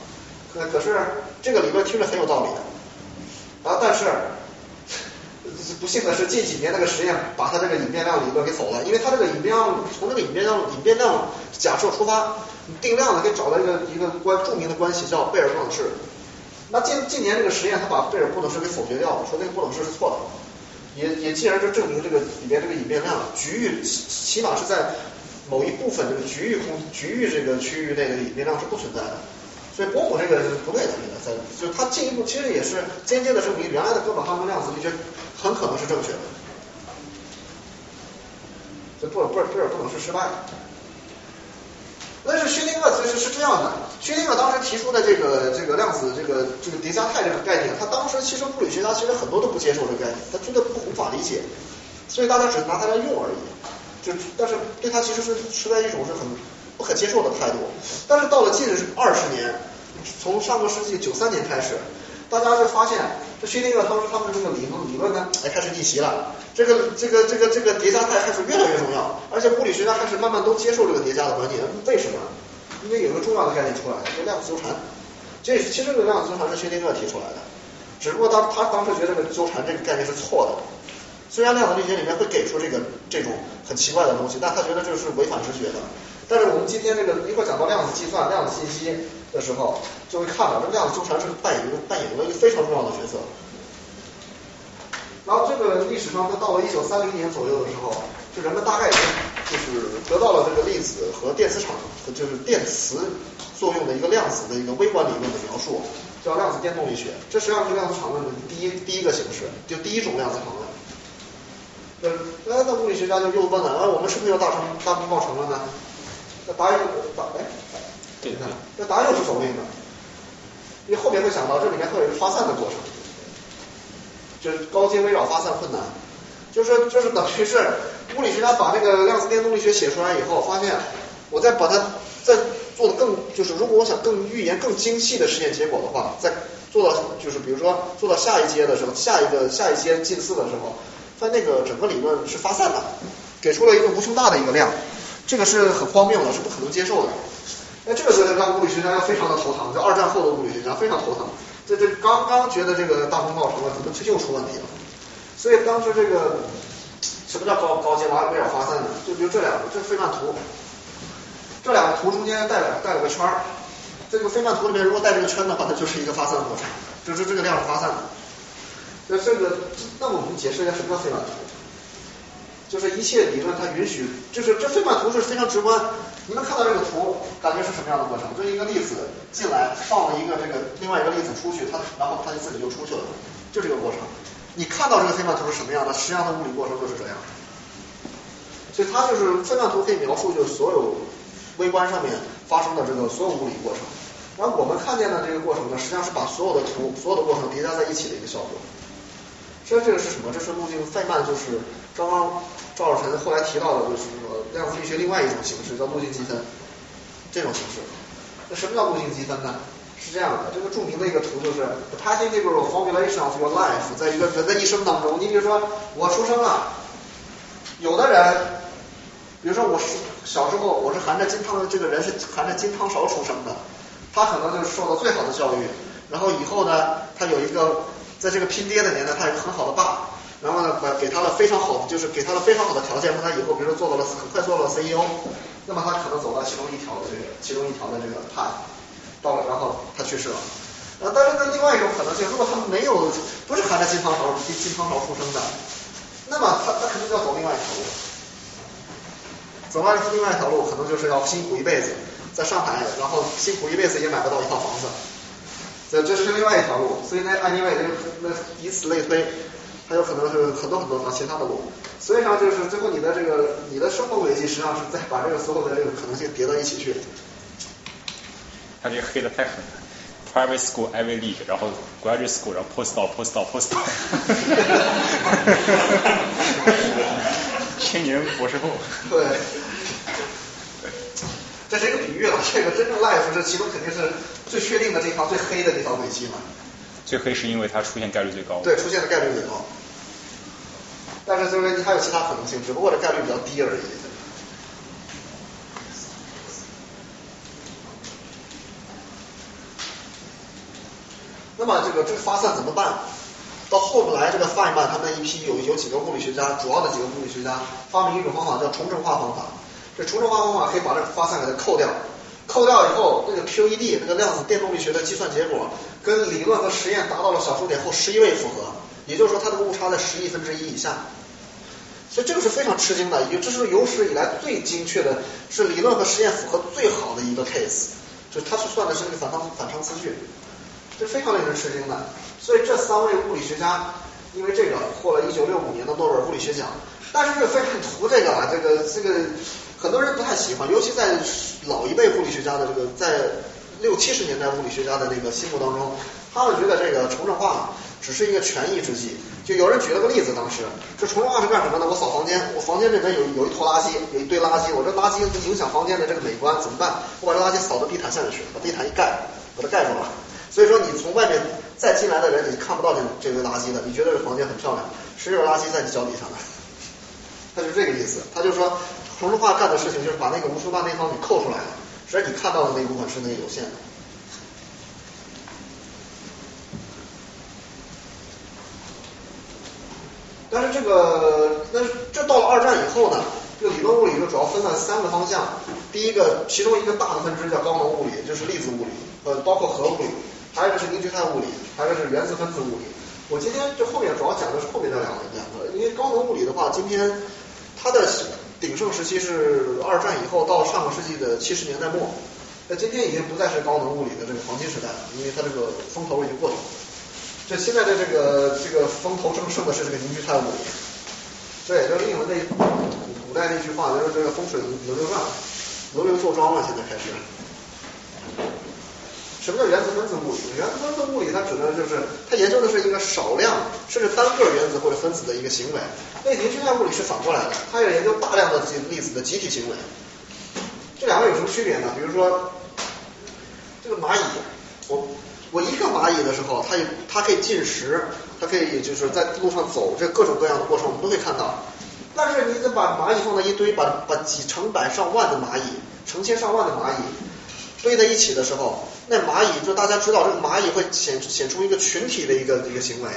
可可是这个理论听着很有道理的，啊，但是 <laughs> 不幸的是近几年那个实验把它这个隐变量理论给否了，因为它这个隐变量从这个隐变量隐变量假设出发，定量的可以找到一个一个关著名的关系叫贝尔不等式。那近近年这个实验他把贝尔不等式给否决掉了，说这个不等式是错的，也也进而就证明这个里面这个隐变量局域起起码是在。某一部分这个局域空局域这个区域内的引力量是不存在的，所以波姆这个是不对的，这个在就它进一步其实也是间接的证明原来的哥本哈根量子力学很可能是正确的，这布尔布尔贝尔不能是失败的。但是薛定谔其实是这样的，薛定谔当时提出的这个这个量子这个这个叠加态这个概念，他当时其实物理学家其实很多都不接受这个概念，他觉得不无法理解，所以大家只是拿它来用而已。就但是对他其实是持在一种是很不可接受的态度，但是到了近二十年，从上个世纪九三年开始，大家就发现这薛定谔当时他们这个理论理论呢，哎开始逆袭了，这个这个这个这个叠加态开始越来越重要，而且物理学家开始慢慢都接受这个叠加的观点，为什么？因为有个重要的概念出来，叫量子纠缠。这其实这个量子纠缠是薛定谔提出来的，只不过当他当时觉得这个纠缠这个概念是错的。虽然量子力学里面会给出这个这种很奇怪的东西，但他觉得这是违反直觉的。但是我们今天这个一会儿讲到量子计算、量子信息的时候，就会看到这量子纠缠是扮演一个扮演了一个非常重要的角色。然后这个历史上，到了一九三零年左右的时候，就人们大概就是得到了这个粒子和电磁场，就是电磁作用的一个量子的一个微观理论的描述，叫量子电动力学。这实际上是量子场论的第一第一个形式，就第一种量子场论。呃，那那物理学家就又问了，啊，我们是不是要大成大功告成了呢？那答案答哎，对，你看，那答案又是否定的，你后面会想到这里面会有一个发散的过程。就是高阶微扰发散困难，就是说，就是等于是物理学家把这个量子电动力学写出来以后，发现我再把它再做的更，就是如果我想更预言更精细的实验结果的话，再做到就是比如说做到下一阶的时候，下一个下一阶近似的时候，在那个整个理论是发散的，给出了一个无穷大的一个量，这个是很荒谬的，是不可能接受的。那这个时候让物理学家非常的头疼，就二战后的物理学家非常头疼。这这刚刚觉得这个大功告成了，怎么就又出问题了？所以当时这个什么叫高高阶微扰发散呢？就比如这两个，这费曼图，这两个图中间带了带了个圈儿，这个费曼图里面如果带这个圈的话，它就是一个发散过程，就是这个量是发散的。那这个，那我们解释一下什么叫费曼图？就是一切理论它允许，就是这费曼图是非常直观。你们看到这个图，感觉是什么样的过程？就一个粒子进来，放了一个这个另外一个粒子出去，它然后它就自己就出去了，就这个过程。你看到这个费曼图是什么样的？实际上的物理过程就是这样。所以它就是费曼图可以描述就是所有微观上面发生的这个所有物理过程。然后我们看见的这个过程呢，实际上是把所有的图、所有的过程叠加在一起的一个效果。所以这个是什么？这是路径费曼，就是刚刚赵老师后来提到的，就是说量子力学另外一种形式叫路径积分，这种形式。那什么叫路径积分呢？是这样的，这个著名的一个图就是 the path integral formulation of your life，在一个人的一生当中，你比如说我出生了，有的人，比如说我是小时候我是含着金汤的这个人是含着金汤勺出生的，他可能就是受到最好的教育，然后以后呢，他有一个。在这个拼爹的年代，他有个很好的爸，然后呢，给给他了非常好的，就是给他了非常好的条件，让他以后比如说做到了很快做到了 CEO，那么他可能走到其中一条的这个其中一条的这个 path，到了然后他去世了。呃，但是呢，另外一种可能性，如果他没有不是含着金汤勺金金汤勺出生的，那么他他肯定要走另外一条路，走完另外一条路，可能就是要辛苦一辈子，在上海，然后辛苦一辈子也买不到一套房子。这这是另外一条路，所以呢，按另外那那以此类推，还有可能是很多很多条其他的路。所以上就是最后你的这个你的生活轨迹实际上是在把这个所有的这个可能性叠到一起去。他这个黑的太狠了，private school Ivy League，然后 graduate school，然后 postdoc postdoc postdoc，<laughs> <laughs> 千年博士后。对。这是一个比喻了，这个真正 life 是其中肯定是最确定的这条最黑的这条轨迹嘛。最黑是因为它出现概率最高。对，出现的概率最高。但是就是还有其他可能性，只不过这概率比较低而已。那么这个这个发散怎么办？到后来这个费曼他们一批有有几个物理学家，主要的几个物理学家发明一种方法叫重整化方法。这重整化方法可以把这个发散给它扣掉，扣掉以后，那个 QED 那个量子电动力学的计算结果跟理论和实验达到了小数点后十一位符合，也就是说它的误差在十亿分之一以下，所以这个是非常吃惊的，也这是有史以来最精确的，是理论和实验符合最好的一个 case，就它是算的是那个反方反常次序，这非常令人吃惊的，所以这三位物理学家因为这个获了一九六五年的诺贝尔物理学奖，但是这个费曼图这个啊，这个这个。很多人不太喜欢，尤其在老一辈物理学家的这个在六七十年代物理学家的那个心目当中，他们觉得这个重整化只是一个权宜之计。就有人举了个例子，当时这重整化是干什么呢？我扫房间，我房间里面有有一坨垃圾，有一堆垃圾，我这垃圾影响房间的这个美观，怎么办？我把这垃圾扫到地毯下面去，把地毯一盖，把它盖住了。所以说你从外面再进来的人，你看不到这这堆垃圾的，你觉得这房间很漂亮，实际上垃圾在你脚底下呢。他就这个意思，他就说，同质化干的事情就是把那个无序大那套给扣出来，实际上你看到的那一部分是那个有限的。但是这个，但是这到了二战以后呢，这个理论物理就主要分了三个方向。第一个，其中一个大的分支叫高能物理，就是粒子物理，呃包括核物理，还有一个是凝聚态物理，还有一个是原子分子物理。我今天这后面主要讲的是后面那两个，两个，因为高能物理的话，今天。它的鼎盛时期是二战以后到上个世纪的七十年代末，那今天已经不再是高能物理的这个黄金时代了，因为它这个风头已经过去了。这现在的这个这个风头正盛的是这个凝聚态物理，这也就应了那古代那句话，就是这个风水轮流转。轮流坐庄了，现在开始。什么叫原子分子物理？原子分子物理它指的就是它研究的是一个少量甚至单个原子或者分子的一个行为。那凝聚态物理是反过来的，它要研究大量的粒子的集体行为。这两个有什么区别呢？比如说这个蚂蚁，我我一个蚂蚁的时候，它它可以进食，它可以就是在路上走，这各种各样的过程我们都可以看到。但是你得把蚂蚁放在一堆，把把几成百上万的蚂蚁，成千上万的蚂蚁堆在一起的时候，那蚂蚁就大家知道，这个蚂蚁会显显出一个群体的一个一个行为，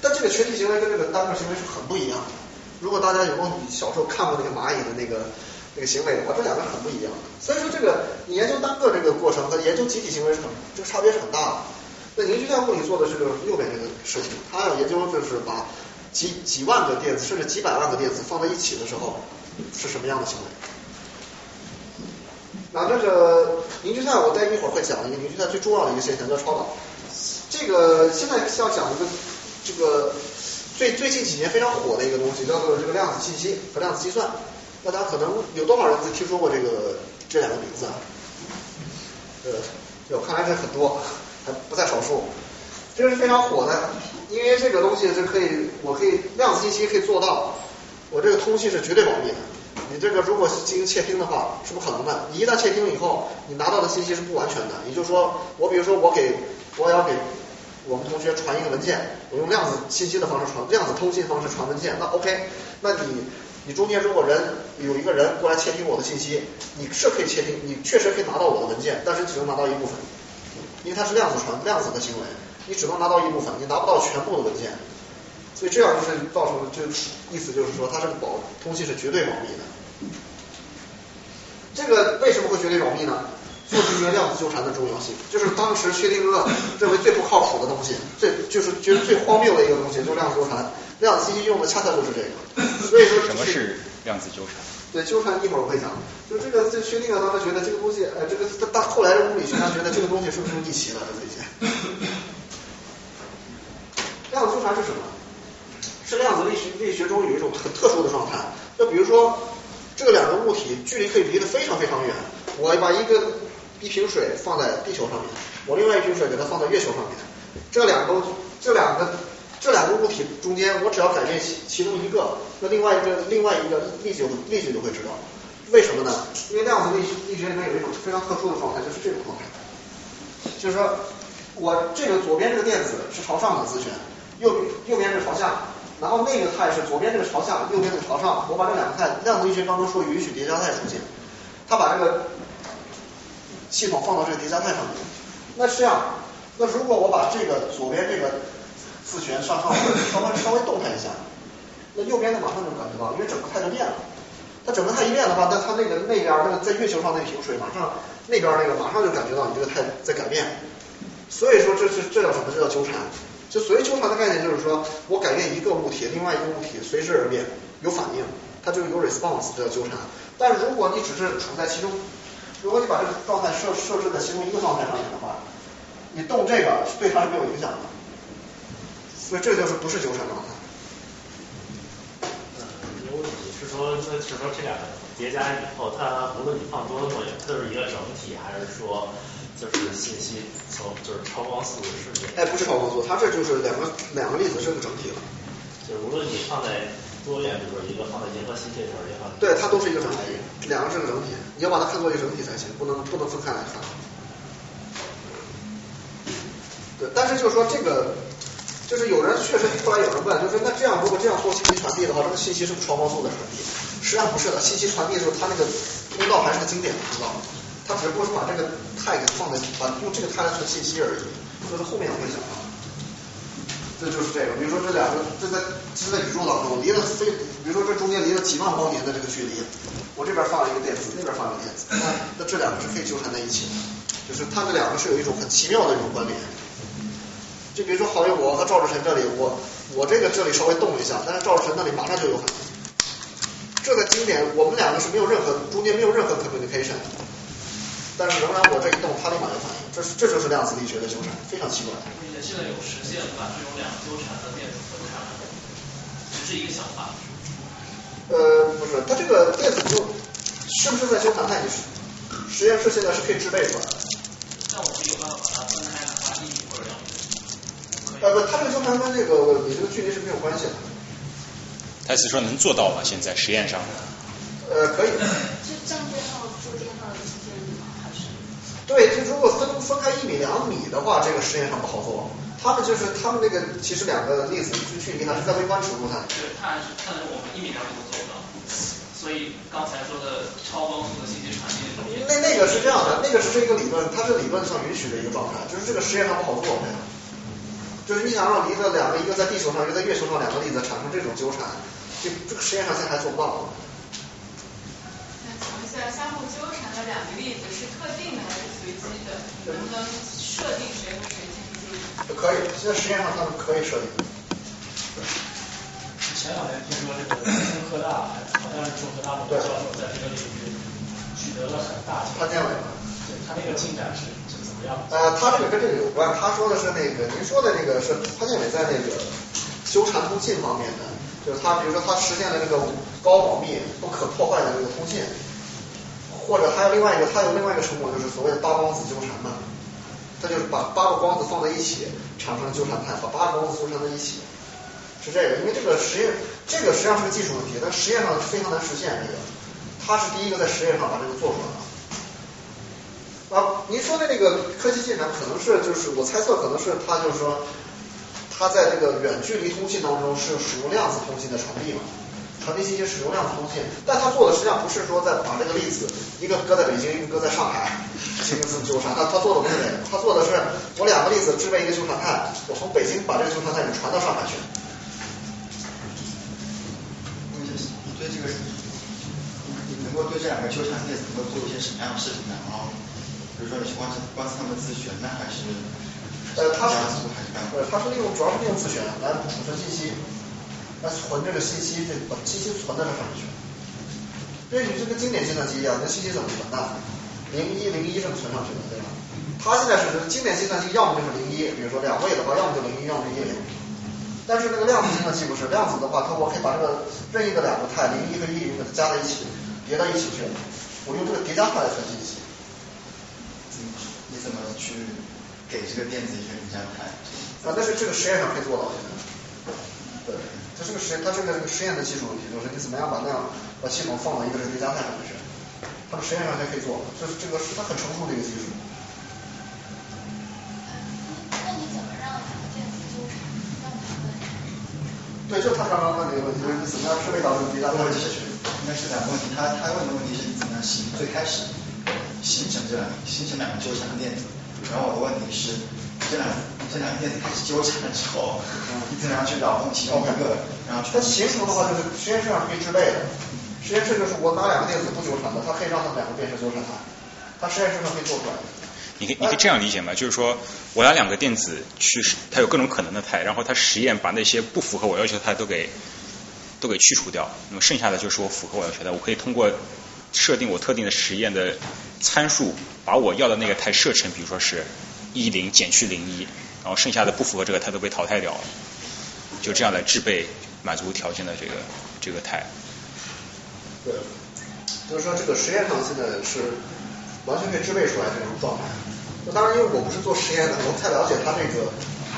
但这个群体行为跟这个单个行为是很不一样的。如果大家有过小时候看过那个蚂蚁的那个那个行为的话，这两个很不一样。所以说这个你研究单个这个过程和研究集体行为是很这个差别是很大的。那凝聚态物理做的是右边这个事情，它要研究就是把。几几万个电子，甚至几百万个电子放在一起的时候，是什么样的行为？那这个凝聚态，我待一会儿会讲一个凝聚态最重要的一个现象叫超导。这个现在要讲一个这个最最近几年非常火的一个东西，叫做这个量子信息和量子计算。那大家可能有多少人听说过这个这两个名字？呃，我看来是很多，还不在少数。这个是非常火的。因为这个东西是可以，我可以量子信息可以做到，我这个通信是绝对保密的。你这个如果是进行窃听的话是不可能的。你一旦窃听以后，你拿到的信息是不完全的。也就是说，我比如说我给我要给我们同学传一个文件，我用量子信息的方式传，量子通信方式传文件，那 OK。那你你中间如果人有一个人过来窃听我的信息，你是可以窃听，你确实可以拿到我的文件，但是只能拿到一部分，因为它是量子传量子的行为。你只能拿到一部分，你拿不到全部的文件，所以这样就是造成就意思就是说，它这个保通信是绝对保密的。这个为什么会绝对保密呢？就是因为量子纠缠的重要性，就是当时薛定谔认为最不靠谱的东西，最就是觉得最荒谬的一个东西，就是量子纠缠。量子信息用的恰恰就是这个。所以说什么是量子纠缠？对，纠缠一会儿我会讲。就这个，这薛定谔当时觉得这个东西，呃，这个他后来的物理学家觉得这个东西是不是一起了？这些。量子纠缠是什么？量子力学力学中有一种很特殊的状态。就比如说，这两个物体距离可以离得非常非常远。我把一个一瓶水放在地球上面，我另外一瓶水给它放在月球上面。这两个这两个这两个物体中间，我只要改变其其中一个，那另外一个另外一个力学力学就会知道。为什么呢？因为量子力学力学里面有一种非常特殊的状态，就是这种状态。就是说我这个左边这个电子是朝上的自旋。右右边是朝下，然后那个态是左边这个朝下，右边这个朝上。我把这两个态，量子力学当中说允许叠加态出现，他把这个系统放到这个叠加态上面。那是这样，那如果我把这个左边这个自旋上上稍微稍微动弹一下，那右边的马上就感觉到，因为整个态就变了。它整个态一变的话，那它那个那边那个在月球上那瓶水，马上那边那个马上就感觉到你这个态在改变。所以说这是这叫什么？这叫纠缠。就所谓纠缠的概念，就是说我改变一个物体，另外一个物体随之而变，有反应，它就是有 response，这叫纠缠。但如果你只是处在其中，如果你把这个状态设设置在其中一个状态上面的话，你动这个对它是没有影响的。所以这就是不是纠缠状态。嗯，有问题是说，是说这两个叠加以后，它无论你放多多远，它都是一个整体，还是说？就是信息从就是超光速的瞬间，哎，不是超光速，它这就是两个两个粒子是个整体了。就无论你放在多远，比如说一个放在银河系这头，也放对，它都是一个整体，两个是个整体，你要把它看作一个整体才行，不能不能分开来看。对，但是就是说这个，就是有人确实后来有人问，就是那这样如果这样做信息传递的话，这个信息是不是超光速的传递？实际上不是的，信息传递的时候，它那个通道还是个经典的通道。它只不过是把这个态给放在，把用这个态来传信息而已，这是后面我会讲到。对，这就是这个，比如说这两个，这在这在宇宙当中离了非，比如说这中间离了几万光年的这个距离，我这边放了一个电子，那边放了一个电子，那这两个是可以纠缠在一起的，就是它们两个是有一种很奇妙的一种关联。就比如说，好比我和赵志成这里，我我这个这里稍微动一下，但是赵志成那里马上就有反应。这个经典，我们两个是没有任何中间没有任何 communication，但是仍然我这一动，它立马就反应，这是这就是量子力学的纠缠，非常奇怪。现在有实现把这种两纠缠的电子分开，只是一个想法。呃，不是，它这个电子就是不是在纠缠态？你实验室现在是可以制备出来的。那我们有办法把它分开，的话一米或者两米？呃不，它这个纠缠跟这个你这个距离是没有关系的。他是说能做到吗？现在实验上？呃，可以。就正电号、负电号之间吗？还是？对，就如果分分开一米、两米的话，这个实验上不好做。他们就是他们那个其实两个例子就距离呢是在微观尺度上。对，它是但是我们一米两米都做不到。所以刚才说的超光速的信息传递那那个是这样的，那个是一个理论，它是理论上允许的一个状态，就是这个实验上不好做。就是你想让离的两个，一个在地球上，一个在月球上两个粒子产生这种纠缠，这这个实验上现在还做不到。那请问一下，相互纠缠的两个粒子是特定的还是随机的？能不能设定谁和谁进行？可以，现在实验上他们可以设定。前两年听说这个中科大，好像是中科大某个教授在这个领域取得了很大成潘建伟对他那个进展是是怎么样？呃，他这个跟这个有关，他说的是那个，您说的那个是潘建伟在那个修缠通信方面的，就是他比如说他实现了这个高保密、不可破坏的这个通信，或者还有另外一个，他有另外一个成果，就是所谓的八光子纠缠嘛，他就是把八个光子放在一起产生纠缠态，把八个光子纠缠在一起。是这个，因为这个实验，这个实际上是个技术问题，但实验上非常难实现。这个，他是第一个在实验上把这个做出来的。啊，您说的那个科技进展，可能是就是我猜测，可能是他就是说，他在这个远距离通信当中是使用量子通信的传递嘛，传递信息使用量的通信，但他做的实际上不是说在把这个粒子一个搁在北京，一个搁在上海进行这么纠缠，他他做的不是这个，他做的是我两个粒子制备一个纠缠态，我从北京把这个纠缠态给传到上海去。你对这个，你能够对这两个纠缠电子能够做一些什么样的事情呢？然后，比如说你去观测观测他们自旋呢，还是呃，它是呃，它是利用主要是利用自旋来储存信息，来存这个信息，这把信息存在这上面去。对你这个经典计算机一样，那信息怎么存的？零一零一这么存上去的，对吧？它现在是经典计算机，要么就是零一，比如说两位的话，要么就零一，要么就一零。但是那个量子计算机不是，量子的话，它我可以把这个任意的两个态零一和一零给它加在一起，叠到一起去，我用这个叠加态来存信息。你怎么去给这个电子一个叠加态？啊，但是这个实验上可以做到。对，它是个实，它是个实验的技术问题，就是你怎么样把那样把系统放到一个叠加态上面去，它的实验上还可以做，这是这个是它很成熟的一个技术。那你怎么让两个电子纠缠，让它们？对，就他刚刚问那个问题，就是你怎么样设备到这个叠加态是应该是两个问题，他他问的问题是你怎么样形最开始形成这两形成两个纠缠的电子，然后我的问题是这两这两个电子开始纠缠了之后，你怎么样去扰动其中一个，然后去它形成的话就是实验室上可以之类的，实验室就是我拿两个电子不纠缠的，它可以让它们两个变成纠缠态，它实验室上可以做出来。你可以你可以这样理解吗？就是说我拿两个电子去，它有各种可能的态，然后它实验把那些不符合我要求的态都给都给去除掉，那么剩下的就是我符合我要求的，我可以通过设定我特定的实验的参数，把我要的那个态设成，比如说是一零减去零一，然后剩下的不符合这个态都被淘汰掉了，就这样来制备满足条件的这个这个态。对，就是说这个实验上现在是完全可以制备出来这种状态。那当然，因为我不是做实验的，我不太了解他这个，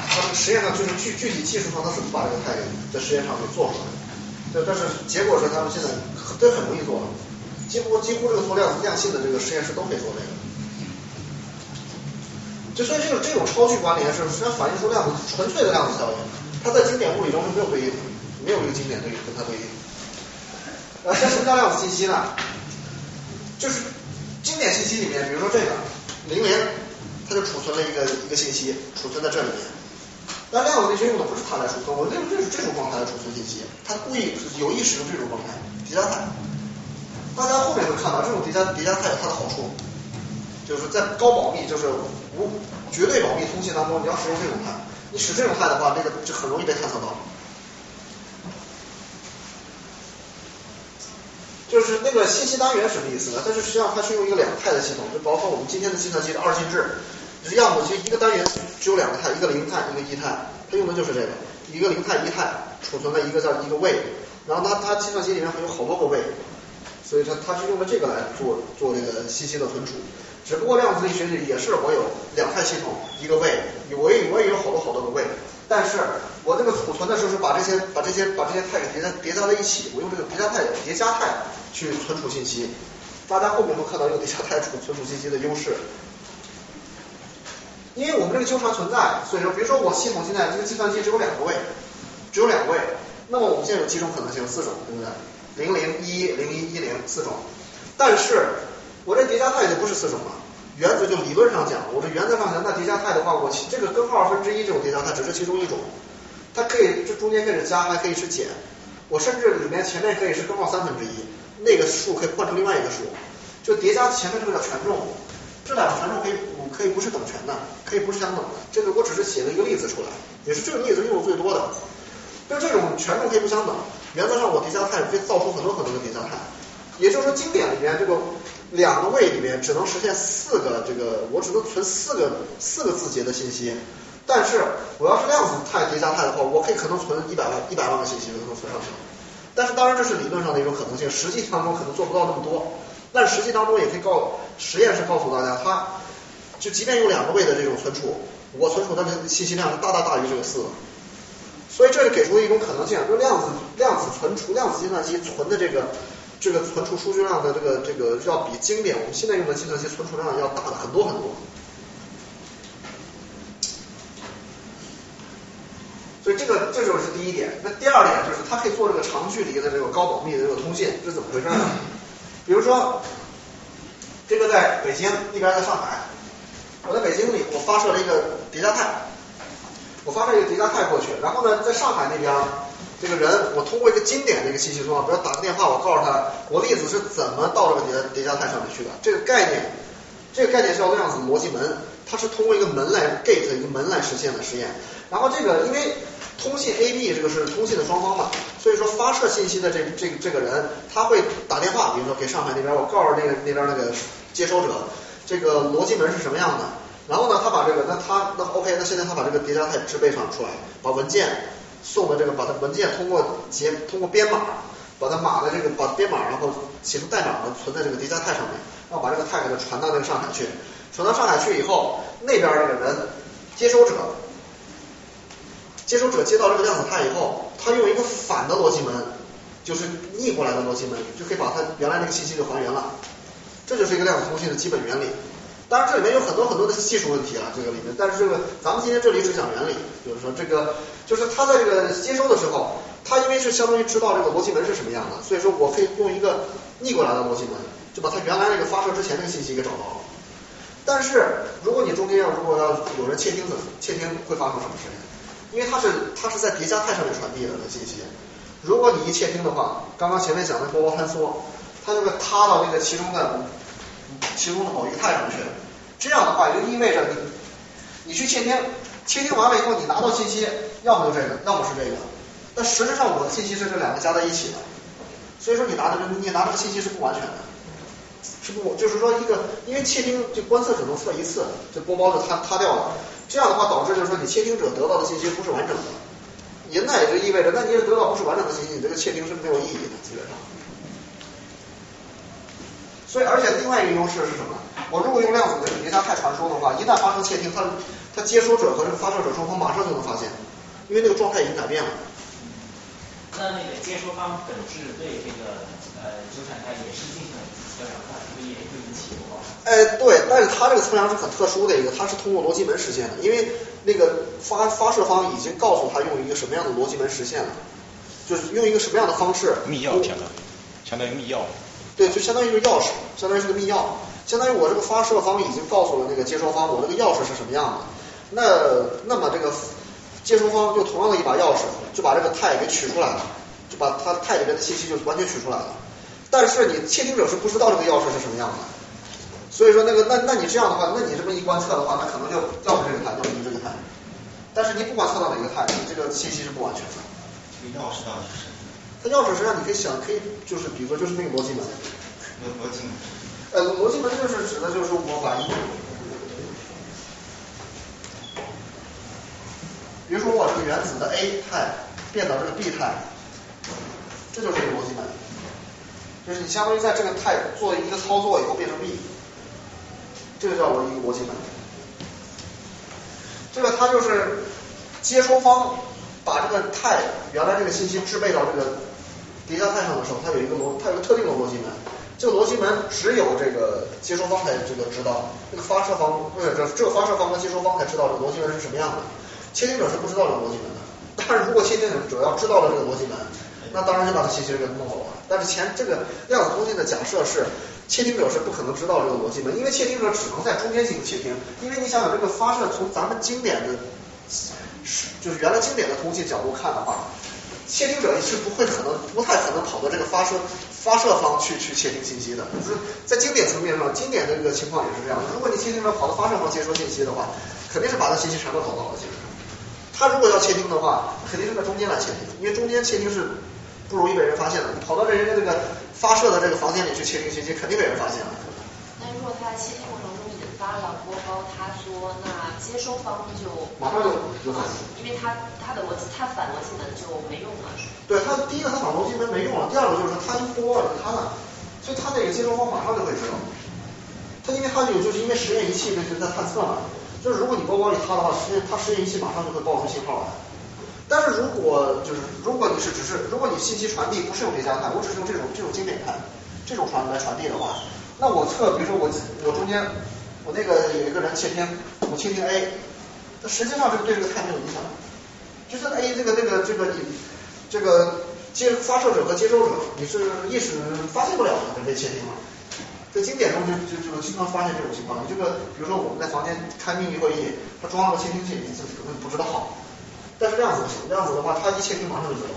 他们实验上就是具具体技术上他怎么把这个态在实验上给做出来。对，但是结果是他们现在都很容易做了，几乎几乎这个做量子量性的这个实验室都可以做这个。就所以这种这种超距关联是实际上反映出量子纯粹的量子效应，它在经典物理中是没有对应的，没有一个经典对应跟它对应。呃，什么叫量子信息呢？就是经典信息里面，比如说这个零零，它就储存了一个一个信息，储存在这里面。但量子力学用的不是它来储存，我这个就是这种状态来储存信息，它故意有意使用这种状态叠加态。大家后面会看到这种叠加叠加态有它的好处，就是在高保密就是无绝对保密通信当中，你要使用这种态，你使这种态的话，那个就很容易被探测到。就是那个信息单元什么意思呢？它是实际上它是用一个两态的系统，就包括我们今天的计算机的二进制，就是要么就一个单元只有两个态，一个零态，一个一态，它用的就是这个，一个零态一态储存了一个叫一个位，然后它它计算机里面还有好多个位，所以它它是用的这个来做做这个信息的存储。只不过量子力学里也是我有两态系统，一个位，我也我也有好多好多个位。但是我这个储存的时候是把这些把这些把这些态给叠加叠加在一起，我用这个叠加态叠加态去存储信息。大家后面会看到用叠加态储存储信息的优势。因为我们这个纠缠存在，所以说比如说我系统现在这个计算机只有两个位，只有两个位，那么我们现在有几种可能性？四种，对不对？零零一零一一零四种。但是我这叠加态就不是四种了。原则就理论上讲，我这原则上讲，那叠加态的话，我这个根号二分之一这种叠加态只是其中一种，它可以这中间可以是加，还可以是减，我甚至里面前面可以是根号三分之一，那个数可以换成另外一个数，就叠加前面这个叫权重，这两个权重可以可以不是等权的，可以不是相等的，这个我只是写了一个例子出来，也是这个例子用的最多的，就这种权重可以不相等，原则上我叠加态可以造出很多很多的叠加态，也就是说经典里面这个。两个位里面只能实现四个这个，我只能存四个四个字节的信息。但是我要是量子态叠加态的话，我可以可能存一百万一百万个信息都能存上去。但是当然这是理论上的一种可能性，实际当中可能做不到那么多。但实际当中也可以告实验室告诉大家，它就即便用两个位的这种存储，我存储的信息量是大大大于这个四的。所以这里给出了一种可能性，就量子量子存储量子计算机存的这个。这个存储数据量的这个这个要比经典我们现在用的计算机存储量要大的很多很多，所以这个这就是第一点。那第二点就是它可以做这个长距离的这个高保密的这个通信，这怎么回事呢？比如说，这个在北京，一边在上海，我在北京里我发射了一个叠加态，我发射一个叠加态过去，然后呢，在上海那边。这个人，我通过一个经典的一个信息说话，比如打个电话，我告诉他我粒子是怎么到这个叠叠加态上面去的。这个概念，这个概念叫量子逻辑门，它是通过一个门来 gate 一个门来实现的实验。然后这个因为通信 A B 这个是通信的双方嘛，所以说发射信息的这这个这个人他会打电话，比如说给上海那边，我告诉那个那边那个接收者，这个逻辑门是什么样的。然后呢，他把这个那他那 OK，那现在他把这个叠加态制备上出来，把文件。送的这个把它文件通过结通过编码，把它码的这个把编码然后写成代码呢存在这个叠加态上面，然后把这个态给它传到那个上海去，传到上海去以后，那边这个人接收者，接收者接到这个量子态以后，他用一个反的逻辑门，就是逆过来的逻辑门，就可以把它原来那个信息就还原了，这就是一个量子通信的基本原理。当然这里面有很多很多的技术问题啊，这个里面，但是这个咱们今天这里只讲原理，就是说这个就是他在这个接收的时候，他因为是相当于知道这个逻辑门是什么样的，所以说我可以用一个逆过来的逻辑门，就把它原来那个发射之前那个信息给找到了。但是如果你中间要如果要有人窃听的，窃听会发生什么事情？因为它是它是在叠加态上面传递的信息，如果你一窃听的话，刚刚前面讲的波波坍缩，它就会塌到那个其中的。其中的某一个态上去，这样的话就意味着你，你去窃听，窃听完了以后，你拿到信息，要么就这个，要么是这个。但实质上我的信息是这两个加在一起的，所以说你拿的你拿这个信息是不完全的，是不就是说一个，因为窃听就观测只能测一次，这波包就塌塌掉了。这样的话导致就是说你窃听者得到的信息不是完整的，也那也就意味着，那你也得到不是完整的信息，你这个窃听是没有意义的，基本上。所以，而且另外一个优势是什么？我如果用量子的叠加态传输的话，一旦发生窃听，它它接收者和这个发射者双方马上就能发现，因为那个状态已经改变了。那那个接收方本质对这个呃纠缠态也是进行了测量，它是不是也会引起？哎，对，但是它这个测量是很特殊的一个，它是通过逻辑门实现的，因为那个发发射方已经告诉他用一个什么样的逻辑门实现了，就是用一个什么样的方式。密钥相当于，相当于密钥。对，就相当于是钥匙，相当于是个密钥，相当于我这个发射方已经告诉了那个接收方，我这个钥匙是什么样的。那那么这个接收方用同样的一把钥匙就把这个态给取出来了，就把它态里面的信息就完全取出来了。但是你窃听者是不知道这个钥匙是什么样的，所以说那个那那你这样的话，那你这么一观测的话，那可能就要么这个态，要么这个态。但是你不管测到哪个态，你这个信息是不完全的。这个钥匙到底是？它钥匙实际上你可以想，可以就是比如说就是那个逻辑门。逻逻辑门。呃，逻辑门就是指的就是我把一，比如说我这个原子的 A 态变到这个 B 态，这就是一个逻辑门。就是你相当于在这个态做一个操作以后变成 B，这个叫做一个逻辑门。这个它就是接收方把这个态原来这个信息制备到这个叠加态上的时候，它有一个逻，它有个特定的逻辑门。这个逻辑门只有这个接收方才这个知道，这个发射方不是这这个发射方和接收方才知道这个逻辑门是什么样的，窃听者是不知道这个逻辑门的。但是如果窃听者主要知道了这个逻辑门，那当然就把它信息给弄走了。但是前这个量子通信的假设是，窃听者是不可能知道这个逻辑门，因为窃听者只能在中间进行窃听。因为你想想这个发射从咱们经典的，就是原来经典的通信角度看的话。窃听者是不会可能不太可能跑到这个发射发射方去去窃听信息的，就是在经典层面上，经典的这个情况也是这样。如果你窃听者跑到发射方接收信息的话，肯定是把他信息全都找到了。其实，他如果要窃听的话，肯定是在中间来窃听，因为中间窃听是不容易被人发现的。你跑到这人家这个发射的这个房间里去窃听信息，肯定被人发现了。那如果他在窃听过程中引发了波高，他说那接收方就马上就就反应，因为他他的逻辑，他反逻辑门就没用了。对他第一个他反逻辑门没用了，第二个就是他一波了他了，所以他那个接收方马上就会知道。他因为他有就是因为实验仪器这是在探测嘛，就是如果你波高一塌的话，实验他实验仪器马上就会报出信号来。但是如果就是如果你是只是如果你信息传递不是用叠加态，我只是用这种这种经典态这种传来传递的话，那我测比如说我我中间。我那个有一个人窃听，我窃听 A，那实际上这个对这个态没有影响，就是 A 这个这个这个你这个接发射者和接收者，你是意识发现不了的被窃听了。在经典中就就就经常发现这种情况，你这个比如说我们在房间开秘密会议，他装了个窃听器，你自己根本不知道。但是量子不行，量子的话，他一窃听马上就知道。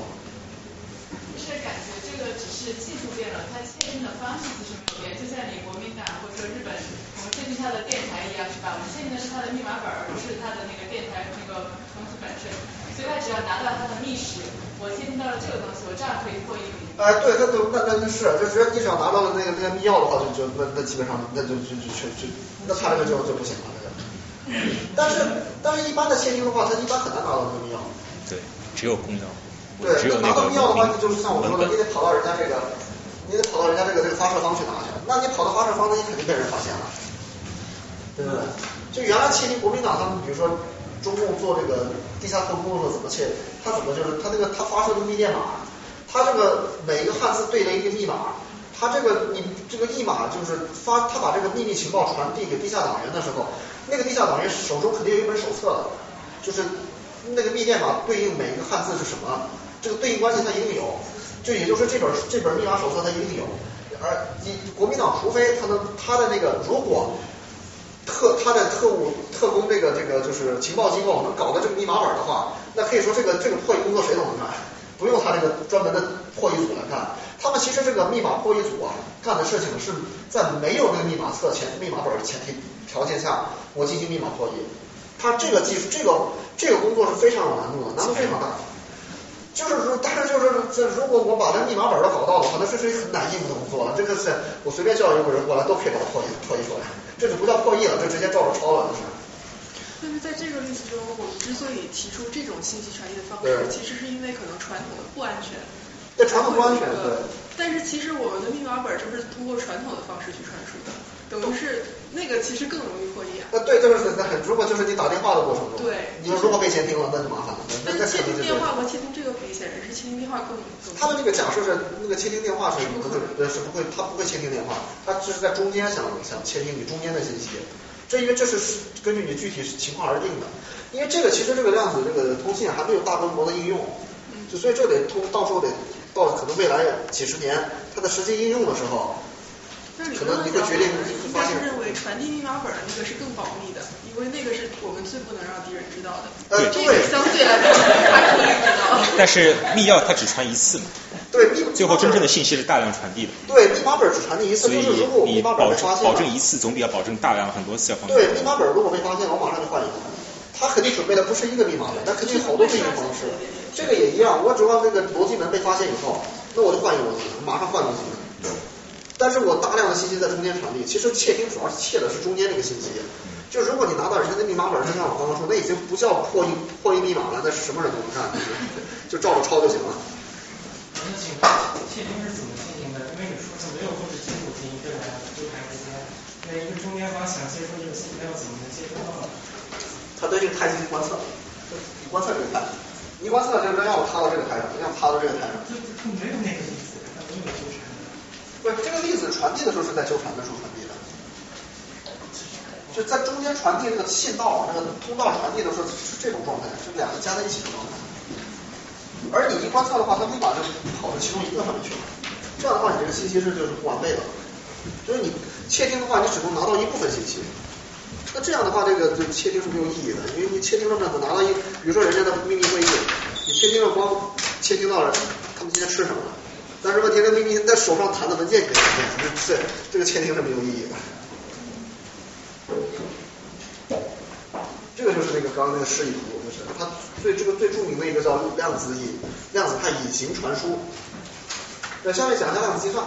是感觉这个只是技术变了，它窃听的方式其实没有变，就像你国民党或者说日本。我们窃听它的电台一样是吧？我们窃听的是它的密码本，而不是它的那个电台那个东西本身。所以它只要拿到它的密室，我窃听到了这个东西，我这样可以破译。哎，对，那就那那那是，就只要你只要拿到了那个那个密钥的话，就就那那基本上那就就就就就那他这个就就不行了，那个。但是但是一般的窃听的话，他一般很难拿到这个密钥。对，只有公钥。对，拿到密钥的话，你就是像我说的，你得跑到人家这个，你得跑到人家这个这个发射方去拿去。那你跑到发射方，那你肯定被人发现了。对不对？就原来窃听国民党他们，比如说中共做这个地下特工的时候怎么去？他怎么就是他那个他发射的密电码，他这个每一个汉字对了一个密码，他这个你这个译码就是发他把这个秘密情报传递给地下党员的时候，那个地下党员手中肯定有一本手册，就是那个密电码对应每一个汉字是什么，这个对应关系他一定有，就也就是说这本这本密码手册他一定有，而你国民党除非他能他的那个如果。特他的特务特工这个这个就是情报机构能搞的这个密码本的话，那可以说这个这个破译工作谁都能干，不用他这个专门的破译组来干。他们其实这个密码破译组啊，干的事情是在没有那个密码册前密码本的前提条件下，我进行密码破译。他这个技术这个这个工作是非常有难度的，难度非常大。就是说，但是就是这如果我把这密码本都搞到了，话，那这是一很难应付的工作了。这个是我随便叫一个人过来都可以把它破译破译出来。这就不叫破译了，这直接照着抄了，就是。但是在这个例子中，我们之所以提出这种信息传递的方式，其实是因为可能传统的不安全。对，传统不安全，对。但是其实我们的密码本就是通过传统的方式去传输的，等于是那个其实更容易破译。啊，对，就是那很，如果就是你打电话的过程中，对，你如果被窃听了，那就麻烦了。但是窃听电话和窃听这个比，显然是窃听电话更更。他的那个假设是，那个窃听电话是不会，呃，是不会，他不会窃听电话，他只是在中间想想窃听你中间的信息。这因为这是根据你具体情况而定的，因为这个其实这个量子这个通信还没有大规模的应用，就所以这得通，到时候得到可能未来几十年它的实际应用的时候，可能你会决定应该是认为传递密码本的那个是更保密的，因为那个是我们最不能让敌人知道的。呃，这个相对来说还可以知道。但是密钥它只传一次嘛。<laughs> 对，最后真正的信息是大量传递的。对，密码本只传递一次，就是如果密码本保被发现，保证一次总比要保证大量很多次要方便。对，密码本如果被发现，我马上就换一个。他肯定准备的不是一个密码本，他肯定好多对应方式。这个也一样，我指望那个逻辑门被发现以后，那我就换一个逻辑门，马上换逻辑门。对。但是我大量的信息在中间传递，其实窃听主要是窃的是中间这个信息。就如果你拿到人家的密码本，就像我刚刚说，那已经不叫破译破译密码了，那是什么人都能干，就照着抄就行了。那请问窃听是怎么进行的？因为你说是没有控制金属基因对吧？纠缠之间，那一个中间方想接收这个信息，要怎么能接收到呢？它对这个台进行观测，你观测这个台，你观测就是让我插到这个台上，让插到这个台上。就它没有那个意思，它没有纠缠。不这个粒子传递的时候是在纠缠的时候传递的，就在中间传递那个信道，那个通道传递的时候是这种状态，是两个加在一起的状态。而你一观测的话，它会把这跑到其中一个上面去，这样的话你这个信息是就是不完备的。就是你窃听的话，你只能拿到一部分信息。那这样的话，这个就窃听是没有意义的，因为你窃听了呢，拿到一，比如说人家的秘密会议，你窃听了光窃听到了他们今天吃什么了。但是问题是秘密在手上弹的文件可以看，这这个窃听是没有意义的。这个就是那个刚刚那个示意图，就是它最这个最著名的一个叫量子隐量子态隐形传输。那下面讲一下量子计算。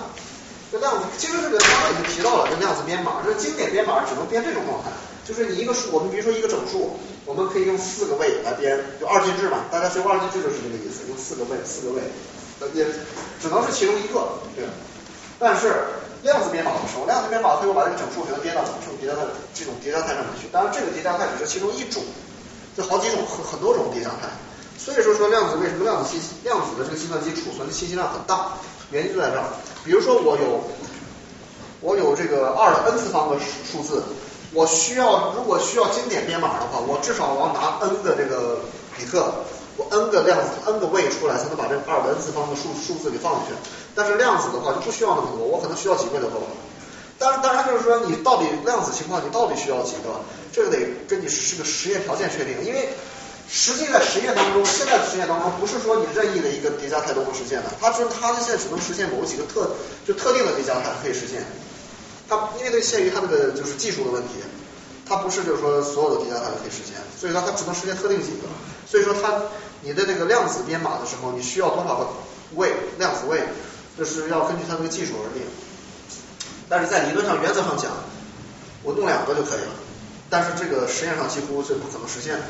这量子其实这个刚刚已经提到了，这量子编码，这经典编码只能编这种状态，就是你一个数，我们比如说一个整数，我们可以用四个位来编，就二进制嘛，大家学过二进制就是这个意思，用四个位，四个位。也只能是其中一个，对。但是量子编码不是，量子编码最后把这个整数给它编到整数叠加在这种叠加态上面去。当然这个叠加态只是其中一种，就好几种很很多种叠加态。所以说说量子为什么量子信息量子的这个计算机储存的信息量很大，原因就在这儿。比如说我有我有这个二的 n 次方的数字，我需要如果需要经典编码的话，我至少我要拿 n 的这个比特。我 n 个量子 n 个位出来才能把这二的 n 次方的数数字给放进去，但是量子的话就不需要那么多，我可能需要几位就够了。当然，当然就是说你到底量子情况你到底需要几个，这个得根据是个实验条件确定，因为实际在实验当中，现在的实验当中不是说你任意的一个叠加态都能实现的，它是它现在只能实现某几个特就特定的叠加态可以实现，它因为这限于它那个就是技术的问题。它不是就是说所有的叠加态都可以实现，所以说它只能实现特定几个。所以说它你的这个量子编码的时候，你需要多少个位量子位，这是要根据它这个技术而定。但是在理论上原则上讲，我弄两个就可以了。但是这个实验上几乎是不可能实现的。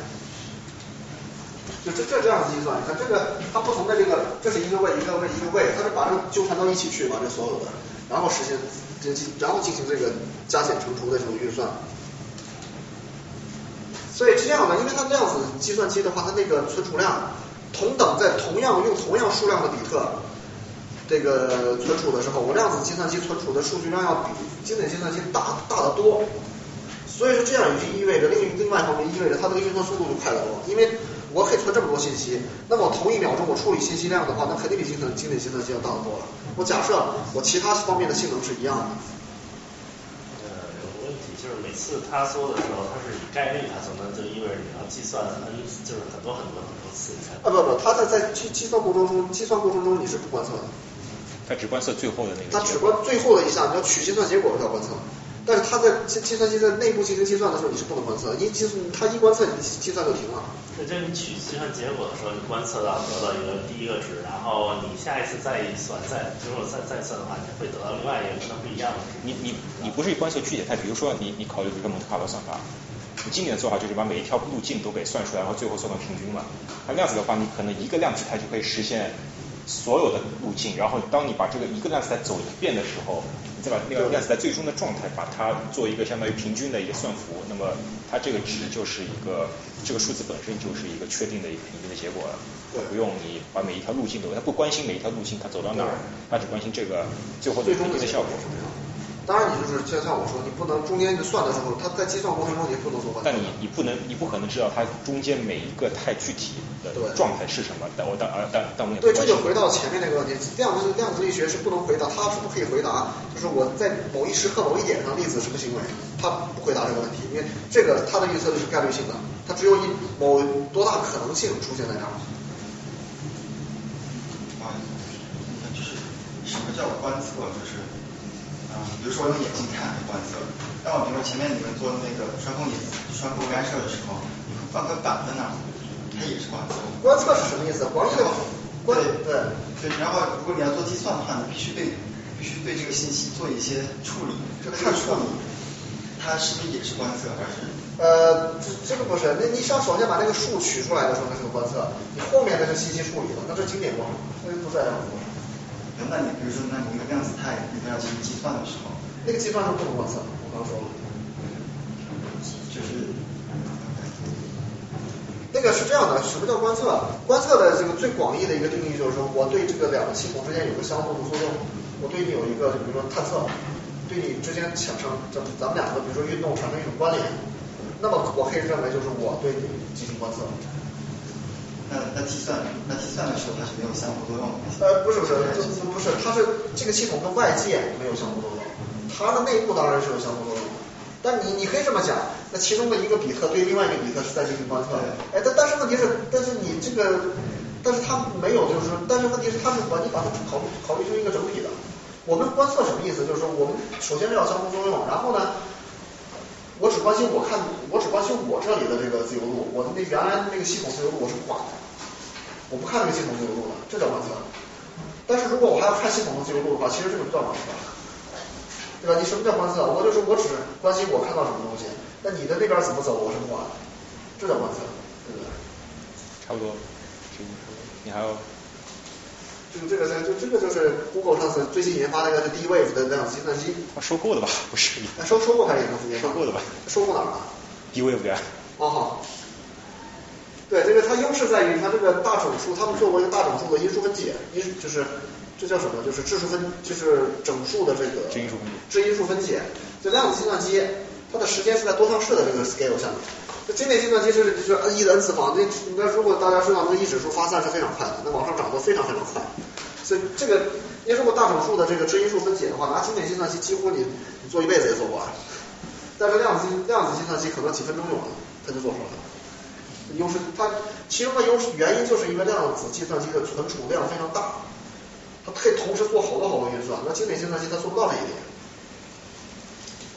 就这这这样子计算，你看这个它不同的这个，这是一个位一个位一个位，它是把这纠缠到一起去把，这所有的，然后实现这进然后进行这个加减乘除的这种运算。所以是这样的，因为它量子计算机的话，它那个存储量同等在同样用同样数量的比特这个存储的时候，我量子计算机存储的数据量要比经典计算机大大得多。所以说这样也就意味着另另外一方面意味着它这个运算速度就快得多，因为我可以存这么多信息，那么同一秒钟我处理信息量的话，那肯定比经典经典计算机要大得多了。我假设我其他方面的性能是一样的。就是每次他说的时候，他是以概率他说，的就意味着你要计算 n 就是很多很多很多次。啊不不，他在在计计算过程中，计算过程中你是不观测的。他只观测最后的那个。他只观最后的一项，你要取计算结果才观测。但是它在计计算机在内部进行计算的时候，你是不能观测，一计算它一观测，你计算就停了。那就是你取计算结果的时候，你观测到得到一个第一个值，然后你下一次再一算，再之后再再算的话，你会得到另外一个可能不一样的值。你你你不是观测具体态，比如说你你考虑一个蒙特卡罗算法，你经典的做法就是把每一条路径都给算出来，然后最后算到平均嘛。那量子的话，你可能一个量子态就可以实现所有的路径，然后当你把这个一个量子态走一遍的时候。再把那个量子在最终的状态，把它做一个相当于平均的一个算符，那么它这个值就是一个这个数字本身就是一个确定的一个平均的结果了，不用你把每一条路径都，它不关心每一条路径它走到哪儿，它只关心这个最后的平均的效果。当然，你就是就像我说，你不能中间就算的时候，它在计算过程中你不能做换算。但你你不能你不可能知道它中间每一个太具体的状态是什么。但我但而但但我也对，这就回到前面那个问题，量子量子力学是不能回答，它是不可以回答，就是我在某一时刻某一点上粒子什么行为，它不回答这个问题，因为这个它的预测就是概率性的，它只有一某多大可能性出现在那儿。啊，就是什么叫观测？就是。比如说我用眼睛看观测，但我比如说前面你们做那个穿孔眼穿孔干涉的时候，你会放个板在那儿，它也是观测。观测是什么意思？光对对对对。然后如果你要做计算的话，你必须对必须对这个信息做一些处理。这个处理，它是不是也是观测还是？呃，这这个不是，那你上首先把那个数取出来的时候，它是个观测，你后面那个信息处理了，那是经典过程，那不在。那你比如说，那你一个量子态，你要进行计算的时候，那个计算是不能观测，我刚说了，就是那个是这样的，什么叫观测？观测的这个最广义的一个定义就是说，我对这个两个系统之间有个相互的作用，我对你有一个就，比如说探测，对你之间产生，咱咱们两个比如说运动产生一种关联，那么我可以认为就是我对你进行观测。那那计算那计算的时候它是没有相互作用的。呃，不是不是，不不是，它是这个系统跟外界没有相互作用，它的内部当然是有相互作用的。但你你可以这么讲，那其中的一个比特对另外一个比特是在进行观测。哎，但但是问题是，但是你这个，但是它没有，就是说，但是问题是它是把你把它考虑考虑成一个整体的。我们观测什么意思？就是说我们首先是要相互作用，然后呢，我只关心我看，我只关心我这里的这个自由度，我的那原来那个系统自由度我是不管的。我不看这个系统自由度的，这叫观测。但是如果我还要看系统的自由度的话，其实这个不叫观测，对吧？你什么叫观测？我就说我只关心我看到什么东西，那你的那边怎么走，我是不管的，这叫观测，对不对？差不多，你还有？就这个呢，就这个就是 Google 上次最新研发那个 D-Wave 的量子计算机。收购的吧？不是。收收购还是研发？收购的吧？收购哪儿了？D-Wave 呀。哦好。对，这个它优势在于它这个大整数，他们做过一个大整数的因数分解，因就是这叫什么？就是质数分，就是整数的这个质因数分解。质因数分解，就量子计算机，它的时间是在多项式的这个 scale 下面。这经典计算机是就是 n 一的 n 次方，那那如果大家知道那个一指数发散是非常快的，那往上涨都非常非常快。所以这个你如果大整数的这个质因数分解的话，拿经典计算机几乎你你做一辈子也做不完。但是量子量子计算机可能几分钟就完了，它就做出来了。优势，它其中的优势原因就是因为量子计算机的存储量非常大，它可以同时做好多好多运算，那经典计算机它做不到这一点。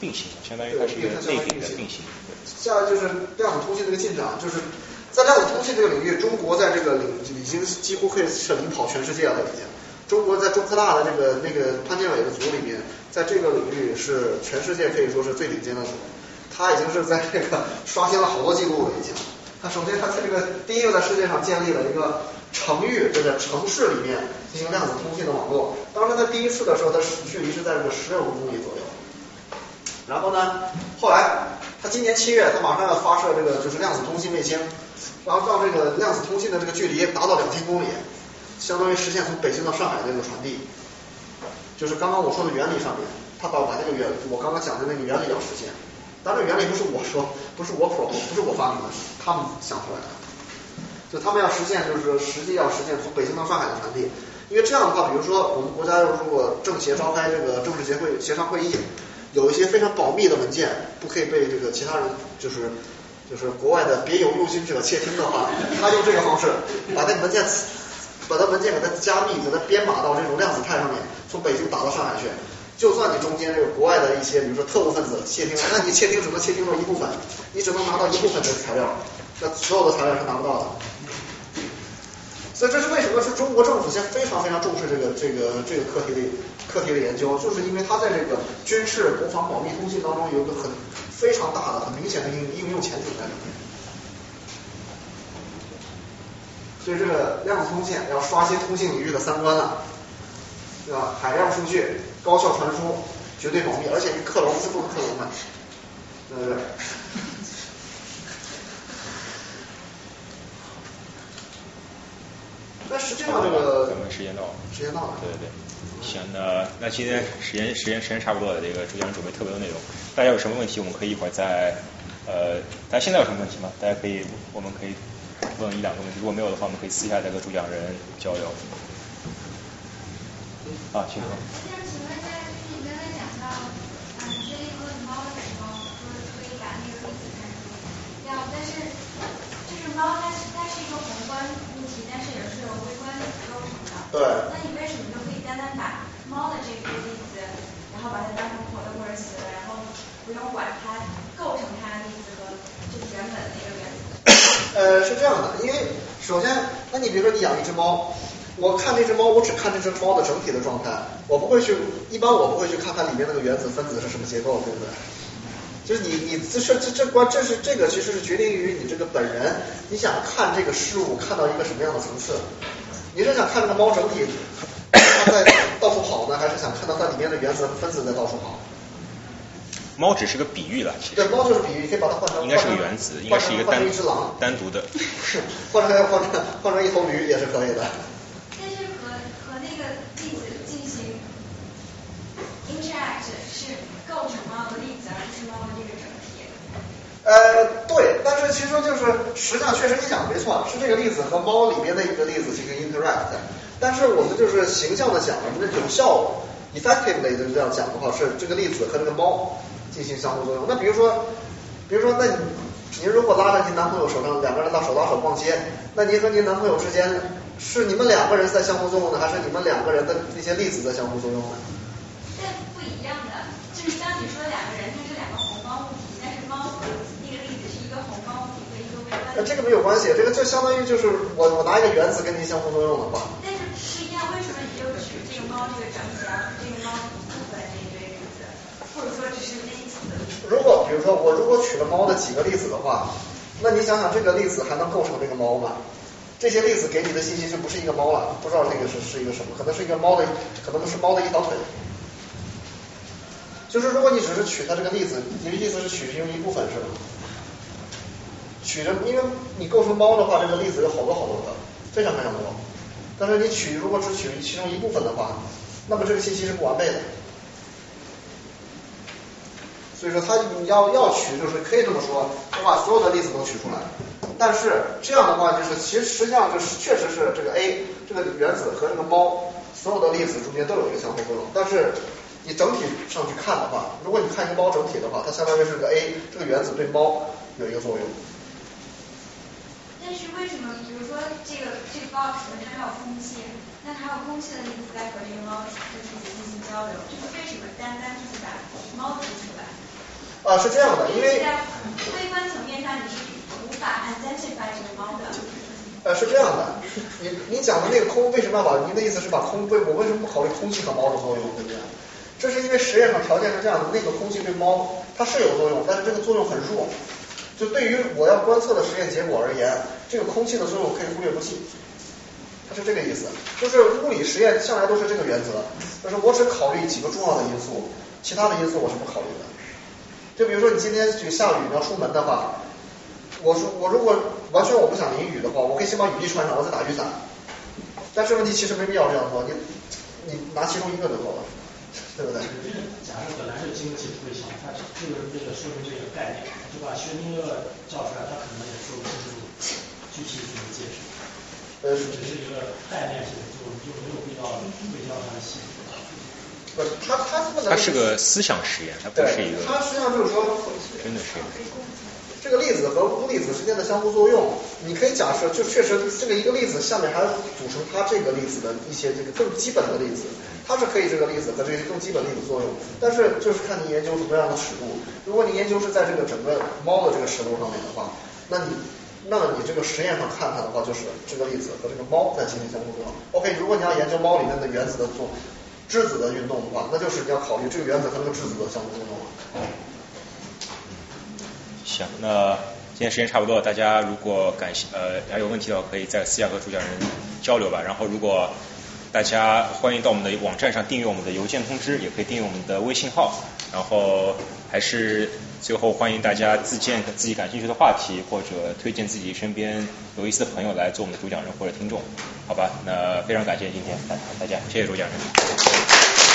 并行，相当于它是一个内并行。下来就是量子通信这个进展，就是在量子通信这个领域，中国在这个领已经几乎可以是领跑全世界了已经。中国在中科大的这个那个潘建伟的组里面，在这个领域是全世界可以说是最顶尖的组，他已经是在这个刷新了好多记录了已经。他首先，他在这个第一个在世界上建立了一个城域，就在城市里面进行量子通信的网络。当时在第一次的时候，他距离是在这个十六公里左右。然后呢，后来他今年七月，他马上要发射这个就是量子通信卫星，然后让这个量子通信的这个距离达到两千公里，相当于实现从北京到上海的这个传递。就是刚刚我说的原理上面，他把把那个原我刚刚讲的那个原理要实现。但这原理不是我说，不是我 pro，不是我发明的，他们想出来的。就他们要实现，就是实际要实现从北京到上海的传递。因为这样的话，比如说我们国家要如果政协召开这个政治协会协商会议，有一些非常保密的文件不可以被这个其他人，就是就是国外的别有用心者窃听的话，<laughs> 他用这个方式把那个文件，把那文件给它加密，给它编码到这种量子态上面，从北京打到上海去。就算你中间这个国外的一些，比如说特务分子窃听，那你窃听只能窃听到一部分，你只能拿到一部分的材料，那所有的材料是拿不到的。所以这是为什么是中国政府现在非常非常重视这个这个这个课题的课题的研究，就是因为它在这个军事、国防、保密通信当中有一个很非常大的、很明显的应应用前景在里面。所以这个量子通信要刷新通信领域的三观了，对吧？海量数据。高效传输，绝对保密，而且是克隆是不能克隆的，对不对？那实际上这个咱们时间到了，时间到了，对对对。行，那那今天时间时间时间差不多了，这个主讲人准备特别多内容，大家有什么问题，我们可以一会儿再呃，大家现在有什么问题吗？大家可以，我们可以问一两个问题，如果没有的话，我们可以私下再跟主讲人交流。啊，请说。想请问一下，就是你刚才讲到，嗯，这里和猫的时候，说可以把那个例子看出要，但是就是猫它它是一个宏观物体，但是也是由微观物体构成的。对。那你为什么就可以单单把猫的这个例子，然后把它当成活的或者死的，然后不用管它构成它的例子和就是原本的那个原子？呃，是这样的，因为首先，那你比如说你养一只猫。我看这只猫，我只看这只猫的整体的状态，我不会去，一般我不会去看它里面那个原子分子是什么结构，对不对？就是你你这是这这关这是这个其实是决定于你这个本人，你想看这个事物看到一个什么样的层次？你是想看这个猫整体它在到处跑呢，还是想看到它里面的原子分子在到处跑？猫只是个比喻了，其实。对，猫就是比喻，可以把它换成应该是个原子，应该是一个单一只狼，单独的。<laughs> 是，换成换成换成一头驴也是可以的。但是和和那个粒子进行 interact 是构成猫的粒子，而不是猫的这个整体。呃，对，但是其实就是实际上确实你讲的没错，是这个粒子和猫里面的一个粒子进行 interact，但是我们就是形象的讲，我们的有效 effectively 就这样讲的话，是这个粒子和这个猫。进行相互作用。那比如说，比如说，那你您如果拉着您男朋友手上两个人到手拉手逛街，那您和您男朋友之间是你们两个人在相互作用呢，还是你们两个人的那些粒子在相互作用呢？但不一样的，就是当你说的两个人，它是两个宏观物体，但是猫和那个粒子是一个宏观物体和一个微观。那这个没有关系，这个就相当于就是我我拿一个原子跟您相互作用的话。但是是一样，为什么你就取这个猫这个整体，而不是这个猫一部分这一堆粒子，或者说只是那？如果比如说我如果取了猫的几个粒子的话，那你想想这个粒子还能构成这个猫吗？这些粒子给你的信息就不是一个猫了，不知道这个是是一个什么，可能是一个猫的，可能是猫的一条腿。就是如果你只是取它这个粒子，你的意思是取其中一部分是吗？取着，因为你构成猫的话，这个粒子有好多好多个，非常非常多。但是你取如果只取其中一部分的话，那么这个信息是不完备的。所以说，它你要要取，就是可以这么说，我把所有的粒子都取出来。但是这样的话，就是其实实际上就是确实是这个 A 这个原子和这个猫所有的粒子中间都有一个相互作用。但是你整体上去看的话，如果你看一个猫整体的话，它相当于是个 A 这个原子对猫有一个作用。但是为什么，比如说这个这个 box 它还有空气，那它有空气的粒子在和这个猫就是进行交流，就是为什么单单就是把猫提出来？啊，是这样的，因为在微观层面上你是无法 identify 这个猫的。呃，是这样的，你你讲的那个空为什么要把？您的意思是把空为我为什么不考虑空气和猫的作用，对不对？这是因为实验上条件是这样的，那个空气对猫它是有作用，但是这个作用很弱。就对于我要观测的实验结果而言，这个空气的作用可以忽略不计。它是这个意思，就是物理实验向来都是这个原则，就是我只考虑几个重要的因素，其他的因素我是不考虑的。就比如说你今天去下雨，你要出门的话，我说我如果完全我不想淋雨的话，我可以先把雨衣穿上，我再打雨伞。但是问题其实没必要这样做，你你拿其中一个就够了，对不对？假设本来就经济特别强，它就是这个说明这个概念，就把薛定谔叫出来，他可能也说不清楚具体怎么解释。呃，只是一个概念性，就就没有必要推销它的细节。不是，他他他是个思想实验，他不是一个。他实际上就是说，真的是。这个粒子和钨粒子之间的相互作用，你可以假设，就确实这个一个粒子下面还组成它这个粒子的一些这个更基本的粒子，它是可以这个粒子和这些更基本粒子作用。但是就是看你研究什么样的尺度，如果你研究是在这个整个猫的这个尺度上面的话，那你那你这个实验上看它的话，就是这个粒子和这个猫在进行相互作用。OK，如果你要研究猫里面的原子的作。质子的运动的话，那就是你要考虑这个原子和那个质子的相互作用了。行，那今天时间差不多了，大家如果感兴呃还有问题的话，可以在私下和主讲人交流吧。然后如果大家欢迎到我们的网站上订阅我们的邮件通知，也可以订阅我们的微信号。然后还是最后欢迎大家自荐自己感兴趣的话题，或者推荐自己身边有意思的朋友来做我们的主讲人或者听众，好吧？那非常感谢今天大大家，谢谢主讲人。